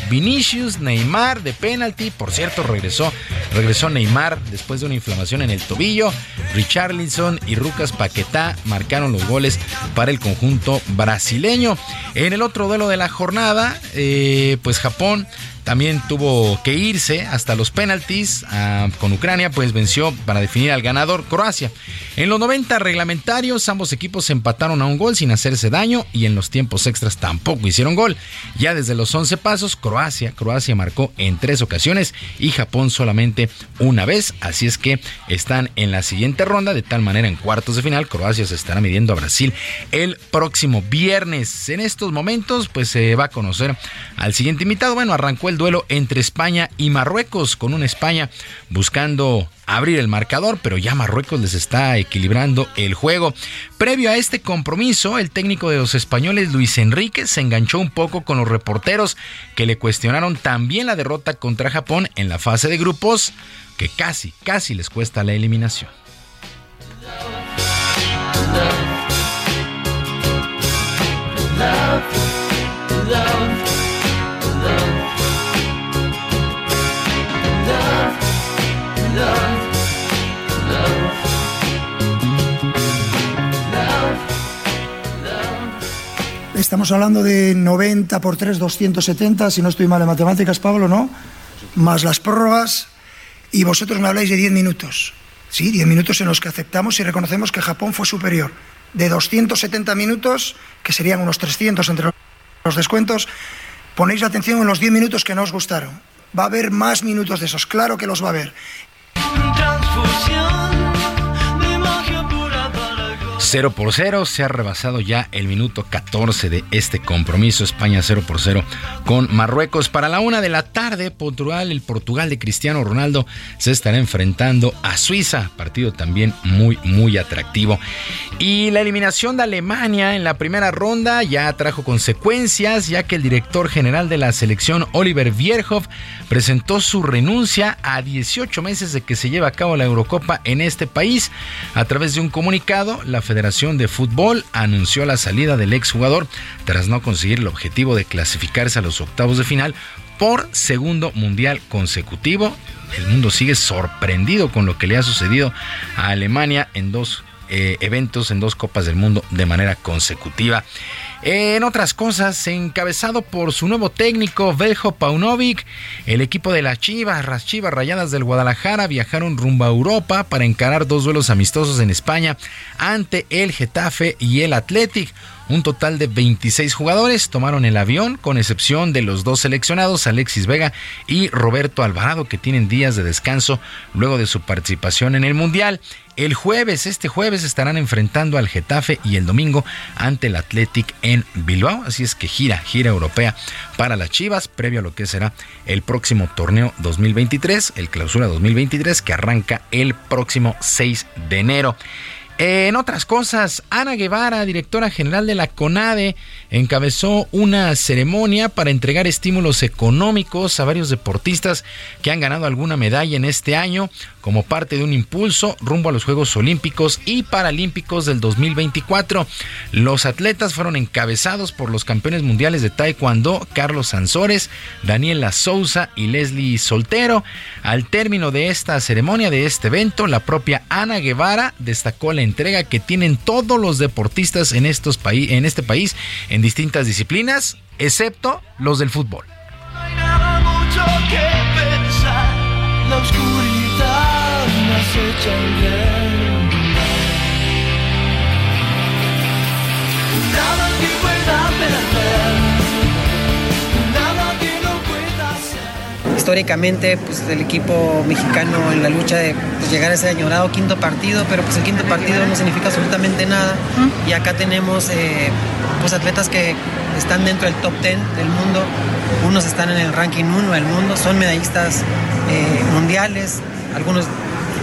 Vinicius, Neymar de penalti, por cierto regresó, regresó Neymar después de una inflamación en el tobillo. Richarlison y Lucas Paquetá marcaron los goles para el conjunto brasileño. En el otro duelo de la jornada, eh, pues Japón también tuvo que irse hasta los penaltis ah, con Ucrania, pues venció para definir al ganador Croacia. En los 90 reglamentarios, ambos equipos empataron a un gol sin hacerse daño y en los tiempos extras tampoco hicieron gol. Ya desde los 11 pasos, Croacia, Croacia marcó en tres ocasiones y Japón solamente una vez, así es que están en la siguiente ronda, de tal manera en cuartos de final, Croacia se estará midiendo a Brasil el próximo viernes. En estos momentos, pues se va a conocer al siguiente invitado. Bueno, arrancó el duelo entre España y Marruecos, con una España buscando abrir el marcador, pero ya Marruecos les está equilibrando el juego. Previo a este compromiso, el técnico de los españoles, Luis Enrique, se enganchó un poco con los reporteros que le cuestionaron también la derrota contra Japón en la fase de grupos, que casi, casi les cuesta la eliminación. Estamos hablando de 90 por 3, 270, si no estoy mal en matemáticas, Pablo, ¿no? Más las prórrogas. Y vosotros me habláis de 10 minutos. Sí, 10 minutos en los que aceptamos y reconocemos que Japón fue superior. De 270 minutos, que serían unos 300 entre los descuentos, ponéis la atención en los 10 minutos que no os gustaron. Va a haber más minutos de esos, claro que los va a haber. Transfusión. 0 por 0. Se ha rebasado ya el minuto 14 de este compromiso. España 0 por 0 con Marruecos. Para la una de la tarde, Portugal, el Portugal de Cristiano Ronaldo se estará enfrentando a Suiza. Partido también muy, muy atractivo. Y la eliminación de Alemania en la primera ronda ya trajo consecuencias, ya que el director general de la selección, Oliver Bierhoff, presentó su renuncia a 18 meses de que se lleve a cabo la Eurocopa en este país. A través de un comunicado, la Federación de Fútbol anunció la salida del exjugador tras no conseguir el objetivo de clasificarse a los octavos de final por segundo mundial consecutivo. El mundo sigue sorprendido con lo que le ha sucedido a Alemania en dos eh, eventos, en dos Copas del Mundo de manera consecutiva. En otras cosas, encabezado por su nuevo técnico, Veljo Paunovic, el equipo de las Chivas, las Chivas Rayadas del Guadalajara, viajaron rumbo a Europa para encarar dos duelos amistosos en España ante el Getafe y el Athletic. Un total de 26 jugadores tomaron el avión, con excepción de los dos seleccionados, Alexis Vega y Roberto Alvarado, que tienen días de descanso luego de su participación en el Mundial. El jueves, este jueves, estarán enfrentando al Getafe y el domingo ante el Athletic en Bilbao. Así es que gira, gira europea para las Chivas, previo a lo que será el próximo torneo 2023, el clausura 2023, que arranca el próximo 6 de enero. En otras cosas, Ana Guevara, directora general de la CONADE, encabezó una ceremonia para entregar estímulos económicos a varios deportistas que han ganado alguna medalla en este año como parte de un impulso rumbo a los Juegos Olímpicos y Paralímpicos del 2024. Los atletas fueron encabezados por los campeones mundiales de Taekwondo Carlos Sansores, Daniela Souza y Leslie Soltero. Al término de esta ceremonia, de este evento, la propia Ana Guevara destacó la entrega que tienen todos los deportistas en, estos en este país en distintas disciplinas, excepto los del fútbol. Históricamente pues el equipo mexicano en la lucha de pues, llegar a ese añorado quinto partido, pero pues el quinto partido no significa absolutamente nada. Y acá tenemos eh, pues atletas que están dentro del top 10 del mundo, unos están en el ranking 1 del mundo, son medallistas eh, mundiales, algunos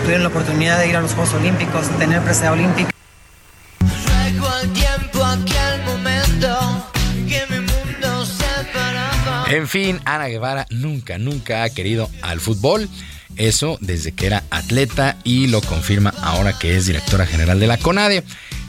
tuvieron la oportunidad de ir a los Juegos Olímpicos, tener presencia olímpica. Ruego al tiempo aquel momento En fin, Ana Guevara nunca, nunca ha querido al fútbol. Eso desde que era atleta y lo confirma ahora que es directora general de la CONADE.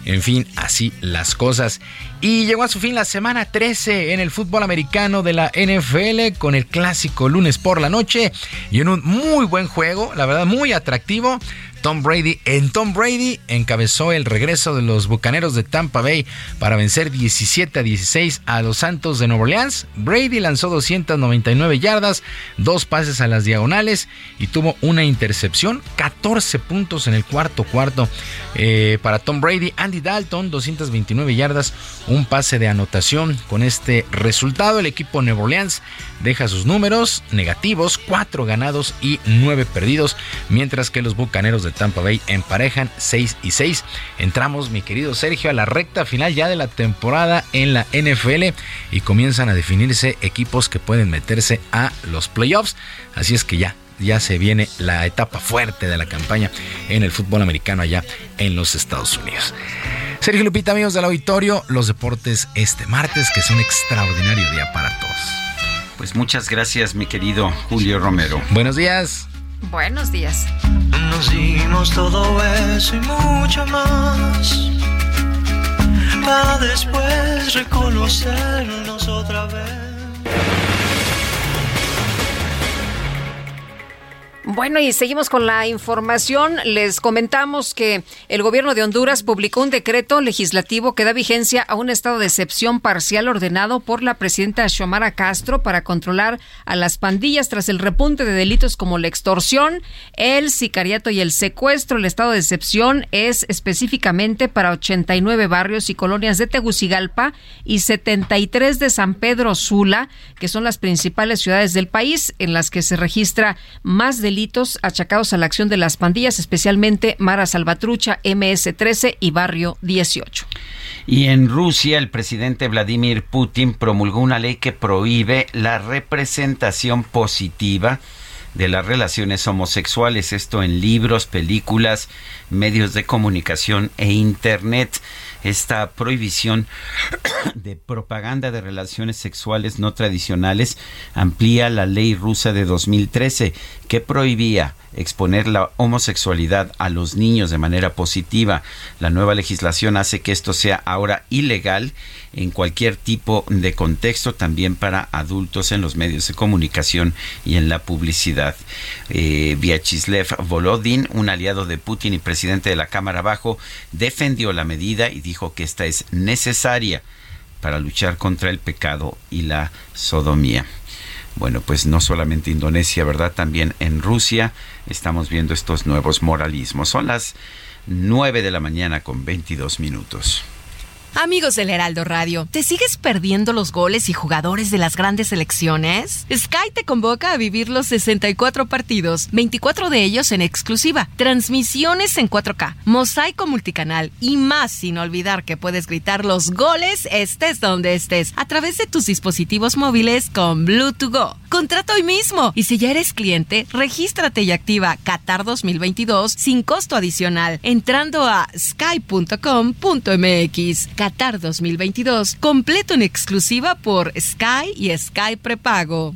En fin, así las cosas. Y llegó a su fin la semana 13 en el fútbol americano de la NFL con el clásico lunes por la noche y en un muy buen juego, la verdad muy atractivo. Tom Brady en Tom Brady encabezó el regreso de los Bucaneros de Tampa Bay para vencer 17 a 16 a los Santos de Nueva Orleans. Brady lanzó 299 yardas, dos pases a las diagonales y tuvo una intercepción, 14 puntos en el cuarto cuarto eh, para Tom Brady. Andy Dalton 229 yardas, un pase de anotación. Con este resultado el equipo Nueva Orleans deja sus números negativos, 4 ganados y 9 perdidos, mientras que los Bucaneros de Tampa Bay emparejan 6 y 6. Entramos, mi querido Sergio, a la recta final ya de la temporada en la NFL y comienzan a definirse equipos que pueden meterse a los playoffs. Así es que ya, ya se viene la etapa fuerte de la campaña en el fútbol americano allá en los Estados Unidos. Sergio Lupita, amigos del auditorio, los deportes este martes, que es un extraordinario día para todos. Pues muchas gracias, mi querido Julio Romero. Buenos días. Buenos días. Nos dimos todo eso y mucho más. Para después reconocernos otra vez. Bueno, y seguimos con la información. Les comentamos que el gobierno de Honduras publicó un decreto legislativo que da vigencia a un estado de excepción parcial ordenado por la presidenta Xiomara Castro para controlar a las pandillas tras el repunte de delitos como la extorsión, el sicariato y el secuestro. El estado de excepción es específicamente para 89 barrios y colonias de Tegucigalpa y 73 de San Pedro Sula, que son las principales ciudades del país en las que se registra más delitos achacados a la acción de las pandillas, especialmente Mara Salvatrucha, MS-13 y Barrio 18. Y en Rusia, el presidente Vladimir Putin promulgó una ley que prohíbe la representación positiva de las relaciones homosexuales, esto en libros, películas, medios de comunicación e Internet esta prohibición de propaganda de relaciones sexuales no tradicionales amplía la ley rusa de 2013 que prohibía exponer la homosexualidad a los niños de manera positiva. La nueva legislación hace que esto sea ahora ilegal en cualquier tipo de contexto, también para adultos en los medios de comunicación y en la publicidad. Eh, Vyacheslav Volodin, un aliado de Putin y presidente de la Cámara Bajo, defendió la medida y dijo que esta es necesaria para luchar contra el pecado y la sodomía. Bueno, pues no solamente Indonesia, ¿verdad? También en Rusia estamos viendo estos nuevos moralismos. Son las 9 de la mañana con 22 minutos. Amigos del Heraldo Radio, ¿te sigues perdiendo los goles y jugadores de las grandes selecciones? Sky te convoca a vivir los 64 partidos, 24 de ellos en exclusiva, transmisiones en 4K, mosaico multicanal y más sin olvidar que puedes gritar los goles estés donde estés a través de tus dispositivos móviles con Bluetooth Go. Contrata hoy mismo y si ya eres cliente, regístrate y activa Qatar 2022 sin costo adicional entrando a sky.com.mx. Qatar 2022, completo en exclusiva por Sky y Sky Prepago.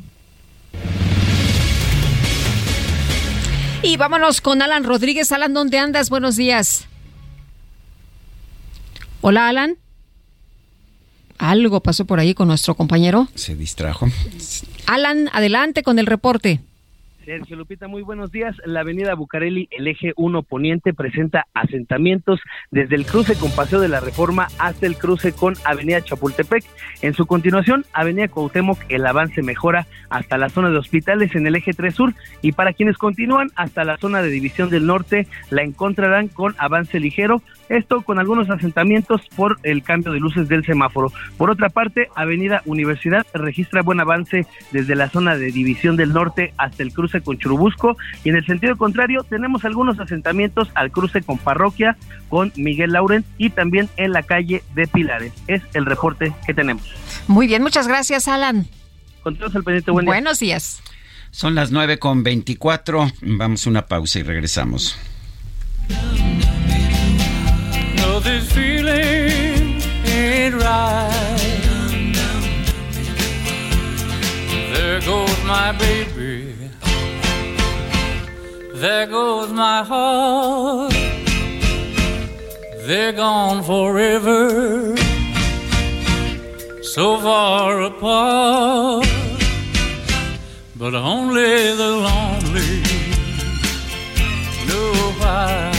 Y vámonos con Alan Rodríguez. Alan, ¿dónde andas? Buenos días. Hola, Alan. Algo pasó por ahí con nuestro compañero. Se distrajo. Alan, adelante con el reporte. Sergio Lupita, muy buenos días. La avenida Bucareli, el eje 1 poniente, presenta asentamientos desde el cruce con Paseo de la Reforma hasta el cruce con Avenida Chapultepec. En su continuación, Avenida Cuauhtémoc, el avance mejora hasta la zona de hospitales en el eje 3 sur y para quienes continúan hasta la zona de División del Norte, la encontrarán con avance ligero, esto con algunos asentamientos por el cambio de luces del semáforo. Por otra parte, Avenida Universidad registra buen avance desde la zona de División del Norte hasta el cruce con Churubusco y en el sentido contrario tenemos algunos asentamientos al cruce con Parroquia, con Miguel Laurent y también en la calle de Pilares. Es el reporte que tenemos. Muy bien, muchas gracias, Alan. Continuamos al pendiente. Buen día. Buenos días. Son las 9 con 24. Vamos a una pausa y regresamos. No, this feeling ain't right. There goes my baby. There goes my heart. They're gone forever. So far apart. But only the lonely know why.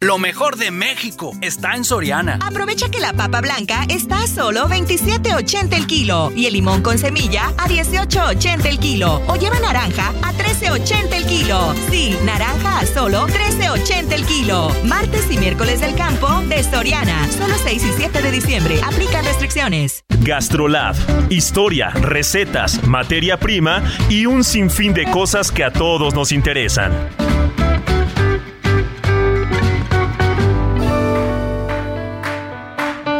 Lo mejor de México está en Soriana. Aprovecha que la papa blanca está a solo 27.80 el kilo y el limón con semilla a 18.80 el kilo. O lleva naranja a 13.80 el kilo. Sí, naranja a solo 13.80 el kilo. Martes y miércoles del campo de Soriana. Solo 6 y 7 de diciembre. Aplican restricciones. Gastrolab. Historia, recetas, materia prima y un sinfín de cosas que a todos nos interesan.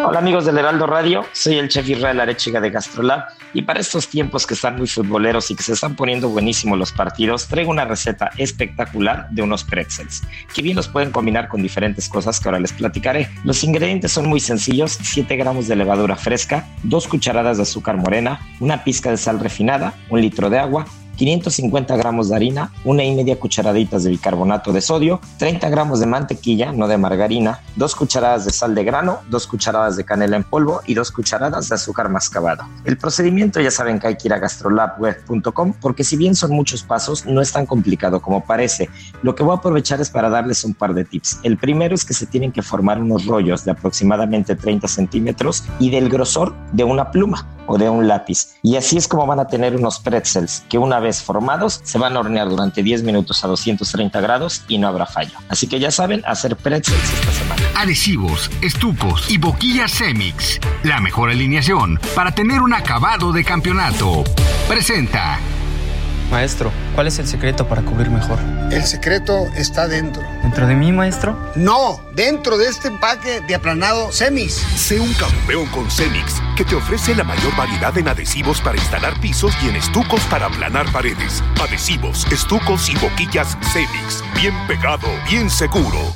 Hola amigos del Heraldo Radio, soy el chef Israel Arechiga de Gastrolab y para estos tiempos que están muy futboleros y que se están poniendo buenísimos los partidos, traigo una receta espectacular de unos pretzels, que bien los pueden combinar con diferentes cosas que ahora les platicaré. Los ingredientes son muy sencillos, 7 gramos de levadura fresca, 2 cucharadas de azúcar morena, una pizca de sal refinada, un litro de agua, 550 gramos de harina, una y media cucharaditas de bicarbonato de sodio, 30 gramos de mantequilla, no de margarina, dos cucharadas de sal de grano, dos cucharadas de canela en polvo y dos cucharadas de azúcar mascabado. El procedimiento ya saben que hay que ir a gastrolabweb.com porque si bien son muchos pasos, no es tan complicado como parece. Lo que voy a aprovechar es para darles un par de tips. El primero es que se tienen que formar unos rollos de aproximadamente 30 centímetros y del grosor de una pluma o de un lápiz. Y así es como van a tener unos pretzels que una vez formados se van a hornear durante 10 minutos a 230 grados y no habrá fallo. Así que ya saben, hacer pretzels esta semana. Adhesivos, estucos y boquillas Semix. La mejor alineación para tener un acabado de campeonato. Presenta. Maestro, ¿cuál es el secreto para cubrir mejor? El secreto está dentro. ¿Dentro de mí, maestro? No, dentro de este empaque de aplanado Semix. Sé un campeón con Semix, que te ofrece la mayor variedad en adhesivos para instalar pisos y en estucos para aplanar paredes. Adhesivos, estucos y boquillas Semix. Bien pegado, bien seguro.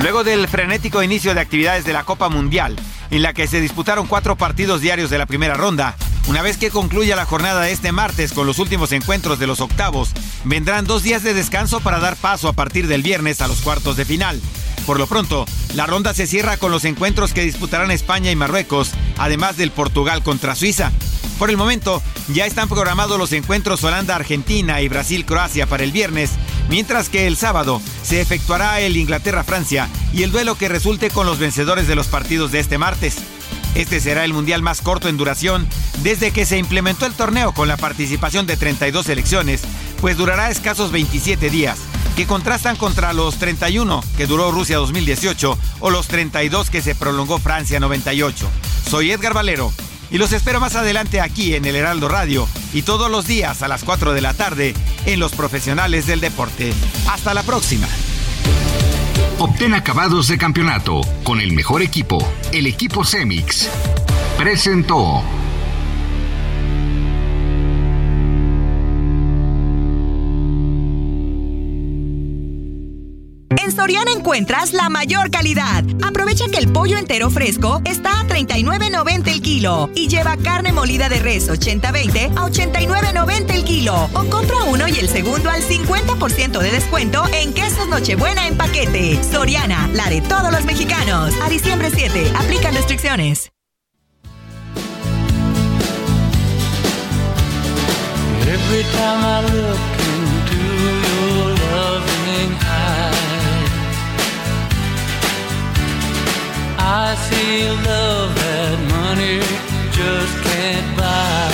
Luego del frenético inicio de actividades de la Copa Mundial, en la que se disputaron cuatro partidos diarios de la primera ronda, una vez que concluya la jornada de este martes con los últimos encuentros de los octavos, vendrán dos días de descanso para dar paso a partir del viernes a los cuartos de final. Por lo pronto, la ronda se cierra con los encuentros que disputarán España y Marruecos, además del Portugal contra Suiza. Por el momento, ya están programados los encuentros Holanda-Argentina y Brasil-Croacia para el viernes, mientras que el sábado se efectuará el Inglaterra-Francia y el duelo que resulte con los vencedores de los partidos de este martes. Este será el mundial más corto en duración desde que se implementó el torneo con la participación de 32 selecciones, pues durará escasos 27 días, que contrastan contra los 31 que duró Rusia 2018 o los 32 que se prolongó Francia 98. Soy Edgar Valero y los espero más adelante aquí en el Heraldo Radio y todos los días a las 4 de la tarde en Los Profesionales del Deporte. Hasta la próxima. Obtén acabados de campeonato con el mejor equipo, el equipo Semix. Presentó. En Soriana encuentras la mayor calidad. Aprovecha que el pollo entero fresco está a 39.90 el kilo y lleva carne molida de res 80-20 a 89.90 el kilo. O compra uno y el segundo al 50% de descuento en quesos Nochebuena en paquete. Soriana, la de todos los mexicanos. A diciembre 7, aplican restricciones. I see love that money just can't buy.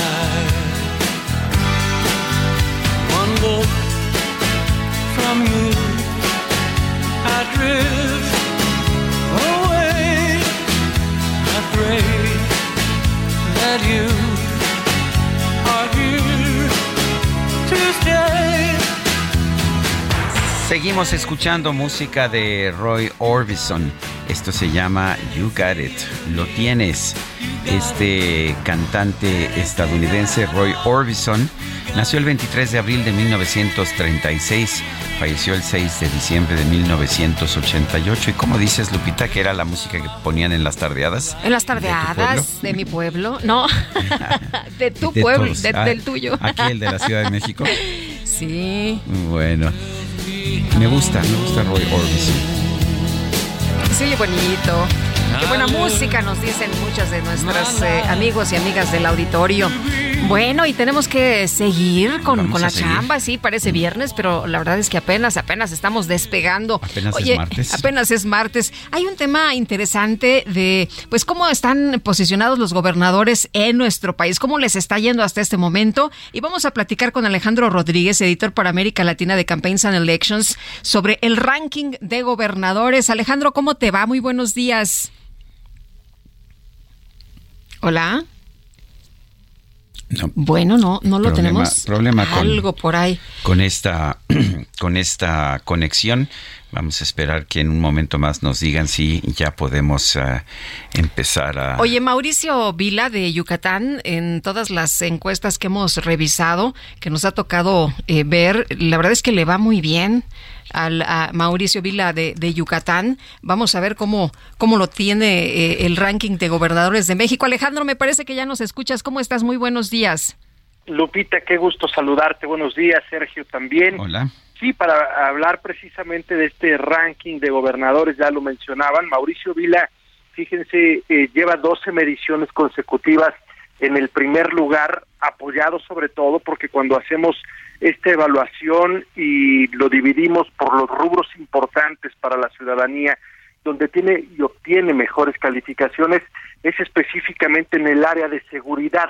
One look from you, I drift away. I pray that you Seguimos escuchando música de Roy Orbison. Esto se llama You Got It. Lo tienes. Este cantante estadounidense Roy Orbison nació el 23 de abril de 1936. Falleció el 6 de diciembre de 1988. ¿Y cómo dices, Lupita, que era la música que ponían en las tardeadas? En las tardeadas de, mi pueblo. No, de tu De pueblo, de- Ah, del tuyo. Aquí el de la Ciudad de México. Sí, Bueno. Me gusta, me gusta Roy Orbison. se oye bonito. Qué buena música nos dicen muchos de nuestros eh, amigos y amigas del auditorio. Bueno, y tenemos que seguir con, con la seguir. chamba, sí, parece viernes, pero la verdad es que apenas, apenas estamos despegando. Apenas es Oye, martes. apenas es martes. Hay un tema interesante de, pues, cómo están posicionados los gobernadores en nuestro país, cómo les está yendo hasta este momento. Y vamos a platicar con Alejandro Rodríguez, editor para América Latina de Campaigns and Elections, sobre el ranking de gobernadores. Alejandro, ¿cómo te va? Muy buenos días. Hola. Bueno, no, no lo Problema- tenemos. problema con- Algo por ahí. con esta con esta conexión. Vamos a esperar que en un momento más nos digan si ya podemos eh, empezar a Oye, Mauricio Vila de Yucatán, en todas las encuestas que hemos revisado, que nos ha tocado eh, ver, la verdad es que le va muy bien al a Mauricio Vila de, de Yucatán. Vamos a ver cómo, cómo lo tiene eh, el ranking de gobernadores de México. Alejandro, me parece que ya nos escuchas. ¿Cómo estás? Muy buenos días. Lupita, qué gusto saludarte. Buenos días, Sergio también. Hola. Sí, para hablar precisamente de este ranking de gobernadores, ya lo mencionaban, Mauricio Vila, fíjense, eh, lleva 12 mediciones consecutivas en el primer lugar, apoyado sobre todo porque cuando hacemos esta evaluación y lo dividimos por los rubros importantes para la ciudadanía, donde tiene y obtiene mejores calificaciones, es específicamente en el área de seguridad.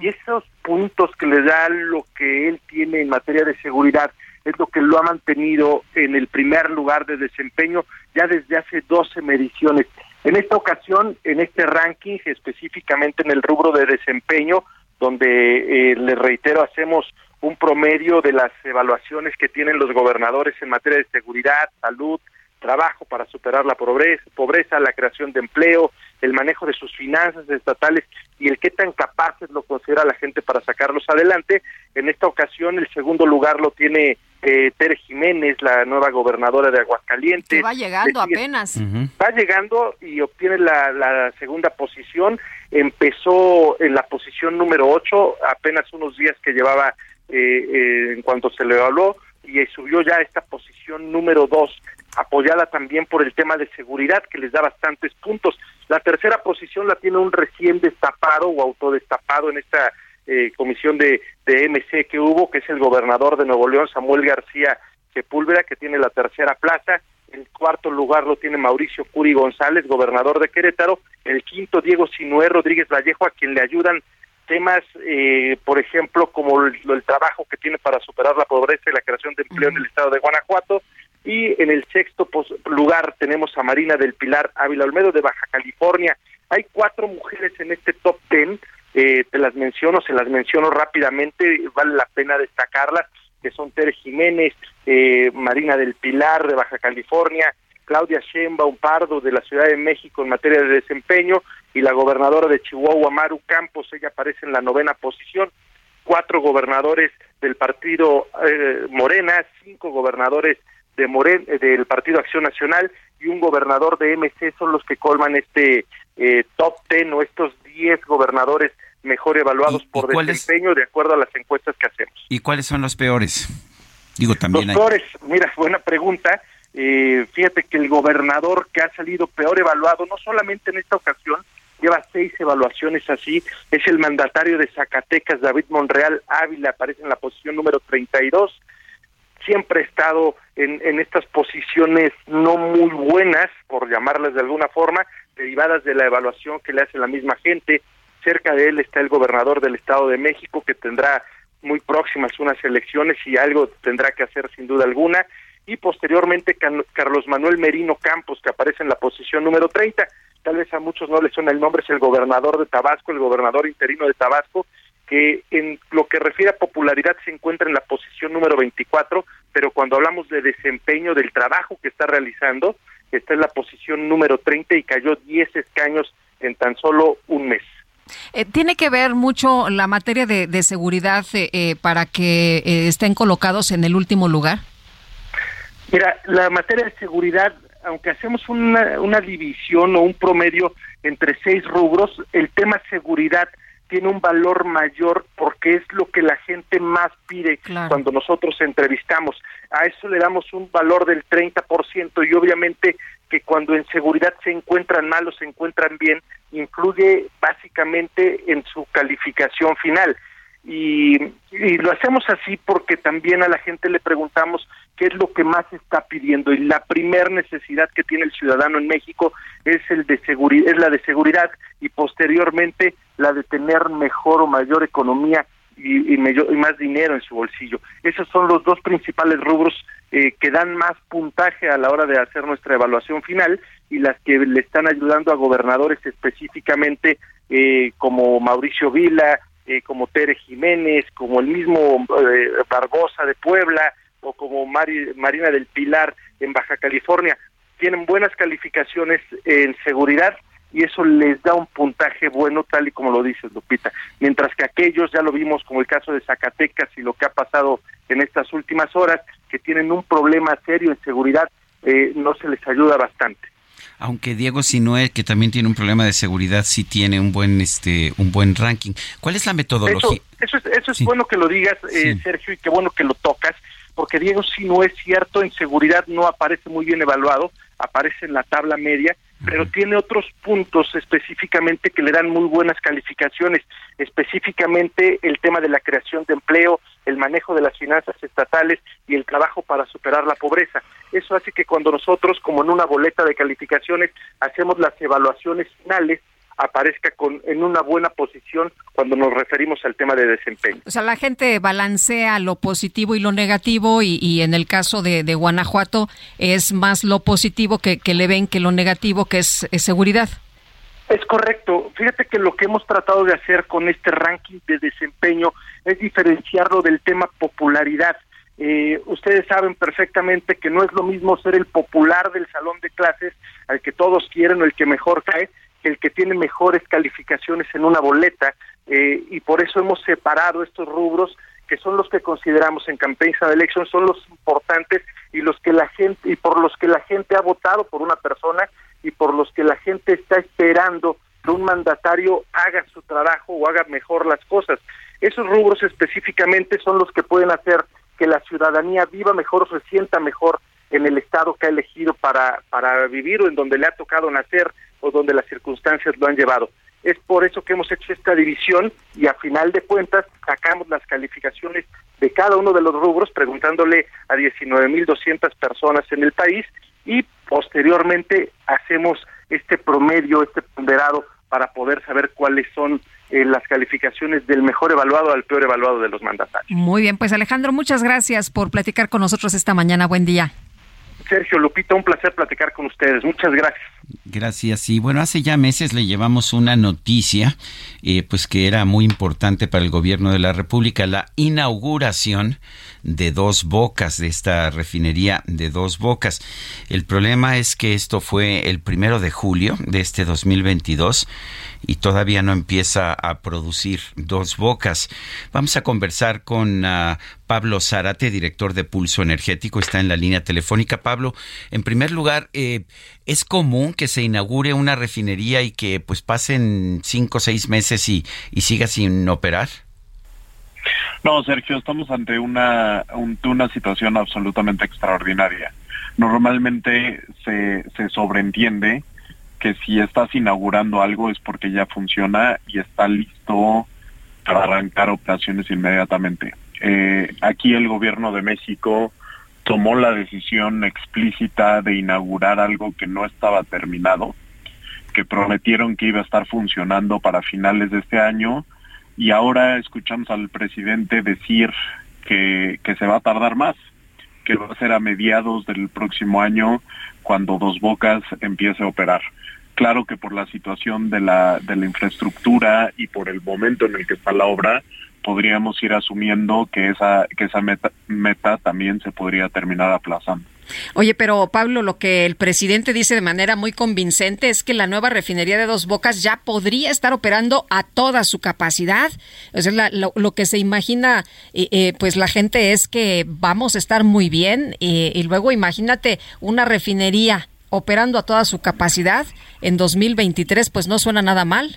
Y esos puntos que le da lo que él tiene en materia de seguridad es lo que lo ha mantenido en el primer lugar de desempeño ya desde hace 12 mediciones. En esta ocasión, en este ranking, específicamente en el rubro de desempeño, donde eh, les reitero, hacemos un promedio de las evaluaciones que tienen los gobernadores en materia de seguridad, salud, trabajo para superar la pobreza, pobreza, la creación de empleo, el manejo de sus finanzas estatales y el qué tan capaces lo considera la gente para sacarlos adelante. En esta ocasión el segundo lugar lo tiene eh, Tere Jiménez, la nueva gobernadora de Aguascalientes. Que va llegando sigue- apenas. Va llegando y obtiene la, la segunda posición. Empezó en la posición número 8, apenas unos días que llevaba eh, eh, en cuanto se le evaluó, y subió ya a esta posición número 2, apoyada también por el tema de seguridad, que les da bastantes puntos. La tercera posición la tiene un recién destapado o autodestapado en esta eh, comisión de, de MC que hubo, que es el gobernador de Nuevo León, Samuel García Sepúlveda, que tiene la tercera plaza. El cuarto lugar lo tiene Mauricio Curi González, gobernador de Querétaro. El quinto, Diego Sinué Rodríguez Vallejo, a quien le ayudan temas, eh, por ejemplo, como el, el trabajo que tiene para superar la pobreza y la creación de empleo en el estado de Guanajuato. Y en el sexto lugar tenemos a Marina del Pilar Ávila Olmedo de Baja California. Hay cuatro mujeres en este top ten, eh, te las menciono, se las menciono rápidamente, vale la pena destacarlas, que son Tere Jiménez, eh, Marina del Pilar de Baja California, Claudia Sheinbaum Pardo de la Ciudad de México en materia de desempeño y la gobernadora de Chihuahua, Maru Campos, ella aparece en la novena posición, cuatro gobernadores del partido eh, Morena, cinco gobernadores de Moren, eh, del Partido Acción Nacional y un gobernador de MC son los que colman este eh, top ten o estos diez gobernadores mejor evaluados por desempeño de acuerdo a las encuestas que hacemos. ¿Y cuáles son los peores? Digo, también hay... Los peores, mira, buena pregunta. Eh, fíjate que el gobernador que ha salido peor evaluado, no solamente en esta ocasión, lleva seis evaluaciones así, es el mandatario de Zacatecas, David Monreal Ávila, aparece en la posición número 32, siempre ha estado en, en estas posiciones no muy buenas, por llamarlas de alguna forma, derivadas de la evaluación que le hace la misma gente. Cerca de él está el gobernador del Estado de México, que tendrá muy próximas unas elecciones y algo tendrá que hacer sin duda alguna. Y posteriormente Carlos Manuel Merino Campos, que aparece en la posición número 30. Tal vez a muchos no les suena el nombre, es el gobernador de Tabasco, el gobernador interino de Tabasco, que en lo que refiere a popularidad se encuentra en la posición número 24, pero cuando hablamos de desempeño del trabajo que está realizando, está en la posición número 30 y cayó 10 escaños en tan solo un mes. Eh, ¿Tiene que ver mucho la materia de, de seguridad eh, eh, para que eh, estén colocados en el último lugar? Mira, la materia de seguridad, aunque hacemos una, una división o un promedio entre seis rubros, el tema seguridad tiene un valor mayor porque es lo que la gente más pide cuando nosotros entrevistamos. A eso le damos un valor del 30% y obviamente que cuando en seguridad se encuentran mal o se encuentran bien, influye básicamente en su calificación final. Y, lo hacemos así porque también a la gente le preguntamos qué es lo que más está pidiendo y la primer necesidad que tiene el ciudadano en México es el de seguridad es la de seguridad y posteriormente la de tener mejor o mayor economía y, y, mayor- y más dinero en su bolsillo. Esos son los dos principales rubros eh, que dan más puntaje a la hora de hacer nuestra evaluación final y las que le están ayudando a gobernadores específicamente eh, como Mauricio Vila, eh, como Tere Jiménez, como el mismo eh, Barbosa de Puebla o como Mari- Marina del Pilar en Baja California. Tienen buenas calificaciones en seguridad y eso les da un puntaje bueno tal y como lo dices Lupita, mientras que aquellos ya lo vimos como el caso de Zacatecas y lo que ha pasado en estas últimas horas que tienen un problema serio en seguridad eh, no se les ayuda bastante. Aunque Diego Sinue, que también tiene un problema de seguridad, sí tiene un buen este un buen ranking. ¿Cuál es la metodología? Eso, eso es, eso es bueno que lo digas, eh, Sergio, y qué bueno que lo tocas, porque Diego sí no es cierto, en seguridad no aparece muy bien evaluado, aparece en la tabla media, pero tiene otros puntos específicamente que le dan muy buenas calificaciones, específicamente el tema de la creación de empleo, el manejo de las finanzas estatales y el trabajo para superar la pobreza. Eso hace que cuando nosotros, como en una boleta de calificaciones, hacemos las evaluaciones finales, aparezca con, en una buena posición cuando nos referimos al tema de desempeño. O sea, la gente balancea lo positivo y lo negativo y, y en el caso de, de Guanajuato es más lo positivo que, que le ven que lo negativo, que es, es seguridad. Es correcto. Fíjate que lo que hemos tratado de hacer con este ranking de desempeño es diferenciarlo del tema popularidad. Eh, ustedes saben perfectamente que no es lo mismo ser el popular del salón de clases, al que todos quieren o el que mejor cae, el que tiene mejores calificaciones en una boleta, eh, y por eso hemos separado estos rubros que son los que consideramos en Campaigns and Elections, son los importantes y los que la gente y por los que la gente ha votado por una persona y por los que la gente está esperando que un mandatario haga su trabajo o haga mejor las cosas. Esos rubros específicamente son los que pueden hacer que la ciudadanía viva mejor o se sienta mejor en el estado que ha elegido para, para vivir o en donde le ha tocado nacer o donde las circunstancias lo han llevado. Es por eso que hemos hecho esta división y a final de cuentas sacamos las calificaciones de cada uno de los rubros preguntándole a 19.200 personas en el país y posteriormente hacemos este promedio, este ponderado para poder saber cuáles son eh, las calificaciones del mejor evaluado al peor evaluado de los mandatarios. Muy bien, pues Alejandro, muchas gracias por platicar con nosotros esta mañana. Buen día. Sergio Lupita, un placer platicar con ustedes. Muchas gracias. Gracias. Y bueno, hace ya meses le llevamos una noticia, eh, pues que era muy importante para el gobierno de la República, la inauguración de Dos Bocas, de esta refinería de Dos Bocas. El problema es que esto fue el primero de julio de este 2022 y todavía no empieza a producir Dos Bocas. Vamos a conversar con ah, Pablo Zárate, director de Pulso Energético, está en la línea telefónica. Pablo, en primer lugar, eh, ¿es común que se inaugure una refinería y que pues pasen cinco o seis meses y, y siga sin operar? No, Sergio, estamos ante una, un- una situación absolutamente extraordinaria. Normalmente se, se sobreentiende que si estás inaugurando algo es porque ya funciona y está listo para arrancar operaciones inmediatamente. Eh, aquí el gobierno de México tomó la decisión explícita de inaugurar algo que no estaba terminado, que prometieron que iba a estar funcionando para finales de este año y ahora escuchamos al presidente decir que, que se va a tardar más, que va a ser a mediados del próximo año cuando Dos Bocas empiece a operar. Claro que por la situación de la, de la infraestructura y por el momento en el que está la obra, podríamos ir asumiendo que esa, que esa meta, meta también se podría terminar aplazando. Oye, pero Pablo, lo que el presidente dice de manera muy convincente es que la nueva refinería de Dos Bocas ya podría estar operando a toda su capacidad. O sea, lo que se imagina, eh, eh, pues la gente es que vamos a estar muy bien eh, y luego imagínate una refinería operando a toda su capacidad en 2023, pues no suena nada mal.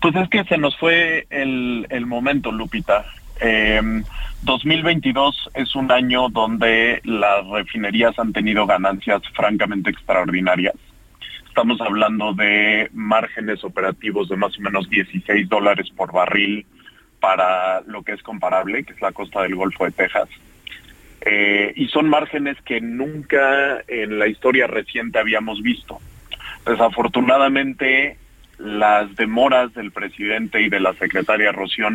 Pues es que se nos fue el, el momento, Lupita. Eh, 2022 es un año donde las refinerías han tenido ganancias francamente extraordinarias. Estamos hablando de márgenes operativos de más o menos 16 dólares por barril para lo que es comparable, que es la costa del Golfo de Texas. Eh, y son márgenes que nunca en la historia reciente habíamos visto. Desafortunadamente, las demoras del presidente y de la secretaria Rocío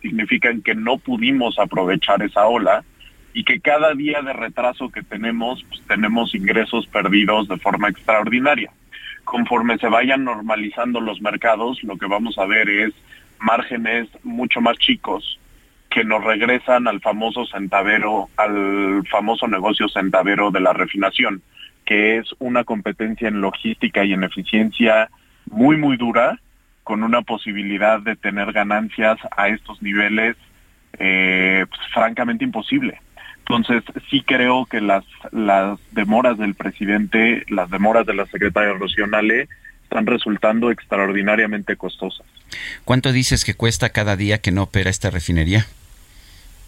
significan que no pudimos aprovechar esa ola y que cada día de retraso que tenemos, pues, tenemos ingresos perdidos de forma extraordinaria. Conforme se vayan normalizando los mercados, lo que vamos a ver es márgenes mucho más chicos que nos regresan al famoso centavero, al famoso negocio centavero de la refinación, que es una competencia en logística y en eficiencia muy, muy dura, con una posibilidad de tener ganancias a estos niveles eh, pues, francamente imposible. Entonces, sí creo que las, las demoras del presidente, las demoras de la secretaria Rocionale, están resultando extraordinariamente costosas. ¿Cuánto dices que cuesta cada día que no opera esta refinería?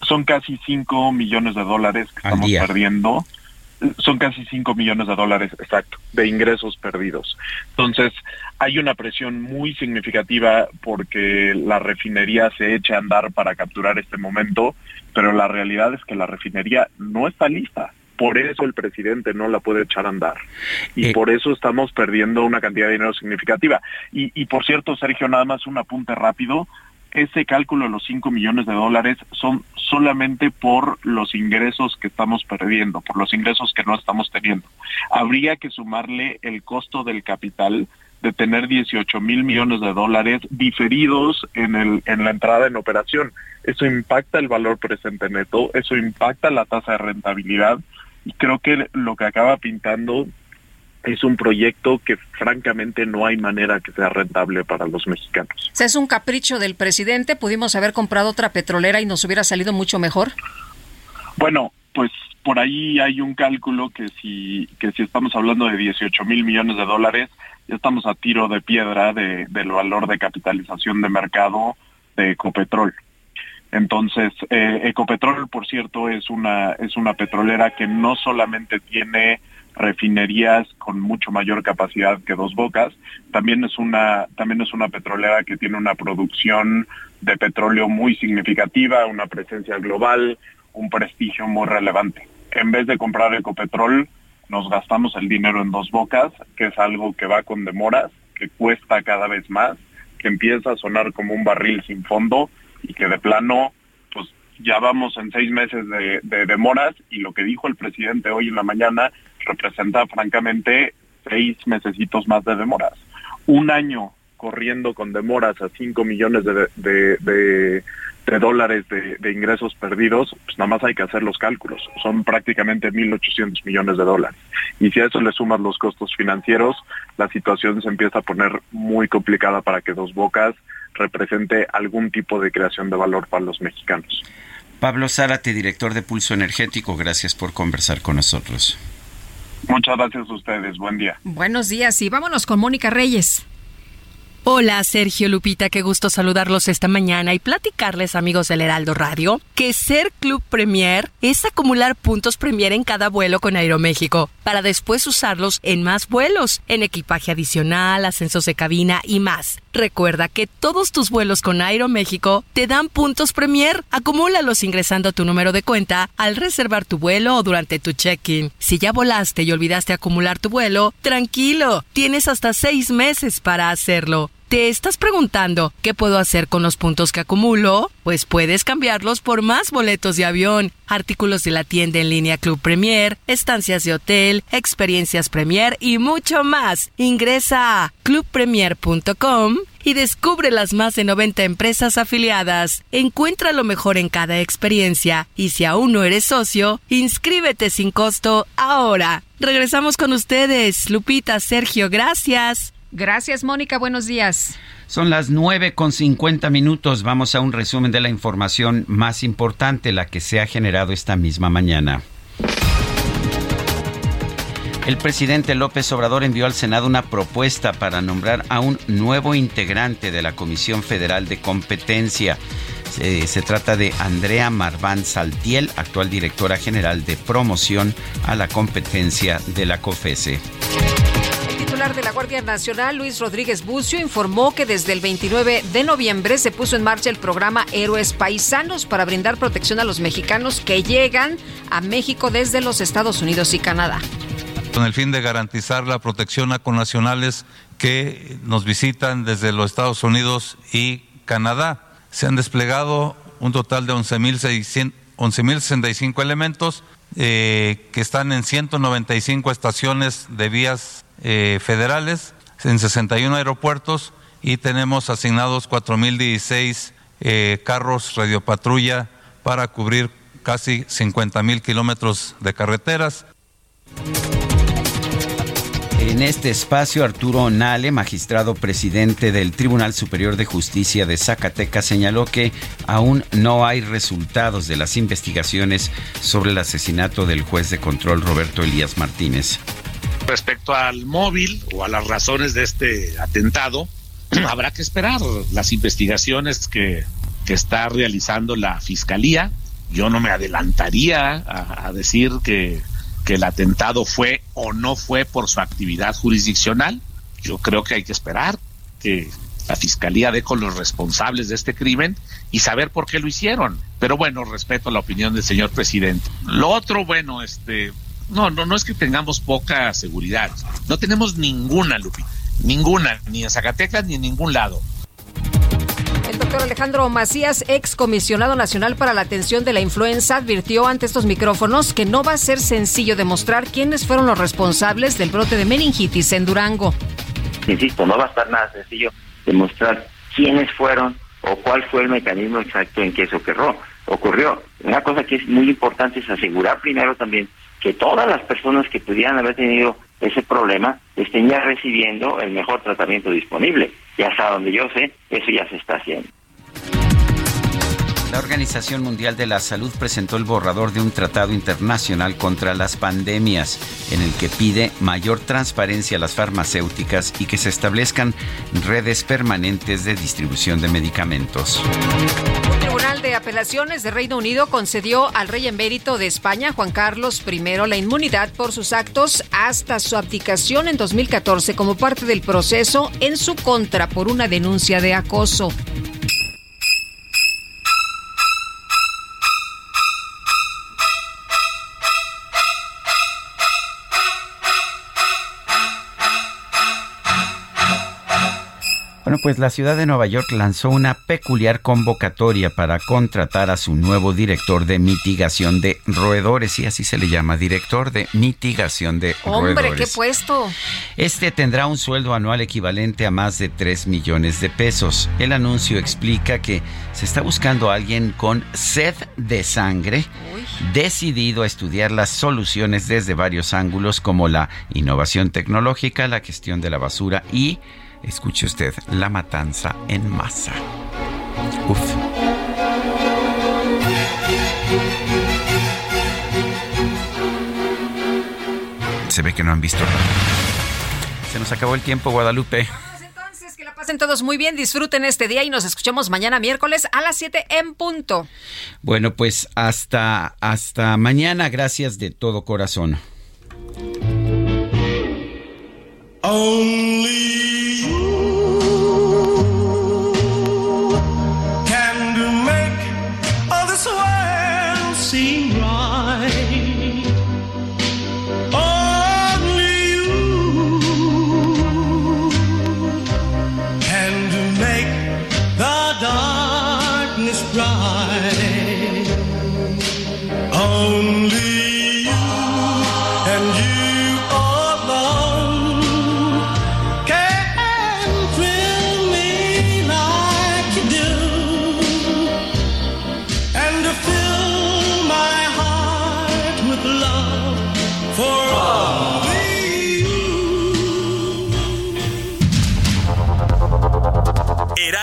Son casi 5 millones de dólares que estamos perdiendo. Son casi 5 millones de dólares, exacto, de ingresos perdidos. Entonces, hay una presión muy significativa porque la refinería se eche a andar para capturar este momento, pero la realidad es que la refinería no está lista. Por eso el presidente no la puede echar a andar. Y Eh. por eso estamos perdiendo una cantidad de dinero significativa. Y, y por cierto, Sergio, nada más un apunte rápido. Ese cálculo de los 5 millones de dólares son solamente por los ingresos que estamos perdiendo, por los ingresos que no estamos teniendo. Habría que sumarle el costo del capital de tener 18 mil millones de dólares diferidos en, el, en la entrada en operación. Eso impacta el valor presente neto, eso impacta la tasa de rentabilidad y creo que lo que acaba pintando es un proyecto que francamente no hay manera que sea rentable para los mexicanos. O sea, es un capricho del presidente. Pudimos haber comprado otra petrolera y nos hubiera salido mucho mejor. Bueno, pues por ahí hay un cálculo que si, que si estamos hablando de 18 mil millones de dólares, ya estamos a tiro de piedra de, del valor de capitalización de mercado de Ecopetrol. Entonces, eh, Ecopetrol, por cierto, es una, es una petrolera que no solamente tiene refinerías con mucho mayor capacidad que Dos Bocas, también es una, también es una petrolera que tiene una producción de petróleo muy significativa, una presencia global, un prestigio muy relevante. En vez de comprar Ecopetrol, nos gastamos el dinero en Dos Bocas, que es algo que va con demoras, que cuesta cada vez más, que empieza a sonar como un barril sin fondo y que de plano, ya vamos en seis meses de, de demoras y lo que dijo el presidente hoy en la mañana representa francamente seis mesecitos más de demoras. Un año corriendo con demoras a 5 millones de, de, de, dólares de, de, ingresos perdidos, pues nada más hay que hacer los cálculos. Son prácticamente 1.800 millones de dólares. Y si a eso le sumas los costos financieros, la situación se empieza a poner muy complicada para que Dos Bocas represente algún tipo de creación de valor para los mexicanos. Pablo Zárate, director de Pulso Energético, gracias por conversar con nosotros. Muchas gracias a ustedes. Buen día. Buenos días y vámonos con Mónica Reyes. Hola Sergio Lupita, qué gusto saludarlos esta mañana y platicarles amigos del Heraldo Radio que ser Club Premier es acumular puntos Premier en cada vuelo con Aeroméxico para después usarlos en más vuelos, en equipaje adicional, ascensos de cabina y más. Recuerda que todos tus vuelos con Aeroméxico te dan puntos Premier. Acumúlalos ingresando tu número de cuenta al reservar tu vuelo o durante tu check-in. Si ya volaste y olvidaste acumular tu vuelo, tranquilo, tienes hasta seis meses para hacerlo. ¿Te estás preguntando qué puedo hacer con los puntos que acumulo? Pues puedes cambiarlos por más boletos de avión, artículos de la tienda en línea Club Premier, estancias de hotel, experiencias Premier y mucho más. Ingresa a clubpremier.com y descubre las más de 90 empresas afiliadas. Encuentra lo mejor en cada experiencia y si aún no eres socio, inscríbete sin costo ahora. Regresamos con ustedes, Lupita, Sergio, gracias. Gracias, Mónica. Buenos días. Son las 9 con 50 minutos. Vamos a un resumen de la información más importante, la que se ha generado esta misma mañana. El presidente López Obrador envió al Senado una propuesta para nombrar a un nuevo integrante de la Comisión Federal de Competencia. Se, trata de Andrea Marván Saltiel, actual directora general de promoción a la competencia de la COFESE titular de la Guardia Nacional, Luis Rodríguez Bucio, informó que desde el 29 de noviembre se puso en marcha el programa Héroes Paisanos para brindar protección a los mexicanos que llegan a México desde los Estados Unidos y Canadá. Con el fin de garantizar la protección a connacionales que nos visitan desde los Estados Unidos y Canadá. Se han desplegado un total de 11.065 elementos eh, que están en 195 estaciones de vías eh, federales, en 61 aeropuertos y tenemos asignados 4.016 eh, carros radiopatrulla para cubrir casi 50.000 kilómetros de carreteras. En este espacio, Arturo Nale, magistrado presidente del Tribunal Superior de Justicia de Zacatecas, señaló que aún no hay resultados de las investigaciones sobre el asesinato del juez de control Roberto Elías Martínez. Respecto al móvil o a las razones de este atentado, habrá que esperar las investigaciones que, que está realizando la Fiscalía. Yo no me adelantaría a, decir que que el atentado fue o no fue por su actividad jurisdiccional. Yo creo que hay que esperar que la fiscalía dé con los responsables de este crimen y saber por qué lo hicieron. Pero bueno, respeto la opinión del señor presidente. Lo otro, bueno, este, no, no, no es que tengamos poca seguridad. No tenemos ninguna, Lupi, ninguna, ni en Zacatecas ni en ningún lado. El doctor Alejandro Macías, ex comisionado nacional para la atención de la influenza, advirtió ante estos micrófonos que no va a ser sencillo demostrar quiénes fueron los responsables del brote de meningitis en Durango. Insisto, no va a estar nada sencillo demostrar quiénes fueron o cuál fue el mecanismo exacto en que eso ocurrió. ocurrió. Una cosa que es muy importante es asegurar primero también que todas las personas que pudieran haber tenido ese problema estén ya recibiendo el mejor tratamiento disponible. Ya hasta donde yo sé, eso ya se está haciendo. La Organización Mundial de la Salud presentó el borrador de un tratado internacional contra las pandemias, en el que pide mayor transparencia a las farmacéuticas y que se establezcan redes permanentes de distribución de medicamentos. Un tribunal de apelaciones de Reino Unido concedió al rey emérito de España, Juan Carlos I, la inmunidad por sus actos hasta su abdicación en 2014 como parte del proceso en su contra por una denuncia de acoso. Bueno, pues la ciudad de Nueva York lanzó una peculiar convocatoria para contratar a su nuevo director de mitigación de roedores, y así se le llama, director de mitigación de roedores. Hombre, qué puesto. Este tendrá un sueldo anual equivalente a más de 3 millones de pesos. El anuncio explica que se está buscando a alguien con sed de sangre, decidido a estudiar las soluciones desde varios ángulos como la innovación tecnológica, la gestión de la basura y Escuche usted, la matanza en masa. Uf. Se ve que no han visto nada. Se nos acabó el tiempo, Guadalupe. Entonces, que la pasen todos muy bien, disfruten este día y nos escuchamos mañana miércoles a las 7 en punto. Bueno, pues hasta, hasta mañana. Gracias de todo corazón. Only